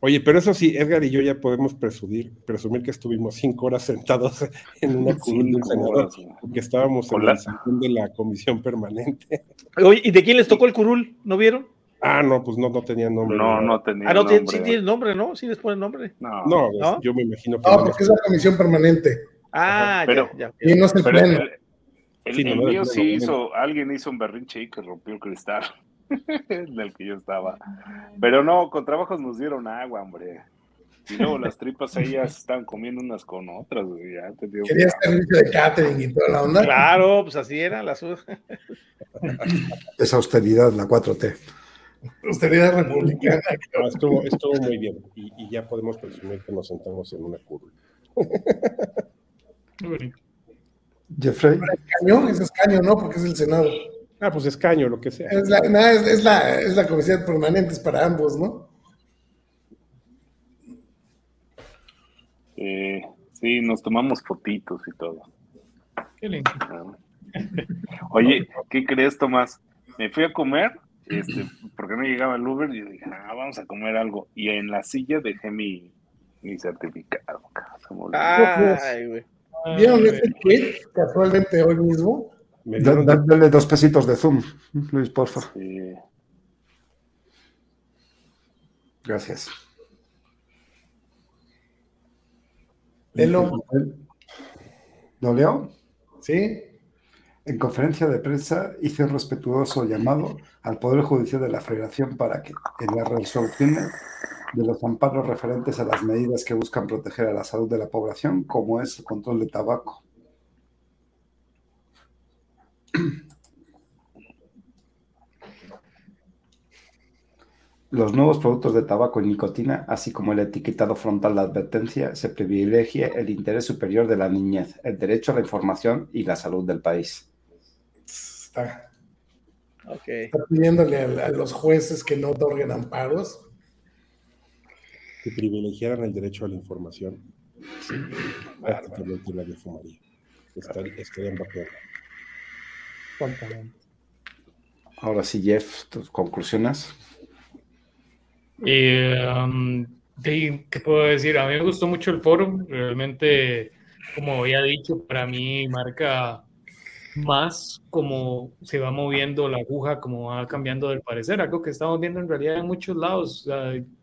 Oye, pero eso sí, Edgar y yo ya podemos presumir, presumir que estuvimos cinco horas sentados en una curul de un Cinco senador, horas, güey. porque estábamos en la- de comisión permanente. Oye, ¿y de quién les tocó el curul? ¿No vieron? Ah, no, pues no, no tenía nombre. No, no tenía Ah, no, nombre. sí tiene nombre, ¿no? Sí les ponen nombre. No, No, ¿No? yo me imagino que No, no porque es la comisión permanente. Ah, Pero- ya, ya. Y no es el Pero el, el- Sí, no, el no, mío no, sí no, no. hizo, alguien hizo un berrinche y que rompió el cristal en el que yo estaba. Pero no, con trabajos nos dieron agua, hombre. Y luego las tripas ellas estaban comiendo unas con otras, güey. Ya te digo. Quería servicio de catering y toda la onda. Claro, pues así era la su- Esa austeridad, la 4T. Austeridad republicana. Ah, estuvo, estuvo muy bien. Y, y ya podemos presumir que nos sentamos en una curva. Muy bonito. Jeffrey, Caño, ese es caño, ¿no? Porque es el Senado. Ah, pues escaño, lo que sea. Es la, nada, es, es la, es la comisión permanente, es para ambos, ¿no? Eh, sí, nos tomamos fotitos y todo. Qué lindo. ¿no? Oye, ¿qué crees, Tomás? Me fui a comer, este, porque no llegaba el Uber, y dije, ah, vamos a comer algo. Y en la silla dejé mi, mi certificado. Ay, güey. ¿Vieron ese tweet casualmente hoy mismo? Me da- dieron dale dos pesitos de Zoom, Luis, porfa. Sí. Gracias. Lelo, ¿Lo leo? ¿sí? En conferencia de prensa hice un respetuoso llamado al Poder Judicial de la Federación para que, en las resoluciones de los amparos referentes a las medidas que buscan proteger a la salud de la población, como es el control de tabaco, Los nuevos productos de tabaco y nicotina, así como el etiquetado frontal de advertencia, se privilegia el interés superior de la niñez, el derecho a la información y la salud del país. Está, Ok. está pidiéndole a, a los jueces que no otorguen amparos. Que privilegiaran el derecho a la información. Prácticamente nadie fumaría. Estaría- Estarían. Exactamente. Ahora sí, Jeff, tus conclusiones. Eh, um, de- ¿Qué puedo decir? A mí me gustó mucho el foro. Realmente, como había dicho, para mí marca más cómo se va moviendo la aguja, cómo va cambiando del parecer. Algo que estamos viendo en realidad en muchos lados.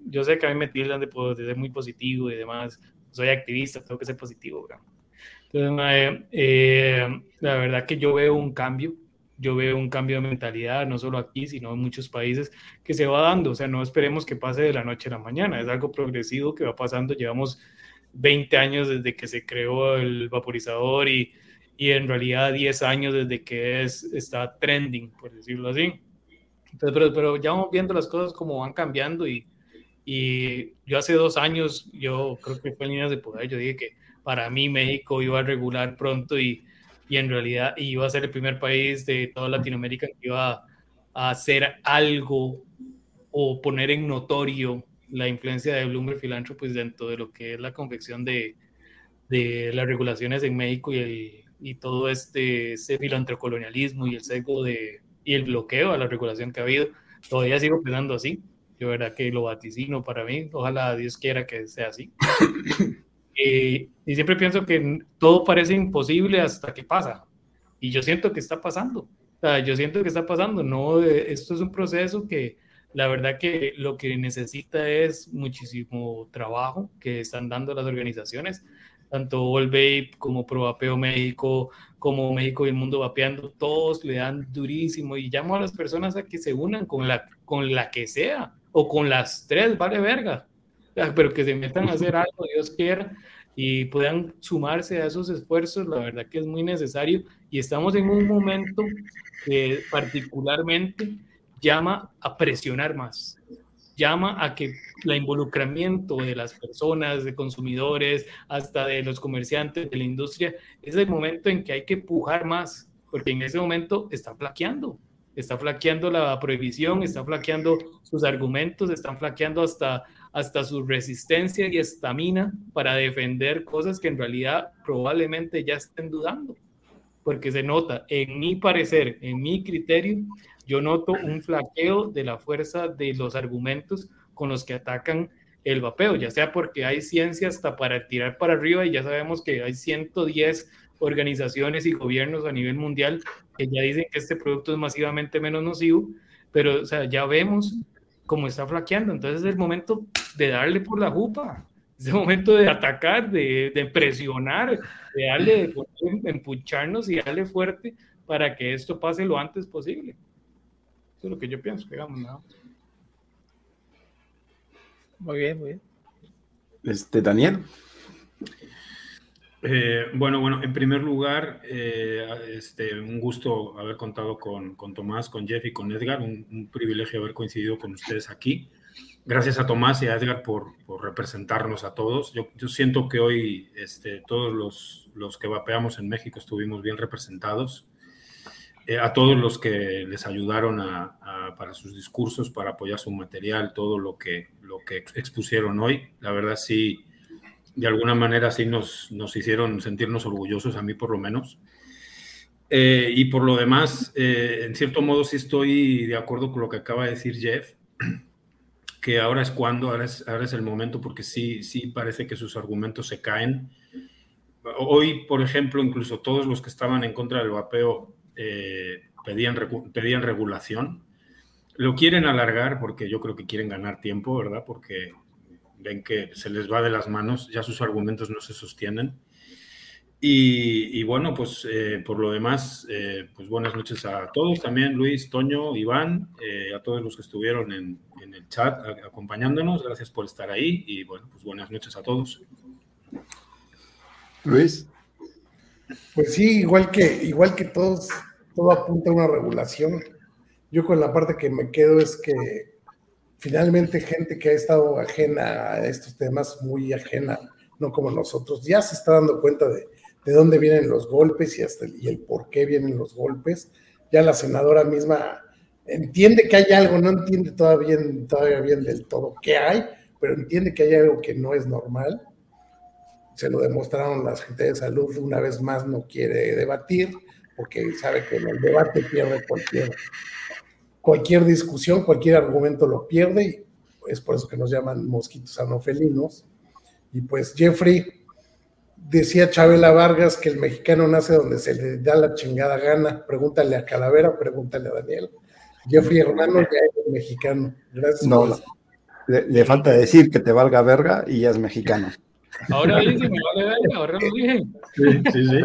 Yo sé que a mí me tildan de, po- de ser muy positivo y demás. Soy activista, tengo que ser positivo. Entonces, eh, la verdad que yo veo un cambio. Yo veo un cambio de mentalidad, no solo aquí, sino en muchos países que se va dando, o sea, no esperemos que pase de la noche a la mañana, es algo progresivo que va pasando, llevamos 20 años desde que se creó el vaporizador y, y en realidad 10 años desde que es, está trending, por decirlo así. Entonces, pero, pero ya vamos viendo las cosas como van cambiando y, y yo hace dos años, yo creo que fue en líneas de poder, yo dije que para mí México iba a regular pronto y, y en realidad iba a ser el primer país de toda Latinoamérica que iba a, hacer algo o poner en notorio la influencia de Bloomberg Philanthropies dentro de lo que es la confección de, de las regulaciones en México y, el, y todo este, este filantrocolonialismo y el sesgo de, y el bloqueo a la regulación que ha habido. Todavía sigo pensando así. Yo, verdad que lo vaticino para mí. Ojalá Dios quiera que sea así. Eh, y siempre pienso que todo parece imposible hasta que pasa. Y yo siento que está pasando. O sea, yo siento que está pasando. No, eh, esto es un proceso que la verdad que lo que necesita es muchísimo trabajo que están dando las organizaciones, tanto All como Probapeo México, como México y el Mundo Vapeando, todos le dan durísimo y llamo a las personas a que se unan con la, con la que sea o con las tres, vale verga, pero que se metan a hacer algo, Dios quiera, y puedan sumarse a esos esfuerzos, la verdad que es muy necesario. Y estamos en un momento que particularmente llama a presionar más, llama a que el involucramiento de las personas, de consumidores, hasta de los comerciantes, de la industria, es el momento en que hay que empujar más, porque en ese momento está flaqueando, está flaqueando la prohibición, está flaqueando sus argumentos, están flaqueando hasta, hasta su resistencia y estamina para defender cosas que en realidad probablemente ya estén dudando, porque se nota, en mi parecer, en mi criterio, yo noto un flaqueo de la fuerza de los argumentos con los que atacan el vapeo, ya sea porque hay ciencia hasta para tirar para arriba y ya sabemos que hay 110 organizaciones y gobiernos a nivel mundial que ya dicen que este producto es masivamente menos nocivo, pero ya vemos cómo está flaqueando, entonces es el momento de darle por la jupa, es el momento de atacar, de, de presionar, de darle, de empucharnos y darle fuerte para que esto pase lo antes posible es lo que yo pienso, digamos, ¿no? Muy bien, muy bien. Este, Daniel. Eh, bueno, bueno, en primer lugar, eh, este, un gusto haber contado con, con, Tomás, con Jeff y con Edgar, un, privilegio haber coincidido con ustedes aquí. Gracias a Tomás y a Edgar por, por representarnos a todos. Yo, yo, siento que hoy este, todos los, los que vapeamos en México estuvimos bien representados. Eh, a todos los que les ayudaron para sus discursos, para apoyar su material, todo lo que, lo que expusieron hoy. La verdad sí, de alguna manera sí nos, nos hicieron sentirnos orgullosos, a mí por lo menos. Eh, y por lo demás, eh, en cierto modo sí estoy de acuerdo con lo que acaba de decir Jeff, que ahora es cuando, ahora es, ahora es el momento, porque sí, sí parece que sus argumentos se caen. Hoy, por ejemplo, incluso todos los que estaban en contra del vapeo eh, pedían, pedían regulación. Lo quieren alargar porque yo creo que quieren ganar tiempo, ¿verdad? Porque ven que se les va de las manos, ya sus argumentos no se sostienen. Y, bueno, pues eh, por lo demás, eh, pues buenas noches a todos también, Luis, Toño, Iván, a todos los que estuvieron en, en, el chat acompañándonos, gracias por estar ahí y bueno, pues buenas noches a todos. Luis. Pues sí, igual que, igual que todos, todo apunta a una regulación. Yo con la parte que me quedo es que finalmente gente que ha estado ajena a estos temas, muy ajena, no como nosotros, ya se está dando cuenta de, de dónde vienen los golpes y, hasta el, y el por qué vienen los golpes. Ya la senadora misma entiende que hay algo, no entiende todavía todavía bien del todo qué hay, pero entiende que hay algo que no es normal se lo demostraron las gente de salud, una vez más no quiere debatir, porque sabe que en el debate pierde cualquier, cualquier discusión, cualquier argumento lo pierde, y es por eso que nos llaman mosquitos anofelinos. Y pues Jeffrey decía Chabela Vargas que el mexicano nace donde se le da la chingada gana. Pregúntale a Calavera, pregúntale a Daniel. Jeffrey Hermano ya es mexicano. Gracias. No, le, le, falta decir que te valga verga y ya es mexicano. Ahora dice, me vale verga, ahora lo dije. Sí, sí, sí.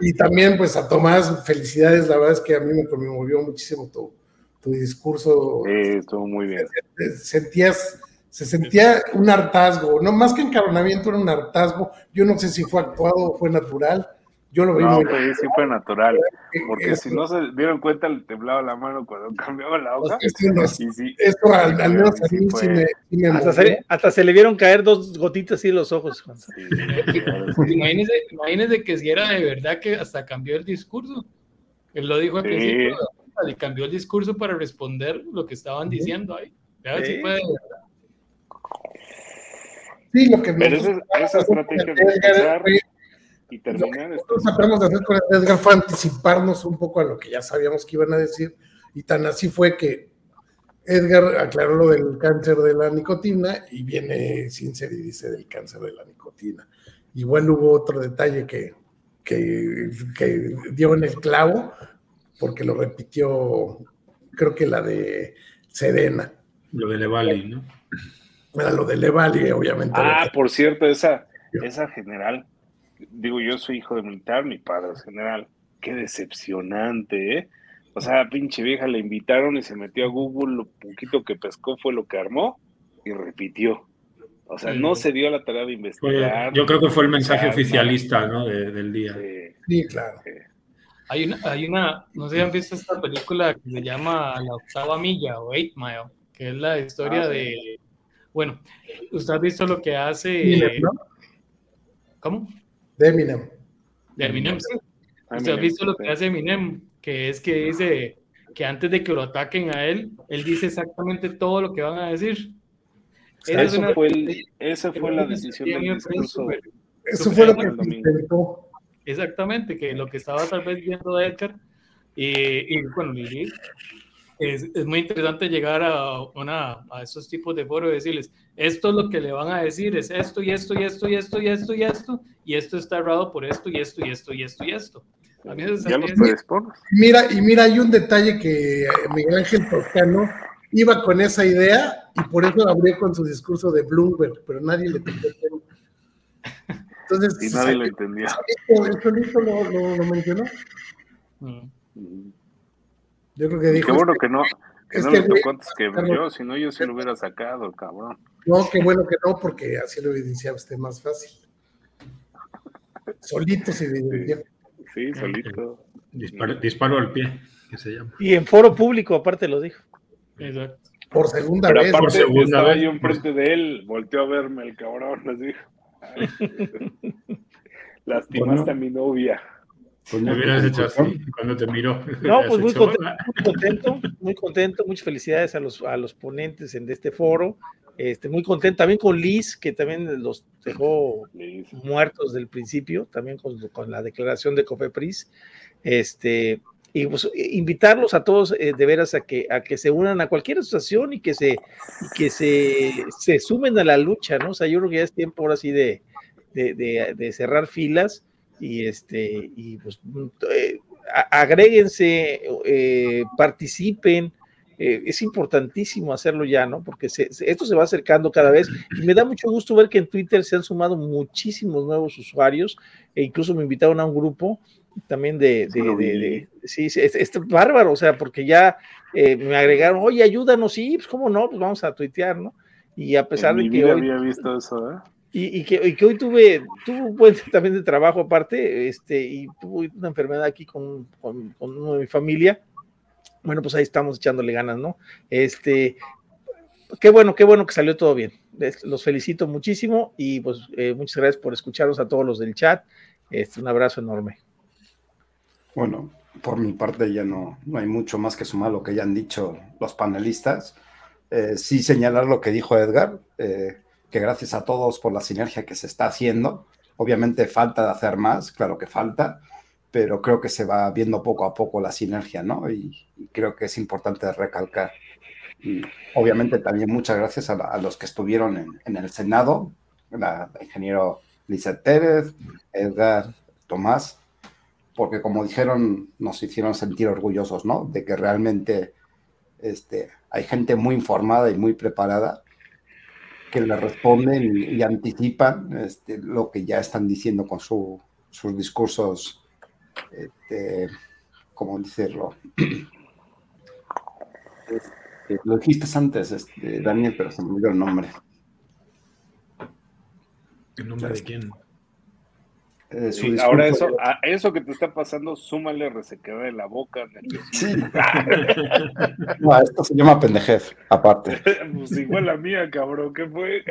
Y también, pues a Tomás, felicidades. La verdad es que a mí me conmovió muchísimo tu, tu discurso. Sí, estuvo muy bien. Sentías, se sentía un hartazgo, no más que encaronamiento, era un hartazgo. Yo no sé si fue actuado o fue natural, yo lo vi no, pues sí fue natural, porque si no se dieron cuenta le temblaba la mano cuando cambiaba la hoja. Esto al, menos a mí sí me, sí me hasta, se, hasta, se, le vieron caer dos gotitas así en los ojos. imagínese, imagínese, que si era de verdad que hasta cambió el discurso. Él lo dijo al principio y cambió el discurso para responder lo que estaban diciendo ahí. Sí, fue de verdad. Sí, lo que Pero esa, esa estrategia de empezar y terminar. Lo que tratamos de hacer con Edgar fue anticiparnos un poco a lo que ya sabíamos que iban a decir, y tan así fue que Edgar aclaró lo del cáncer de la nicotina y viene Sincer y dice del cáncer de la nicotina. Igual hubo otro detalle que que, que dio en el clavo, porque lo repitió, creo que la de Sedena. Lo de Levali, ¿no? Era lo de Levali, obviamente. Ah, por cierto, esa, esa general, digo, yo soy hijo de militar, mi padre es general. Qué decepcionante, ¿eh? O sea, pinche vieja le invitaron y se metió a Google, lo poquito que pescó fue lo que armó y repitió. O sea, no se dio la tarea de investigar. yo creo que fue el mensaje oficialista, ¿no? del día. Sí, claro. Hay una, hay una, no sé si han visto esta película que se llama La octava milla o Eight Mile, que es la historia ah, de, bueno, usted ha visto lo que hace... ¿Cómo? De Eminem. De Eminem, sí. Usted ha visto lo que hace Eminem, que es que dice que antes de que lo ataquen a él, él dice exactamente todo lo que van a decir. Eso, fue, esa fue la decisión del discurso. Eso fue lo que intentó. Exactamente, que lo que estaba tal vez viendo Edgar, y, y bueno, es, es, muy interesante llegar a, una, a esos tipos de foros y decirles, esto es lo que le van a decir, es esto y esto y esto y esto y esto y esto, y esto está errado por esto y esto y esto y esto y esto. A mí ya los Mira, y mira, hay un detalle que Miguel Ángel Toscano iba con esa idea y por eso abrió con su discurso de Bloomberg, pero nadie le entendió Entonces, y nadie lo entendía. ¿Eso lo, lo, lo mencionó? Mm. Yo creo que dijo. Qué bueno que no, que no le tocó antes que yo, si no yo se lo hubiera sacado, cabrón. No, qué bueno que no, porque así lo evidenciaba usted más fácil. Solito se evidenció. Sí, solito. Disparo, al pie, que se llama. Y en foro público, aparte lo dijo. Exacto. Por segunda Pero vez. Aparte, por segunda estaba vez. yo enfrente de él, volteó a verme el cabrón, les dijo. Lastimaste a mi novia. Pues me hubieras hecho así cuando te miró. No, pues muy contento, muy contento, muy contento, muchas felicidades a los, a los ponentes en este foro. Este, muy contento también con Liz, que también los dejó muertos del principio, también con, con, la declaración de Cofepris. Este, y pues, invitarlos a todos eh, de veras a que, a que se unan a cualquier asociación y que se, que se, se sumen a la lucha, ¿no? O sea, yo creo que ya es tiempo ahora sí de, de, de, de cerrar filas y este, y pues eh, agréguense, eh, participen, eh, es importantísimo hacerlo ya, ¿no? Porque esto se va acercando cada vez y me da mucho gusto ver que en Twitter se han sumado muchísimos nuevos usuarios e incluso me invitaron a un grupo también de, de, sí, es, es, bárbaro, o sea, porque ya eh, me agregaron, oye, ayúdanos, sí, pues cómo no, pues vamos a tuitear, ¿no? Y a pesar de que hoy, había visto eso, ¿eh? Y, y, que, y, que, hoy tuve, tuve un buen también de trabajo aparte, este, y tuve una enfermedad aquí con, con, con uno de mi familia, bueno, pues ahí estamos echándole ganas, ¿no? Este, qué bueno, qué bueno que salió todo bien. Los felicito muchísimo y pues eh, muchas gracias por escucharnos a todos los del chat. Este, un abrazo enorme. Bueno, por mi parte ya no, no hay mucho más que sumar lo que ya han dicho los panelistas. Eh, sí señalar lo que dijo Edgar, eh, que gracias a todos por la sinergia que se está haciendo. Obviamente falta de hacer más, claro que falta, pero creo que se va viendo poco a poco la sinergia, ¿no? Y, creo que es importante recalcar. Obviamente también muchas gracias a, los que estuvieron en, el Senado, la, ingeniero Lizeth Pérez, Edgar, Tomás, porque como dijeron, nos hicieron sentir orgullosos, ¿no? De que realmente este, hay gente muy informada y muy preparada que le responden y, anticipan este, lo que ya están diciendo con sus discursos este, ¿cómo decirlo? Este, lo dijiste antes, este, Daniel, pero se me olvidó el nombre. ¿El nombre de quién? Eh, ahora eso, a eso que te está pasando, súmale resequedad de la boca. Sí. no, esto se llama pendejez, aparte. pues igual la mía, cabrón, ¿qué fue?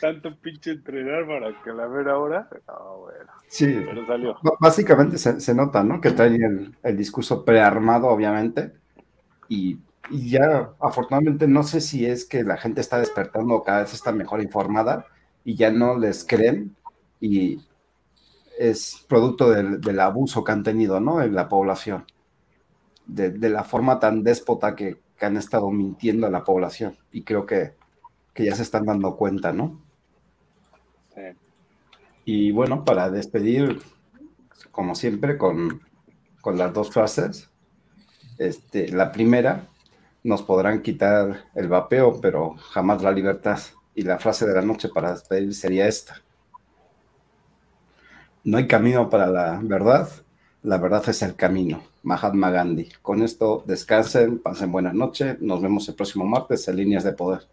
Tanto pinche entrenar para que la ver ahora. No, bueno. Sí, pero salió. Básicamente se, nota, ¿no? Que traen el, el discurso prearmado, obviamente, y, y ya afortunadamente no sé si es que la gente está despertando o cada vez está mejor informada y ya no les creen y es producto del, abuso que han tenido ¿no? en la población, de, la forma tan déspota que, han estado mintiendo a la población. Y creo que, ya se están dando cuenta, ¿no? Y bueno, para despedir, como siempre, con, con las dos frases. Este, la primera, nos podrán quitar el vapeo, pero jamás la libertad. Y la frase de la noche para despedir sería esta. No hay camino para la verdad, la verdad es el camino. Mahatma Gandhi. Con esto descansen, pasen buenas noches, nos vemos el próximo martes en Líneas de Poder.